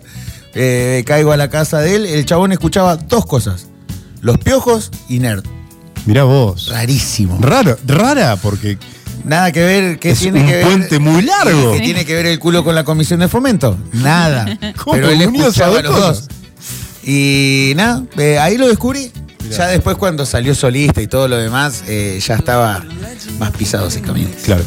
eh, caigo a la casa de él. El chabón escuchaba dos cosas: los piojos y nerd. Mirá vos. Rarísimo. Raro, rara, porque Nada que ver, ¿qué Es tiene un que ver? puente muy largo. ¿Qué tiene que ver el culo con la comisión de fomento? Nada. ¿Cómo? Pero él a escuchaba dos los dos. Y nada, eh, ahí lo descubrí. Ya después cuando salió solista y todo lo demás, eh, ya estaba más pisado ese camino. Claro.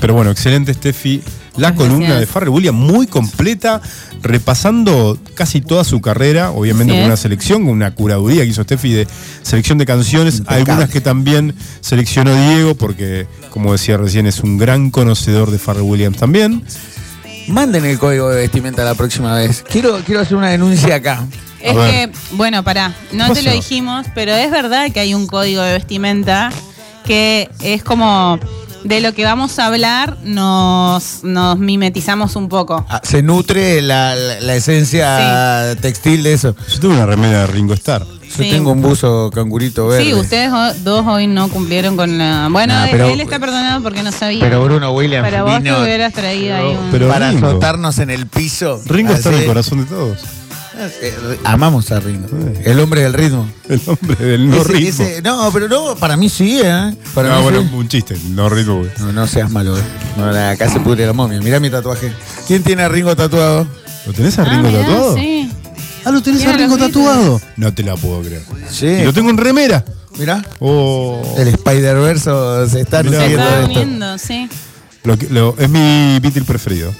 Pero bueno, excelente, Steffi. La Gracias. columna de Farrell Williams muy completa, repasando casi toda su carrera, obviamente Sí. con una selección, con una curaduría que hizo Steffi de selección de canciones, algunas que también seleccionó Diego, porque como decía recién, es un gran conocedor de Farrell Williams también. Manden el código de vestimenta la próxima vez. Quiero, quiero hacer una denuncia acá. Es que, bueno, pará, no ¿Qué te lo dijimos, pero es verdad que hay un código de vestimenta que es como de lo que vamos a hablar, nos, nos mimetizamos un poco. Ah, Se nutre la, la- la esencia textil de eso. Yo tengo una remera de Ringo Starr. Yo Sí. tengo un buzo cangurito verde. Sí, ustedes dos hoy no cumplieron con la. Bueno, Nah, pero- él está perdonado porque no sabía. Pero Bruno Williams Pero vos vino- te hubieras traído ahí un. Pero para Ringo. azotarnos en el piso. Ringo está en el Así. corazón de todos. Eh, Amamos a Ringo. El hombre del ritmo. El hombre del no Ese- ritmo. ese- no, pero no, para mí sí, ¿eh? Para no, mí bueno, sí. un chiste, no ritmo. güey. No, no seas malo, ¿eh? No, la- acá se pudre la momia. Mirá mi tatuaje. ¿Quién tiene a Ringo tatuado? ¿Lo tenés a Ah, Ringo mirá, tatuado? Sí. Ah, lo tenés a Ringo tatuado. No te la puedo creer. Sí. Y lo tengo en remera. Mirá. Oh. El Spider-Verse se está Mirá, Se está uniendo, sí. Lo que- lo- es mi Beatle preferido.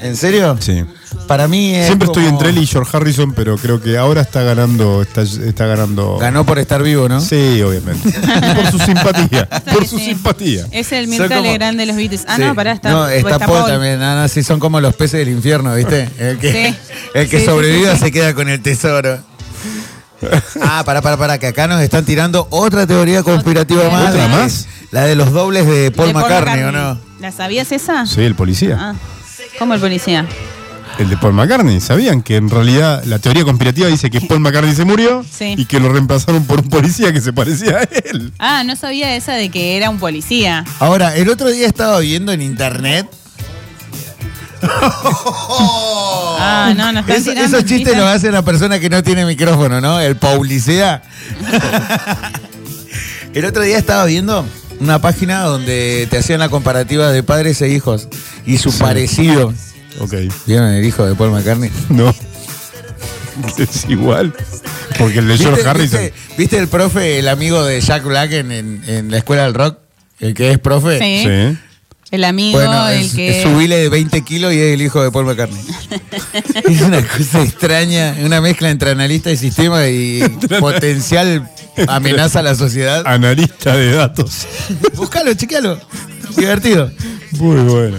¿En serio? Sí. Para mí es Siempre estoy entre él y George Harrison, pero creo que ahora está ganando. Está, está ganando. Ganó por estar vivo, ¿no? Sí, obviamente. por su simpatía. por su sí. simpatía. Es el Mirta como- Legrand de los Beatles. Ah, Sí. no, pará, está. No, está, Paul, Paul. también. No, no, sí, son como los peces del infierno, ¿viste? El que, Sí. el que Sí, sí, sobreviva sí, sí. se queda con el tesoro. Ah, pará, pará, pará, que acá nos están tirando otra teoría conspirativa más. ¿Otra de- más? La de los dobles de Paul, De McCartney, ¿o no? ¿La sabías esa? Sí, el policía. Ah, ¿Cómo el policía? El de Paul McCartney. ¿Sabían que en realidad la teoría conspirativa dice que Paul McCartney se murió Sí. y que lo reemplazaron por un policía que se parecía a él? Ah, no sabía esa de que era un policía. Ahora, el otro día estaba viendo en internet. Ah, no, no están Eso- tirando, esos chistes los hace una persona que no tiene micrófono, ¿no? El paulicea. el otro día estaba viendo una página donde te hacían la comparativa de padres e hijos y su Sí. parecido. Ok. ¿Vieron el hijo de Paul McCartney? No. Es igual. Porque el de George ¿Viste, Harrison. viste- viste el profe, el amigo de Jack Black en, en- en la escuela del rock? El que es profe. Sí. Sí. El amigo, Bueno, el es, que. es subile de 20 kilos y es el hijo de Paul McCartney. es una cosa extraña, una mezcla entre analista de sistema y potencial amenaza a la sociedad. Analista de datos. Búscalo, chequealo. Divertido. Muy bueno.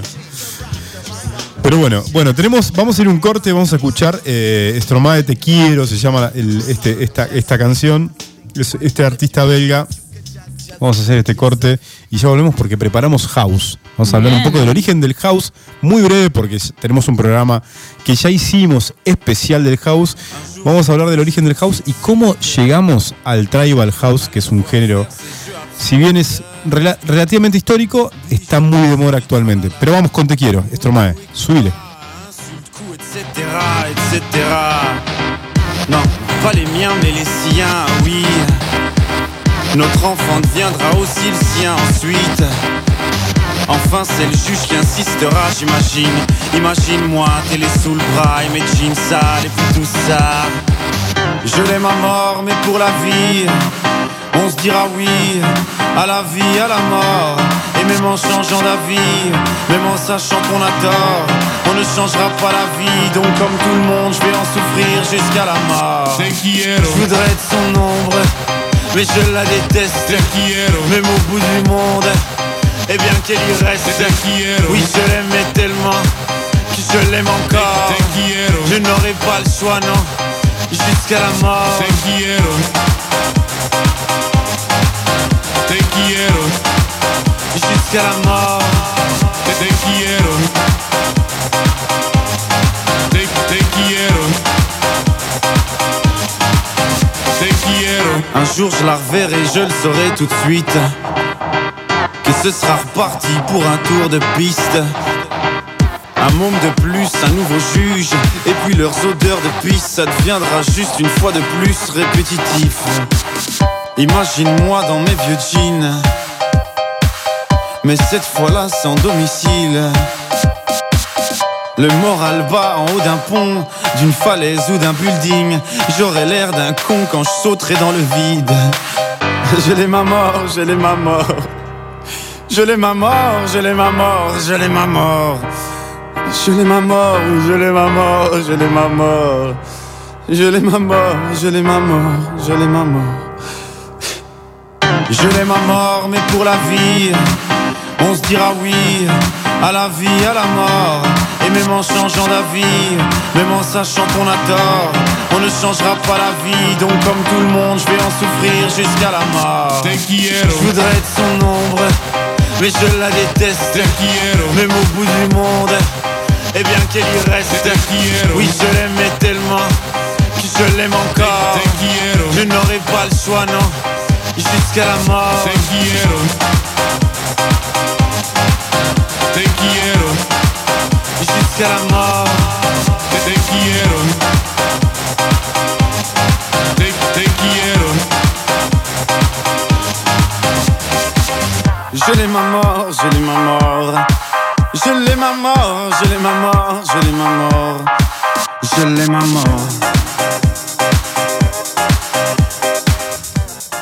Pero bueno, bueno, tenemos, vamos a ir a un corte, vamos a escuchar eh, Stromae Te Quiero, se llama el- este, esta, esta canción, es este artista belga. Vamos a hacer este corte y ya volvemos porque preparamos House. Vamos a hablar un poco del origen del House, muy breve porque tenemos un programa que ya hicimos especial del House. Vamos a hablar del origen del House y cómo llegamos al Tribal House, que es un género, si bien es rela- relativamente histórico, está muy de moda actualmente. Pero vamos con Te Quiero, Stromae, subile. Non, pas les miens, mais les siens, oui. Notre enfant deviendra aussi le sien ensuite. Enfin, c'est le juge qui insistera, j'imagine. Imagine-moi, télé sous le bras et mes jeans sales et puis tout ça. Je l'aime à mort, mais pour la vie, on se dira oui à la vie, à la mort. Et même en changeant d'avis, même en sachant qu'on a tort, on ne changera pas la vie. Donc, comme tout le monde, je vais en souffrir jusqu'à la mort. Je voudrais être son ombre, mais je la déteste. Même au bout du monde, et bien qu'elle y reste. Oui, je l'aimais tellement que je l'aime encore. Je n'aurai pas le choix, non, jusqu'à la mort. Jusqu'à la mort. Un jour je la reverrai, je le saurai tout de suite. Que ce sera reparti pour un tour de piste. Un môme de plus, un nouveau juge. Et puis leurs odeurs de piste, ça deviendra juste une fois de plus répétitif. Imagine-moi dans mes vieux jeans. Mais cette fois-là sans domicile. Le moral bas en haut d'un pont, d'une falaise ou d'un building. J'aurais l'air d'un con quand je sauterai dans le vide. Je l'aime à mort, je l'aime à mort. Je l'aime à mort, je l'aime à mort, je l'aime à mort. Je l'aime à mort, je l'aime à mort, je l'aime à mort. Je l'aime à mort, je l'aime à mort, je l'aime à mort. Je l'aime à mort, mais pour la vie, on se dira oui à la vie, à la mort. Et même en changeant d'avis, même en sachant qu'on a tort, on ne changera pas la vie. Donc, comme tout le monde, je vais en souffrir jusqu'à la mort. Je voudrais être son ombre, mais je la déteste. Même au bout du monde, et bien qu'elle y reste. Oui, je l'aimais tellement que je l'aime encore. Je n'aurai pas le choix, non, jusqu'à la mort. Te quiero. Jusqu'à la mort. Te, te quiero. Te, te quiero. Je l'aime à mort, je l'aime à mort. Je l'aime à mort, je l'aime à mort, je l'aime à mort. Je l'aime à mort.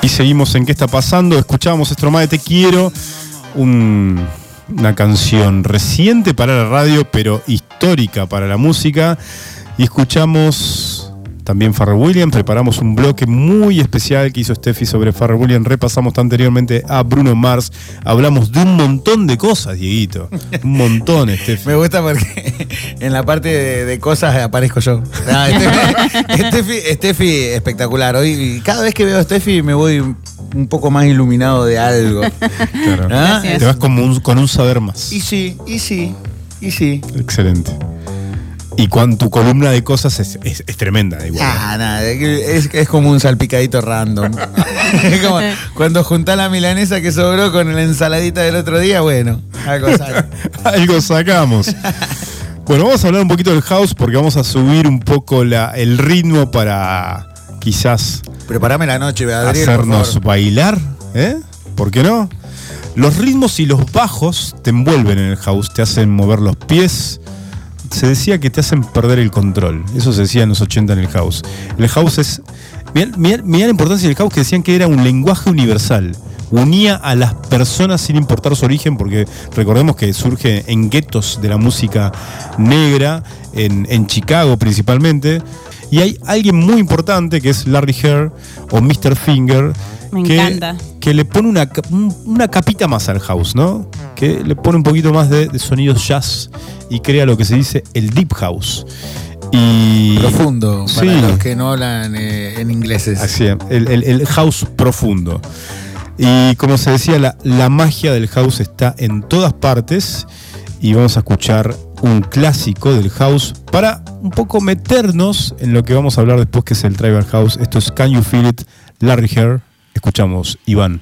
Y seguimos en qué está pasando. Escuchábamos Stromae Te Quiero, un- una canción reciente para la radio, pero histórica para la música. Y escuchamos también Farrell Williams. Preparamos un bloque muy especial que hizo Steffi sobre Farrell Williams. Repasamos anteriormente a Bruno Mars. Hablamos de un montón de cosas, Dieguito. Un montón, Steffi. Me gusta porque en la parte de, de cosas aparezco yo. Steffi, espectacular. Hoy cada vez que veo a Steffi me voy un poco más iluminado de algo. Claro. ¿Ah? Te vas como un- con un saber más. Y sí, y sí, y sí. Excelente. Y cuando tu columna de cosas es, es- es tremenda. Igual. Ah, nada, es, es como un salpicadito random. Es como cuando juntás la milanesa que sobró con la ensaladita del otro día, bueno, algo sale. Algo sacamos. Bueno, vamos a hablar un poquito del house porque vamos a subir un poco la- el ritmo para quizás Preparame la noche, por hacernos favor. bailar. ¿eh? ¿Por qué no? Los ritmos y los bajos te envuelven en el house, te hacen mover los pies. Se decía que te hacen perder el control. Eso se decía en los 80 en el house. El house es. Mirá, la importancia del house que decían que era un lenguaje universal. Unía a las personas sin importar su origen, porque recordemos que surge en guetos de la música negra, en, en Chicago principalmente. Y hay alguien muy importante que es Larry Herr o Mr. Finger. Me que, encanta. Que le pone una, una capita más al house, ¿no? Que le pone un poquito más de, de sonidos jazz y crea lo que se dice el deep house. Y Profundo, para Sí. los que no hablan eh, en ingleses. Así es, el, el- el house profundo. Y como se decía, la, la magia del house está en todas partes. Y vamos a escuchar un clásico del house para un poco meternos en lo que vamos a hablar después, que es el tribal house. Esto es Can You Feel It, Larry Herr. Escuchamos, Iván.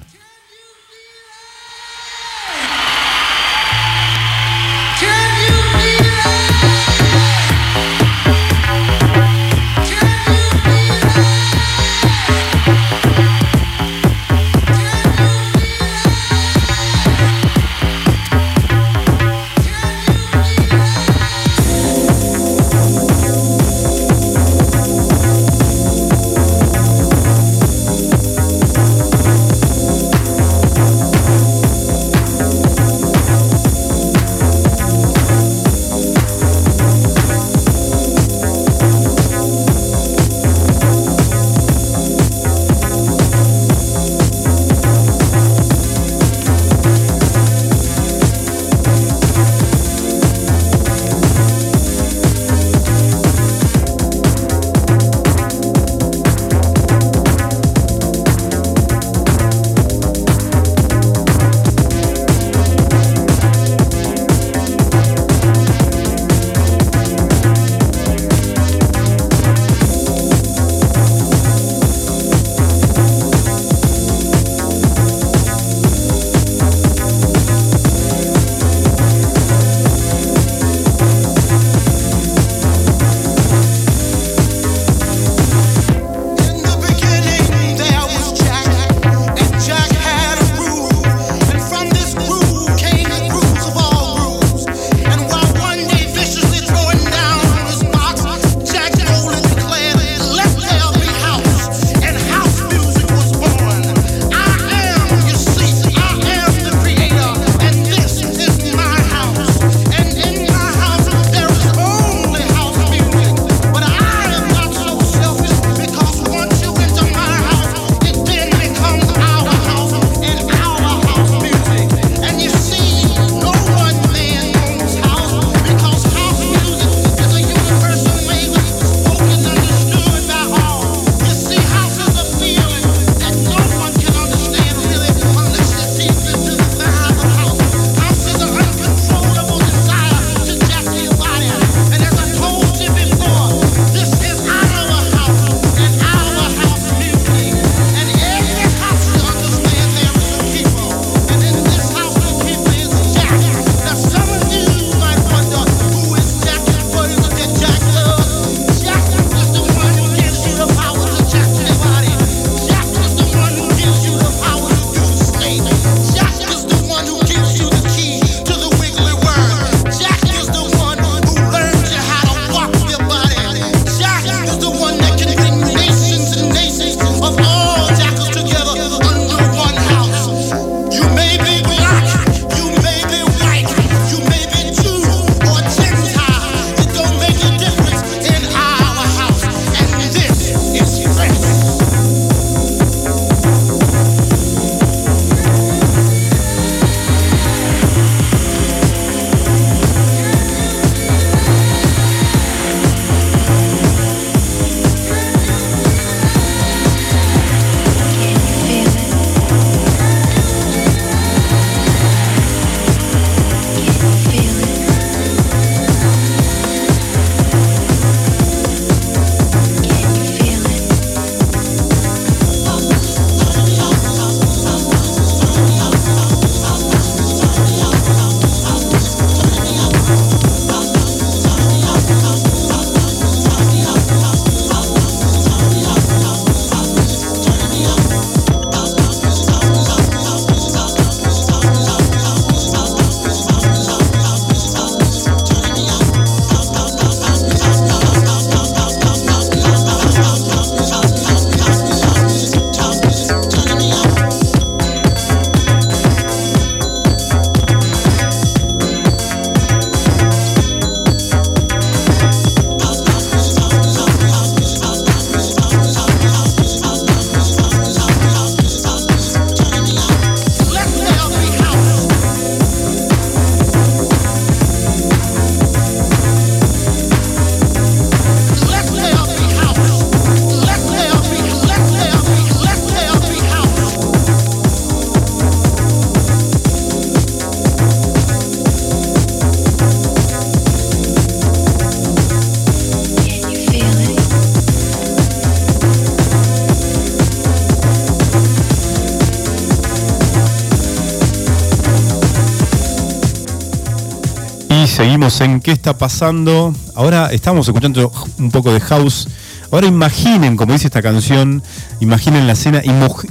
En ¿Qué está pasando? Ahora estamos escuchando un poco de house. Ahora imaginen, como dice esta canción, imaginen la escena,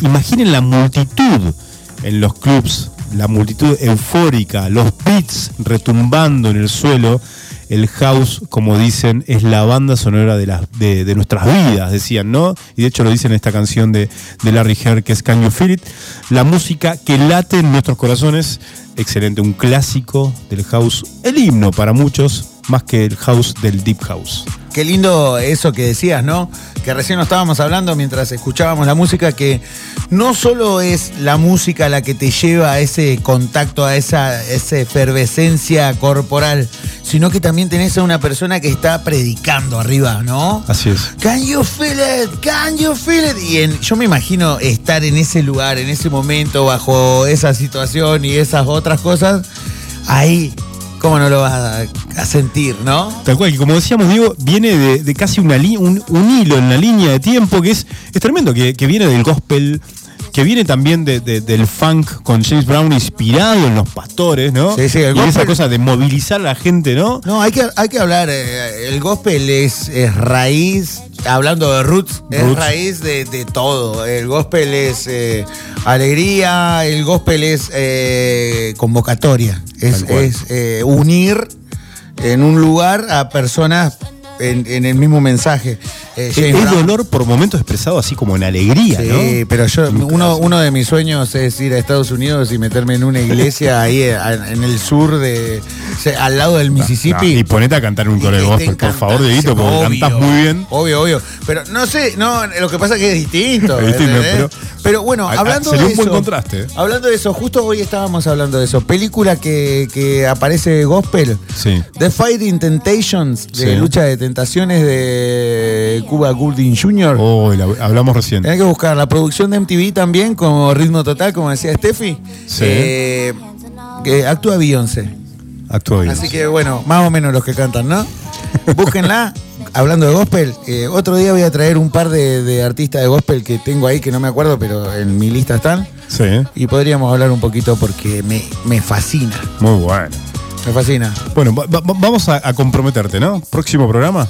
imaginen la multitud en los clubs, la multitud eufórica, los beats retumbando en el suelo. El house, como dicen, es la banda sonora de, de nuestras vidas, decían, ¿no? Y de hecho lo dicen en esta canción de, de Larry Herr, que es Can You Feel It? La música que late en nuestros corazones. Excelente, un clásico del house, el himno para muchos, más que el house del deep house. Qué lindo eso que decías, ¿no? Que recién nos estábamos hablando mientras escuchábamos la música, que no solo es la música la que te lleva a ese contacto, a esa, esa efervescencia corporal, sino que también tenés a una persona que está predicando arriba, ¿no? Así es. Can you feel it? Can you feel it? Y en- yo me imagino estar en ese lugar, en ese momento, bajo esa situación y esas otras cosas, ahí, ¿cómo no lo vas a, sentir, no? Tal cual, que como decíamos, Diego, viene de, casi un, un hilo en la línea de tiempo que es, es tremendo, que viene del gospel, que viene también de- de- del funk con James Brown inspirado en los pastores, ¿no? Sí, sí, el y esa cosa de movilizar a la gente, ¿no? No, hay que, hay que hablar. eh, el gospel es, es raíz, hablando de roots, es raíz de, de todo. El gospel es eh, alegría, el gospel es eh, convocatoria, es, unir en un lugar a personas en, en el mismo mensaje. Eh, Brown- dolor por momentos expresado así como en alegría, Sí, ¿no? pero yo, uno, uno de mis sueños es ir a Estados Unidos y meterme en una iglesia ahí eh, en el sur de, o sea, al lado del Mississippi. No, y ponete a cantar un coro de gospel, por favor, Dieguito, porque obvio, cantás muy bien. Obvio, obvio. Pero no sé, no, lo que pasa es que es distinto. Es pero- pero, bueno, hablando de un buen eso. contraste, ¿eh? Hablando de eso, justo hoy estábamos hablando de eso. Película que, que aparece gospel. Sí. The Fighting Temptations, de Sí. lucha de tentaciones de Cuba Gooding Jr. Oh, la- hablamos recién. Tenés que buscar la producción de MTV también, como ritmo total, como decía Steffi. Sí. Eh, que actúa Beyoncé. Actúa bien. Así que bueno, más o menos los que cantan, ¿no? Búsquenla. Hablando de gospel, eh, otro día voy a traer un par de, de artistas de gospel que tengo ahí que no me acuerdo, pero en mi lista están. Sí, Y podríamos hablar un poquito porque me, me fascina. muy bueno. Me fascina. Bueno, va- va- vamos a, a comprometerte, ¿no? Próximo programa.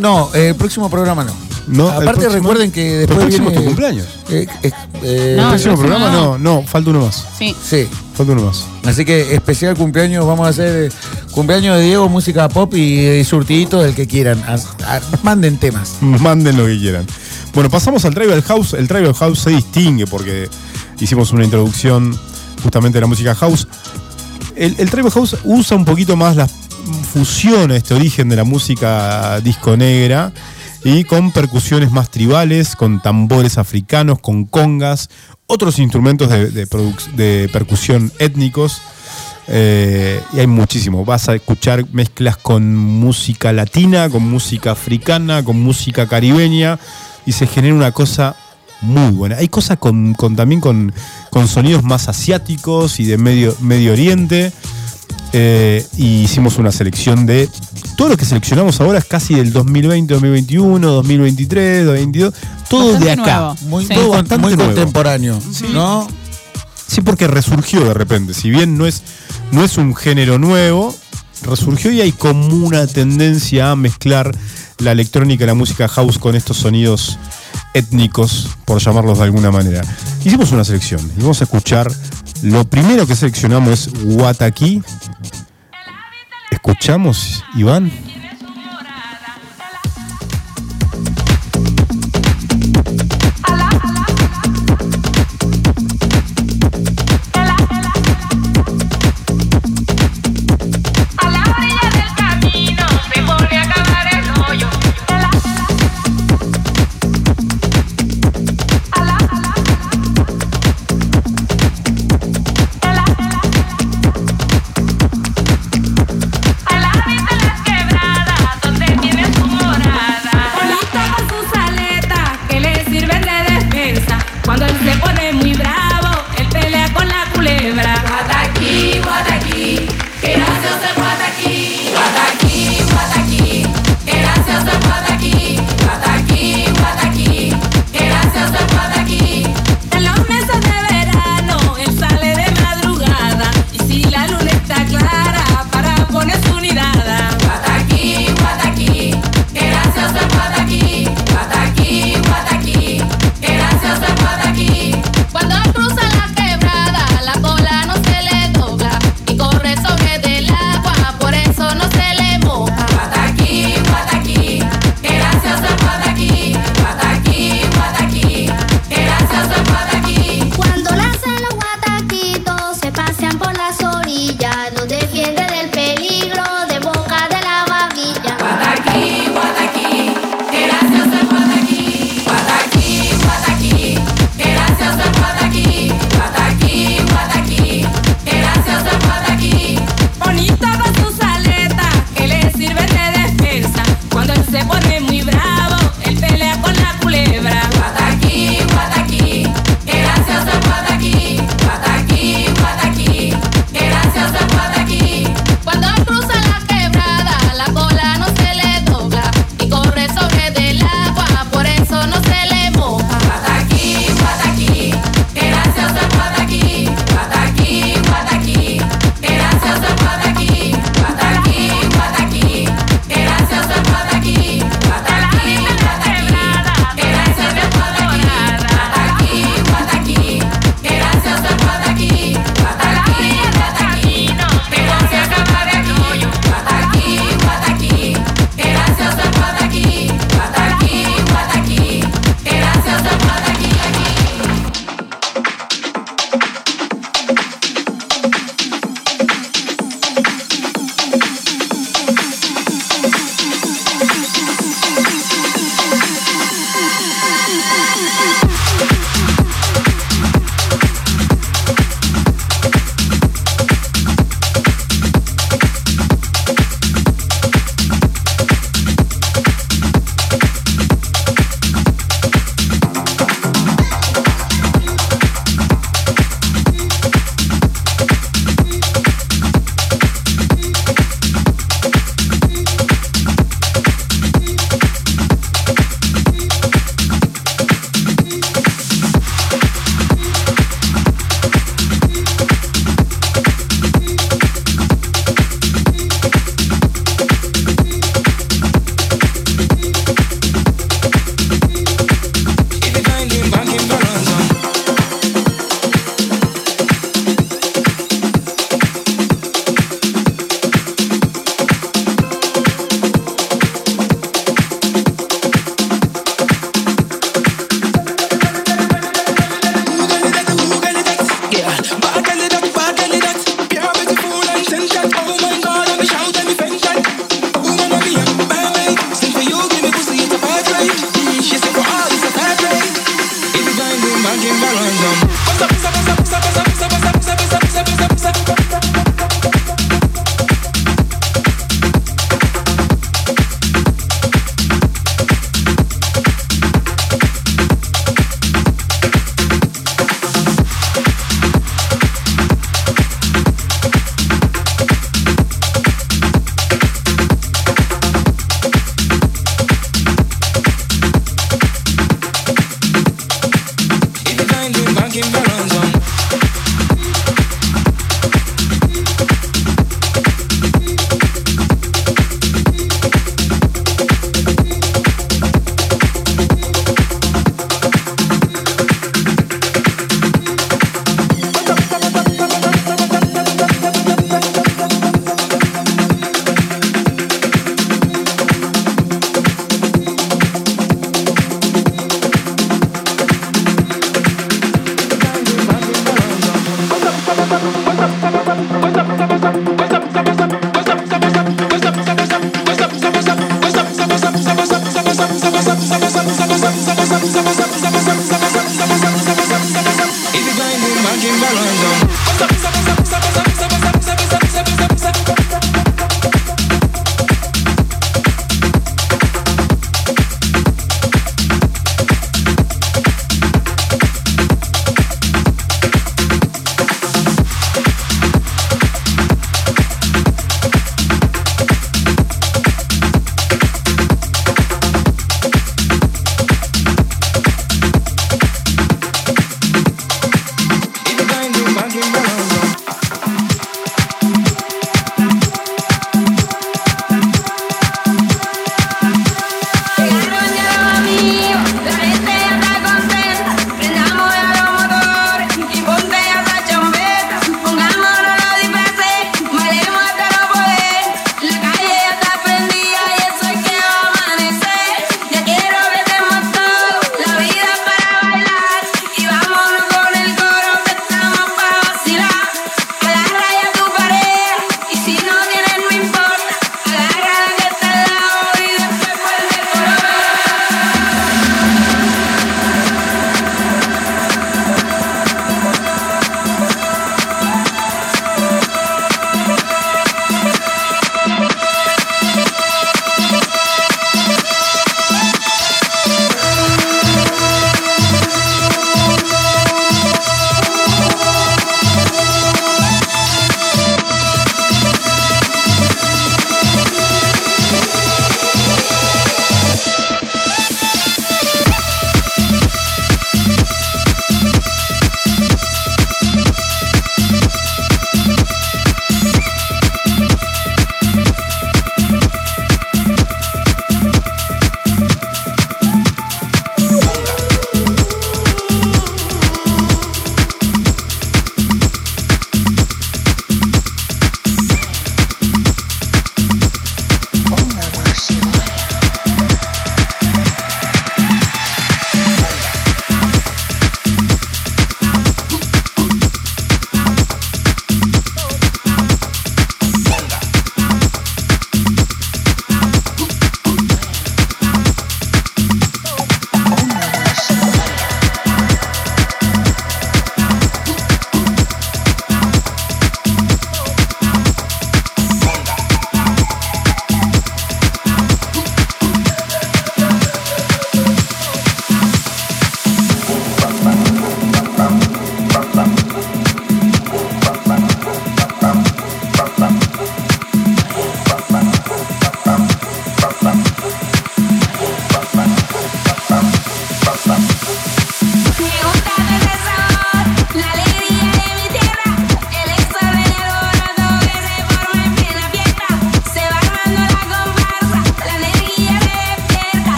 No, eh, el próximo programa no. No, Aparte próximo- recuerden que después el próximo viene... es tu cumpleaños. Eh, eh, eh, No, el próximo programa no, no. no, falta uno más. Sí. Sí. Falta uno más. Así que especial cumpleaños, vamos a hacer eh, cumpleaños de Diego, música pop y, y surtidito del que quieran. A- a- manden temas. Manden lo que quieran. Bueno, pasamos al Tribal House. El Tribal House se distingue porque hicimos una introducción justamente de la música house. El, el House usa un poquito más la fusión, este origen de la música disco negra y con percusiones más tribales, con tambores africanos, con congas, otros instrumentos de percusión étnicos. Eh, y hay muchísimo. Vas a escuchar mezclas con música latina, con música africana, con música caribeña y se genera una cosa muy buena. Hay cosas con, con- también con, con sonidos más asiáticos y de Medio, medio Oriente. Eh, y hicimos una selección de. Todo lo que seleccionamos ahora es casi del 2020, 2021, 2023, 2022. Todo Bastante de acá. nuevo. Muy, Sí. Todo bastante muy nuevo. contemporáneo. ¿No? Sí, porque resurgió de repente. Si bien no es, no es un género nuevo, resurgió y hay como una tendencia a mezclar la electrónica la música house con estos sonidos étnicos, por llamarlos de alguna manera. Hicimos una selección y vamos a escuchar. Lo primero que seleccionamos es Wataki. ¿Escuchamos, Iván?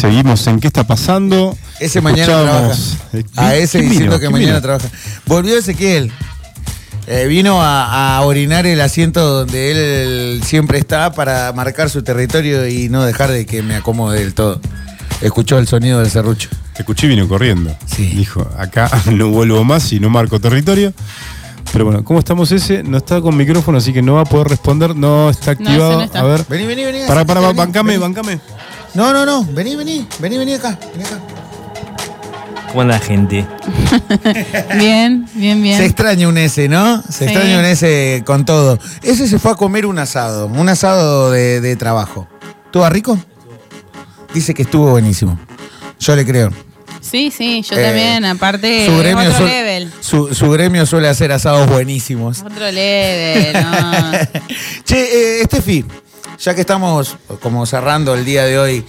Seguimos en ¿Qué está pasando? Ese mañana trabaja. A ese ¿Quién diciendo vino? que ¿Quién mañana vino? trabaja. Volvió Ezequiel. Eh, vino a, a orinar el asiento donde él siempre está para marcar su territorio y no dejar de que me acomode del todo. Escuchó el sonido del serrucho. Te escuché y vino corriendo. Dijo, acá no vuelvo más y no marco territorio. Pero bueno, ¿cómo estamos ese? No está con micrófono, así que no va a poder responder. No está No, activado. ese no está. A ver. Vení, vení, vení. Para, para, vení, bancame, vení. bancame. No, no, no. Vení, vení. Vení, vení acá. Vení acá. ¿Cómo anda la gente? Bien, bien, bien. Se extraña un S, ¿no? Se Sí. extraña un S con todo. Ese se fue a comer un asado, un asado de, de trabajo. ¿Estuvo rico? Dice que estuvo buenísimo. Yo le creo. Sí, sí, yo Eh, también. Aparte, su gremio otro suele- level. Su, su gremio suele hacer asados buenísimos. Otro level, no. Che, eh, Estefi, ya que estamos como cerrando el día de hoy,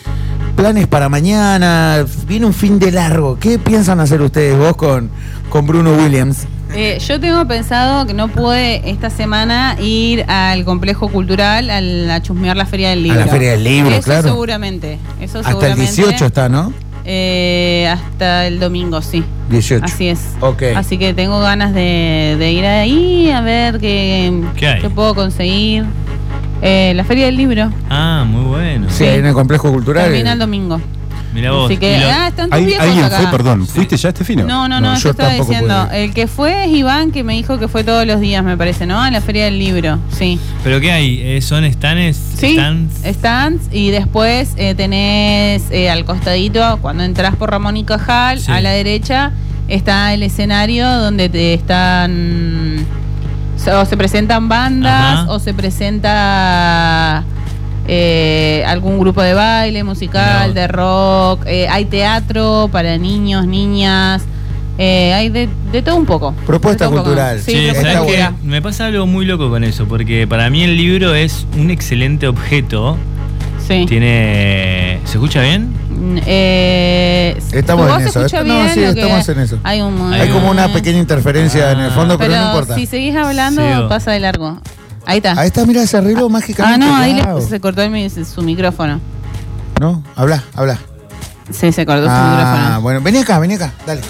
planes para mañana, viene un fin de largo. ¿Qué piensan hacer ustedes vos con, con Bruno Williams? Eh, yo tengo pensado que no pude esta semana ir al complejo cultural al- a chusmear la Feria del Libro. la Feria del Libro, Eso claro. seguramente. Eso Hasta el seguramente. 18 está, ¿no? Eh, hasta el domingo, sí. 18. Así es. Ok. Así que tengo ganas de, de ir ahí a ver qué, ¿Qué hay? puedo conseguir. Eh, la Feria del Libro. Ah, muy bueno. Sí, en el complejo cultural. Termina el domingo. Mirá vos. Así que, lo- ah, están tus ¿Hay- viejos ¿Alguien acá. fue, perdón? ¿Fuiste ya, Estefino? No, no, no, yo, estaba diciendo. El que fue es Iván, que me dijo que fue todos los días, me parece, ¿no? A la Feria del Libro, sí. ¿Pero qué hay? Eh, ¿Son stands? Sí, stands? stands y después eh, tenés eh, al costadito, cuando entras por Ramón y Cajal, Sí. a la derecha está el escenario donde te están o se presentan bandas Ajá. o se presenta eh, algún grupo de baile musical, de rock, eh, hay teatro para niños, niñas, eh, hay de, de todo un poco. Propuesta un poco. cultural. Sí. Me pasa algo muy loco con eso, porque para mí el libro es un excelente objeto. Sí. Tiene. ¿Se escucha bien? Mm, Eh, Estamos ¿tu voz en se eso. escucha No, sí, estamos en eso. Hay, un, Hay como una pequeña interferencia en el fondo, pero, no importa. si seguís hablando, pasa de largo. Ahí está. Ahí está, mira, se arregló Ah, mágicamente. no, ahí le- se cortó el mi- su micrófono. ¿No? Habla, habla. Sí, se cortó su Ah, micrófono. bueno, vení acá, vení acá, dale.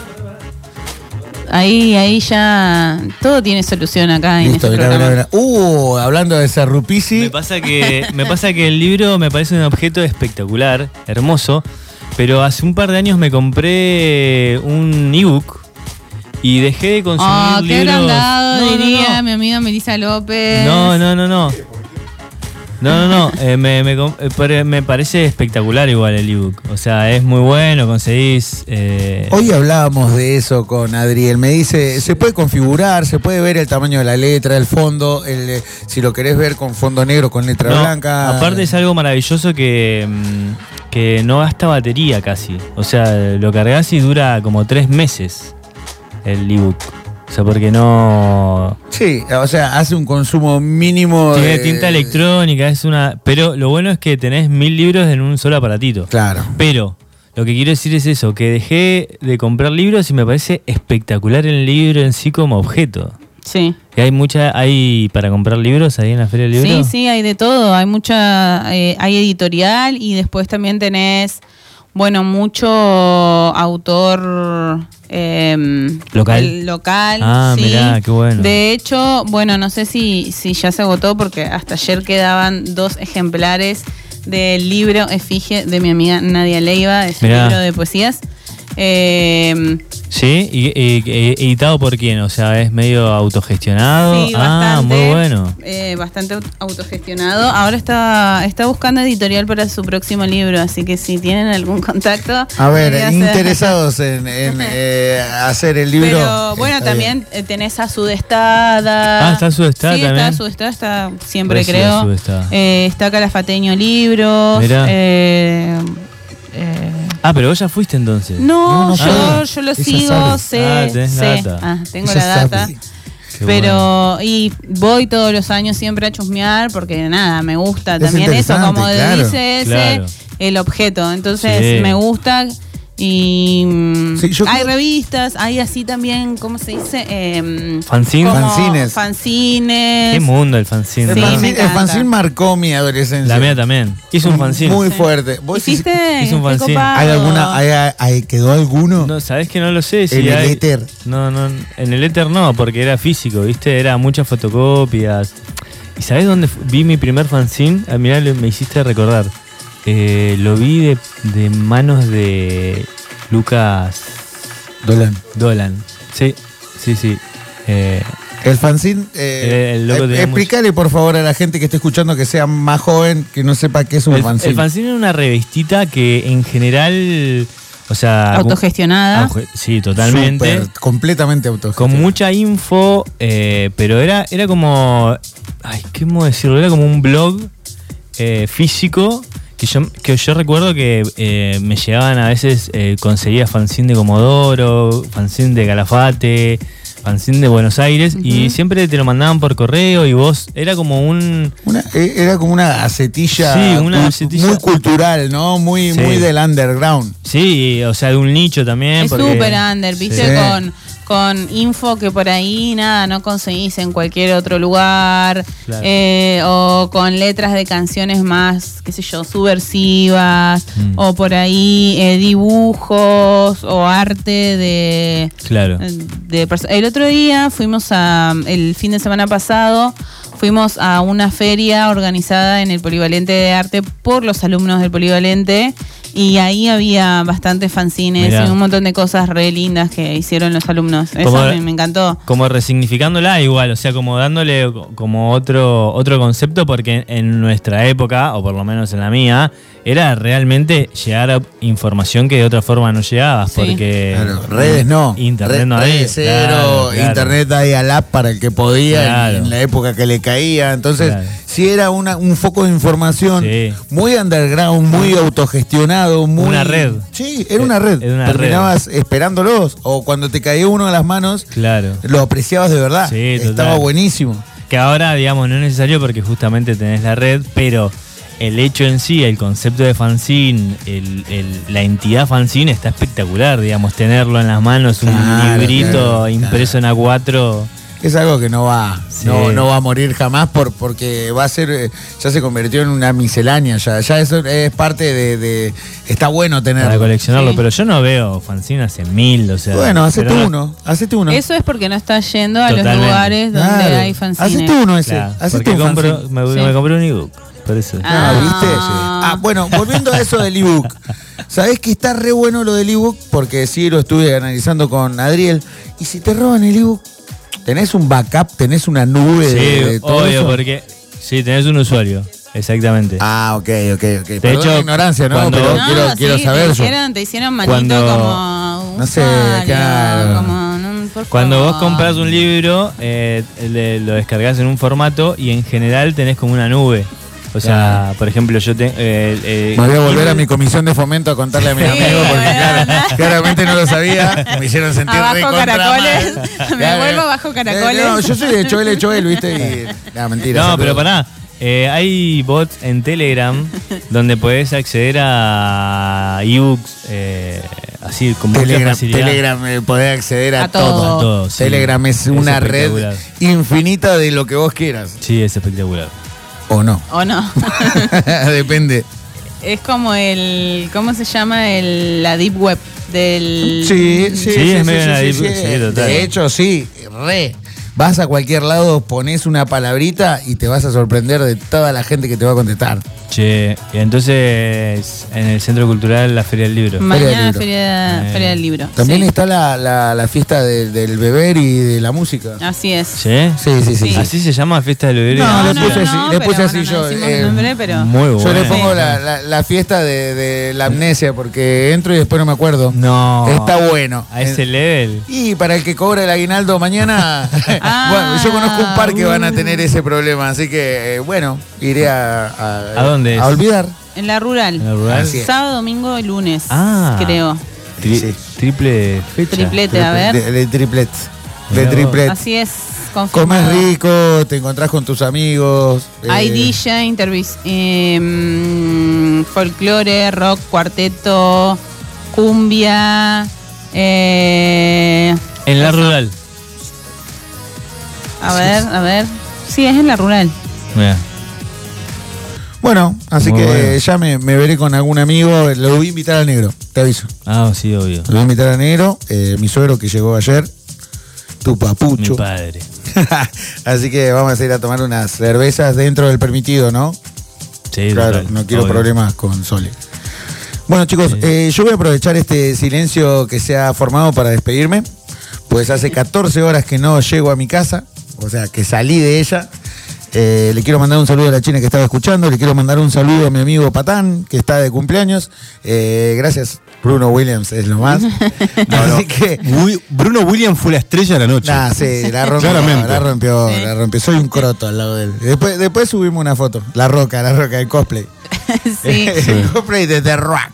Ahí, ahí ya todo tiene solución acá en este mirá, mirá, programa. mirá. Uh, hablando de Serrupici. Me pasa que me pasa que el libro me parece un objeto espectacular, hermoso, pero hace un par de años me compré un ebook y dejé de consumir Ah, qué libros. No, no, diría no. mi amiga Melissa López. No, no, no, no. No, no, no. eh, me, me eh, me parece espectacular igual el ebook. O sea, es muy bueno, conseguís. eh, Hoy hablábamos de eso con Adriel. Me dice, se puede configurar, se puede ver el tamaño de la letra, el fondo, el, si lo querés ver con fondo negro, con letra no, blanca. Aparte es algo maravilloso que, mm, que no gasta batería casi. O sea, lo cargas y dura como tres meses el ebook. O sea, porque no... Sí, o sea, hace un consumo mínimo Tiene de... tinta electrónica, es una. Pero lo bueno es que tenés mil libros en un solo aparatito. Claro. Pero lo que quiero decir es eso, que dejé de comprar libros y me parece espectacular el libro en sí como objeto. Sí. Y hay mucha, hay para comprar libros ahí en la Feria del Libro. Sí, sí, hay de todo. Hay mucha, eh, hay editorial y después también tenés, bueno, mucho autor em, ¿Local? Ah, sí. mirá, qué bueno. De hecho, bueno, no sé si, si ya se agotó porque hasta ayer quedaban dos ejemplares del libro Efigie de mi amiga Nadia Leiva, es un libro de poesías. Em, Sí, y, y- y- editado por quién, o sea, es medio autogestionado. Sí, ah, bastante. muy bueno. eh, bastante aut- autogestionado. Ahora está, está buscando editorial para su próximo libro, así que si tienen algún contacto. A ver, interesados en, en, eh, hacer el libro. Pero bueno, está también eh, tenés a Sudestada. Ah, está Sudestada sí, también. está Sudestada, está siempre creo. Sudestada. Eh, está Calafateño Libros. Mirá. eh, eh, Ah, pero vos ya fuiste entonces. no, yo, Ah, yo lo sigo, sé, Ah, tenés sé. data. Ah, tengo Esa la data. sabe. Pero, y voy todos los años siempre a chusmear porque nada, me gusta Es también eso, como claro. dice ese, Claro. el objeto. Entonces Sí. me gusta Y mm, Sí, yo hay creo- revistas, hay así también, ¿cómo se dice? Em, Fanzine. Fanzines. Fanzines. Qué mundo el fanzine. El, Sí, fanzine, el encanta. fanzine marcó mi adolescencia. La mía también. Hizo un fanzine. Muy fuerte. ¿Vos ¿Hiciste? Hizo un fanzine. ¿Hay alguna, hay, hay- quedó alguno? No, ¿sabés que no lo sé? Si en el hay- éter. No, no, en el éter no, porque era físico, ¿viste? Era muchas fotocopias. ¿Y sabés dónde vi mi primer fanzine? Ah, mirá, me hiciste recordar. Eh, lo vi de, de manos de Lucas Dolan. Dolan. Sí, sí, sí. Eh, El fanzine. eh, El- el loco eh, explícale por favor a la gente que esté escuchando que sea más joven, que no sepa qué es un el, fanzine. el fanzine era una revistita que en general, o sea... Autogestionada. auge- Sí, totalmente. Completamente auto. con mucha info, eh, pero era, era como. Ay, ¿cómo decirlo? Era como un blog eh, físico que yo, que yo recuerdo que eh, me llegaban a veces, eh, conseguía fanzine de Comodoro, fanzine de Calafate, fanzine de Buenos Aires, y siempre te lo mandaban por correo y vos, era como un. Una- eh, era como una gacetilla, Sí, una cul- gacetilla. muy cultural, ¿no? Muy, Sí. muy del underground. Sí, o sea, de un nicho también. Es porque- súper under, viste, Sí. con, con info que por ahí nada, no conseguís en cualquier otro lugar. Claro. eh, o con letras de canciones más, qué sé yo, subversivas. Mm. O por ahí eh, dibujos o arte de, Claro. de perso- el otro día fuimos a el fin de semana pasado fuimos a una feria organizada en el Polivalente de Arte por los alumnos del Polivalente y ahí había bastantes fanzines Mirá. y un montón de cosas re lindas que hicieron los alumnos. Eso Como- me, me encantó. como resignificándola igual, o sea, como dándole co- como otro, otro concepto, porque en nuestra época, o por lo menos en la mía, era realmente llegar a información que de otra forma no llegabas, Sí. porque Claro, redes no. Internet no había, redes cero, claro, claro. internet ahí al app para el que podía Claro. en, en la época que le caía. Entonces, Claro. sí era una, un foco de información Sí. muy underground, muy autogestionado, muy. Una red. Sí, era una red. Era una Terminabas esperándolos. O cuando te caía uno en las manos, Claro. lo apreciabas de verdad. Sí, Estaba total. buenísimo. Que ahora, digamos, no es necesario porque justamente tenés la red, pero el hecho en sí, el concepto de fanzine, el- el- la entidad fanzine está espectacular, digamos, tenerlo en las manos, un Claro, librito claro, impreso en A4. Es algo que no va, Sí. no, no va a morir jamás por, porque va a ser, eh, ya se convirtió en una miscelánea, ya, ya eso es parte de, de- está bueno tenerlo. Para coleccionarlo, Sí. pero yo no veo fanzine hace mil, o sea. Bueno, hacete uno, hacete uno. Eso es porque no estás yendo a los lugares donde Claro. hay fanzines. Hacete uno ese, Claro, hacete porque un compro, fanzine. me, Sí. me compré un ebook, por eso. Ah, Ah. ¿viste? Ah, bueno, volviendo a eso del ebook. ¿Sabés que está re bueno lo del ebook? Porque sí lo estuve analizando con Adriel. Y si te roban el ebook, tenés un backup, tenés una nube Sí, de, de todo obvio, eso? porque sí, tenés un usuario, exactamente. Ah, ok, ok, ok. De Perdón hecho, la ignorancia, ¿no? cuando- Pero No, quiero, sí, quiero te saber yo. hicieron, te hicieron manito Cuando- como No sé, usuario, claro. como, no, por Cuando vos compras un libro, eh, le- lo descargas en un formato y en general tenés como una nube. O sea, por ejemplo, yo tengo. Me voy a volver a mi comisión de fomento a contarle a mis Sí, amigos porque bueno, claro, claramente no lo sabía. Me hicieron sentir Abajo caracoles. mal. Me Claro. vuelvo bajo caracoles. Eh, No, yo soy de Choel, Choel, ¿viste? Y, no, mentira. No, saludos. pero pará. eh, hay bots en Telegram donde podés acceder a ebooks eh, así con mucha Telegram, facilidad. Telegram eh, podés acceder a, A todo. todo. A todo, sí. Telegram es una red infinita de lo que vos quieras. Sí, es espectacular. O no. ¿O no? Depende. es como el. ¿Cómo se llama? El, la Deep Web del. Sí, sí, Sí, es medio una deep- sí, total. De hecho, sí, re. Vas a cualquier lado, pones una palabrita y te vas a sorprender de toda la gente que te va a contestar. Che, y entonces en el Centro Cultural la Feria del Libro. Feria del Mañana Libro. feria, Eh. feria del libro. También Sí. está la, la- la fiesta de- del beber y de la música. Así es. ¿Sí? Sí, sí, sí. Sí. ¿Así se llama Fiesta del Libro? No, No, le no, puse no, así, no, le pero puse así bueno, yo. eh, el nombre, pero. Muy Yo bueno. le pongo Sí. la, la- la fiesta de, de la amnesia porque entro y después no me acuerdo. No. Está bueno. A ese level. Y para el que cobra el aguinaldo mañana, Ah. bueno, yo conozco un par que van a tener ese problema, así que eh, bueno, iré a, a, ¿A dónde es? a olvidar. En la rural. En la rural. Sábado, domingo y lunes. Ah. Creo. Tri- Sí. Triple fecha. Triplete, a ver. De, de triplet. De triplet. Así es. Comes confirmado. rico, te encontrás con tus amigos. Hay eh, DJ, intervis, eh, mm, folclore, rock, cuarteto, cumbia. eh, En la rural. a ver, a ver. Sí, es en la rural. Mira. Bueno, así Muy que bueno. ya me, me veré con algún amigo. Lo voy a invitar al negro, te aviso. Ah, sí, obvio. Lo voy a invitar al negro, eh, mi suegro que llegó ayer, tu papucho. Mi padre. así que vamos a ir a tomar unas cervezas dentro del permitido, ¿no? Sí, Claro, total, no quiero obvio. problemas con Sole. Bueno, chicos, eh, yo voy a aprovechar este silencio que se ha formado para despedirme. Pues hace 14 horas que no llego a mi casa, o sea, que salí de ella. Eh, le quiero mandar un saludo a la china que estaba escuchando, le quiero mandar un saludo a mi amigo Patán, que está de cumpleaños. Eh, gracias, Bruno Williams, es lo más. Así que. Bruno Williams fue la estrella de la noche. Nah, sí, la rompió, Claramente. la rompió, la rompió. Soy un croto al lado de él. Después, después subimos una foto. La roca, la roca, el cosplay. Sí. el cosplay de The Rock.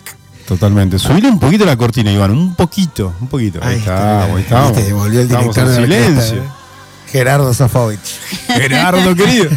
Totalmente. Subile un poquito la cortina, Iván, un poquito, un poquito. Ahí, está, ahí estamos. Viste, volvió el Estamos director en de orquesta, silencio. ¿eh? Gerardo Sofovich. Gerardo, querido.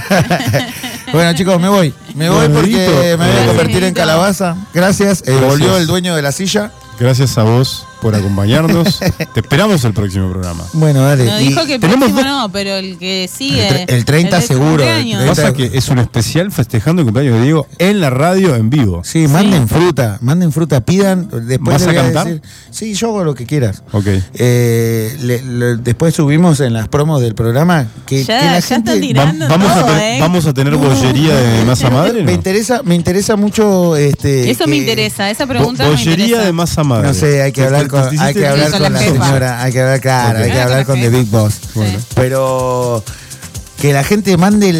bueno, chicos, me voy. Me voy porque me voy a convertir en calabaza. Gracias. Eh, Gracias. Volvió el dueño de la silla. Gracias a vos por acompañarnos. Te esperamos el próximo programa. Bueno, dale. No dijo que el tenemos próximo no, pero el que sigue. El tre- el 30 de su seguro, el cumpleaños. 30. Pasa que es un especial festejando el cumpleaños de Diego en la radio en vivo. Sí, manden fruta, manden fruta, pidan. Después ¿Vas a cantar? decir- sí, yo hago lo que quieras. Ok. Eh, le- le- después subimos en las promos del programa que, Ya, que la ya gente están tirando Va- vamos, a ten- ¿eh? vamos a tener bollería de masa madre. me interesa, me interesa mucho este Eso me que- interesa, esa Bo- pregunta me bollería interesa. de masa madre. No sé, hay que hablar con, hay que hablar con con la jefa. señora, hay que hablar, claro, hay que hablar con con The Big. Boss. Bueno. Pero que la gente mande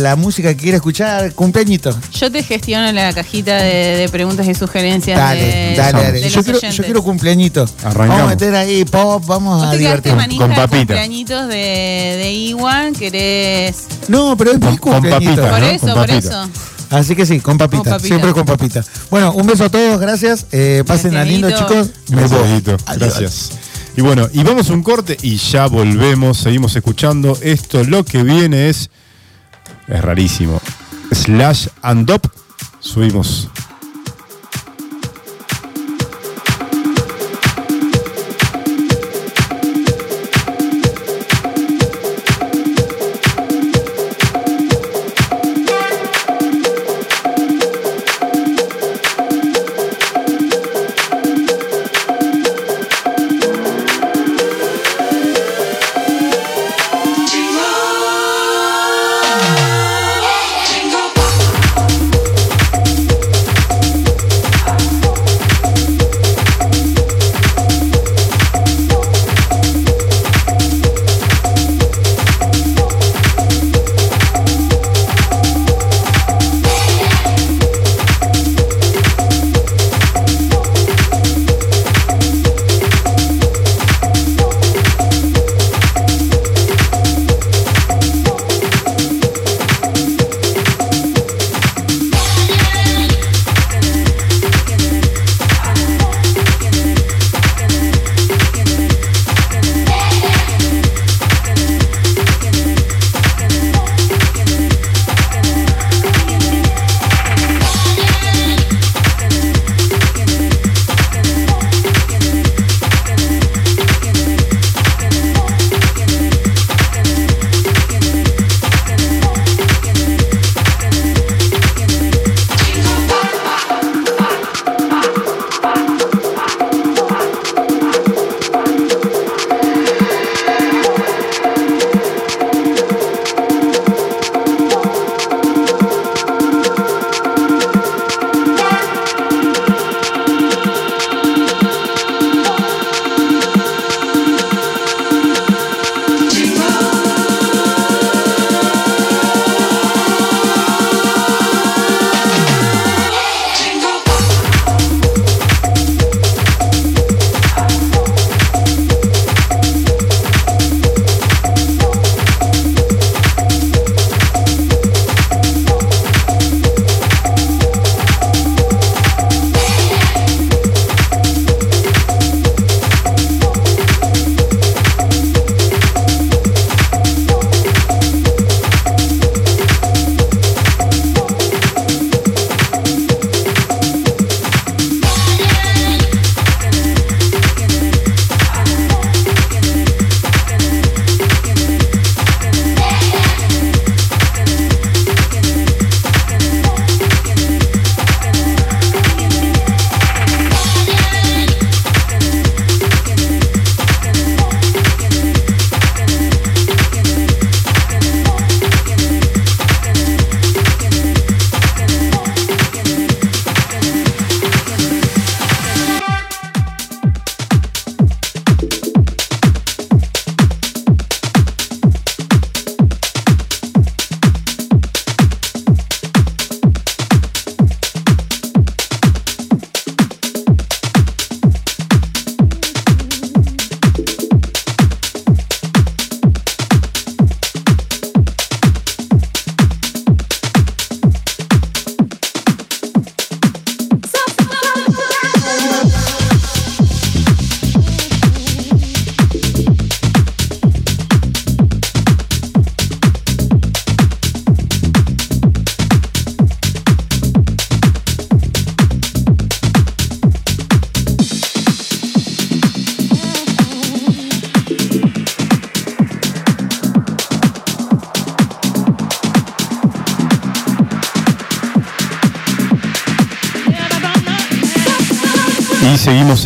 la música que quiera escuchar, cumpleañito. Yo te gestiono la cajita de, de preguntas y sugerencias Dale, de, dale, dale. de Yo quiero, yo quiero cumpleañito. Arrancamos. Vamos a meter ahí pop, vamos a manija Con de papita. cumpleañitos de, de Iwan, querés... No, pero es mi cumpleañito. papita, Por ¿no? eso, Con por papita. eso. Así que sí, con papita, Con papita. siempre con papita. Bueno, un beso a todos, gracias. Eh, pasen Gracias, lindo, chicos. Gracias, voy. Dieguito. Adiós. Gracias. Y bueno, y vamos a un corte y ya volvemos, seguimos escuchando esto. Lo que viene es. Es rarísimo. Slash and Up. Subimos.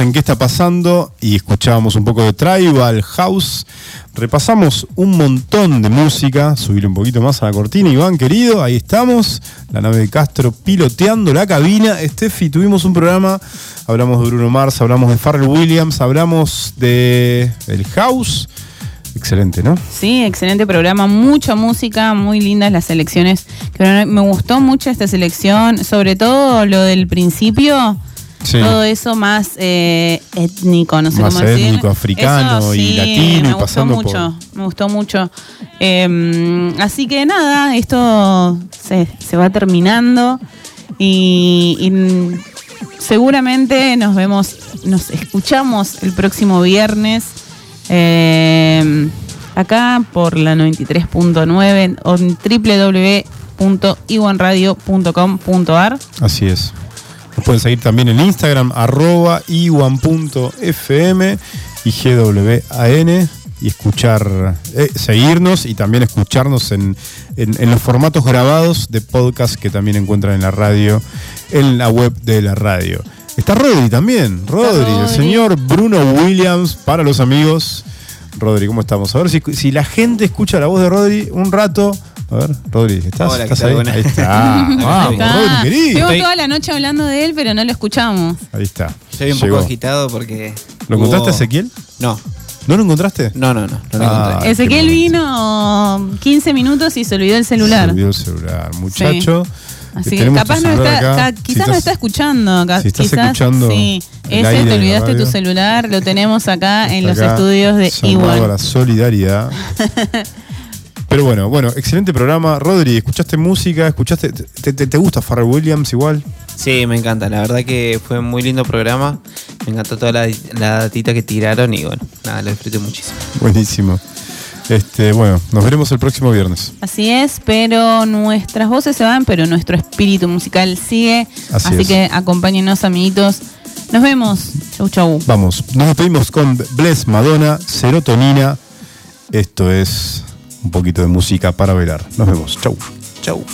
En qué está pasando y escuchábamos un poco de Tribal House. Repasamos un montón de música. Subir un poquito más a la cortina, Iván querido. Ahí estamos. La nave de Castro piloteando la cabina. Steffi, tuvimos un programa. Hablamos de Bruno Mars, hablamos de Pharrell Williams, hablamos de el House. Excelente, ¿no? Sí, excelente programa, mucha música, muy lindas las selecciones. Me gustó mucho esta selección, sobre todo lo del principio. Sí. Todo eso más eh, étnico, no sé Más cómo decir. africano Eso, y sí, latino y me gustó pasando por- mucho, Me gustó mucho. Eh, así que nada, esto se, se va terminando y, y seguramente nos vemos, nos escuchamos el próximo viernes. eh, acá por la 93.9 o www.iwanradio.com.ar Así es. Nos pueden seguir también en Instagram, arroba iwan.fm y GWAN y escuchar, eh, seguirnos y también escucharnos en, en- en los formatos grabados de podcast que también encuentran en la radio, en la web de la radio. Está Rodri también, Rodri, el Rodri. señor Bruno Williams para los amigos. Rodri, ¿cómo estamos? A ver si, si la gente escucha la voz de Rodri un rato. A ver, Rodri, ¿estás? Hola, ¿qué ¿Estás tal? ahí? Buenas. Ahí está. Vamos, Está. Rodri, querido. Estuvimos toda la noche hablando de él, pero no lo escuchamos. Ahí está. Estoy un Llegó. poco agitado porque. ¿Lo hubo- encontraste, Ezequiel? No. ¿No lo encontraste? No, no, no. no lo Ah, encontré. Ezequiel vino 15 minutos y se olvidó el celular. Se olvidó el celular. Muchacho. Así que tenemos capaz tu no celular está, acá. ca- Si quizás no estás- está escuchando. ca- si estás quizás, escuchando sí. el Ese aire de te la olvidaste tu radio. celular, lo tenemos acá en los acá, estudios de llamado a Iwan. la solidaridad. Pero bueno, bueno, excelente programa. Rodri, ¿escuchaste música? ¿Escuchaste? ¿Te, te- te gusta Pharrell Williams igual? Sí, me encanta. La verdad que fue un muy lindo programa. Me encantó toda la, la datita que tiraron y bueno, nada, lo disfruté muchísimo. Buenísimo. Este, bueno, nos veremos el próximo viernes. Así es, pero nuestras voces se van, pero nuestro espíritu musical sigue. Así Así, es. que acompáñenos, amiguitos. Nos vemos. Chau, chau. Vamos, nos despedimos con Bless Madonna, Serotonina. Esto es un poquito de música para bailar. Nos vemos. Chau. Chau.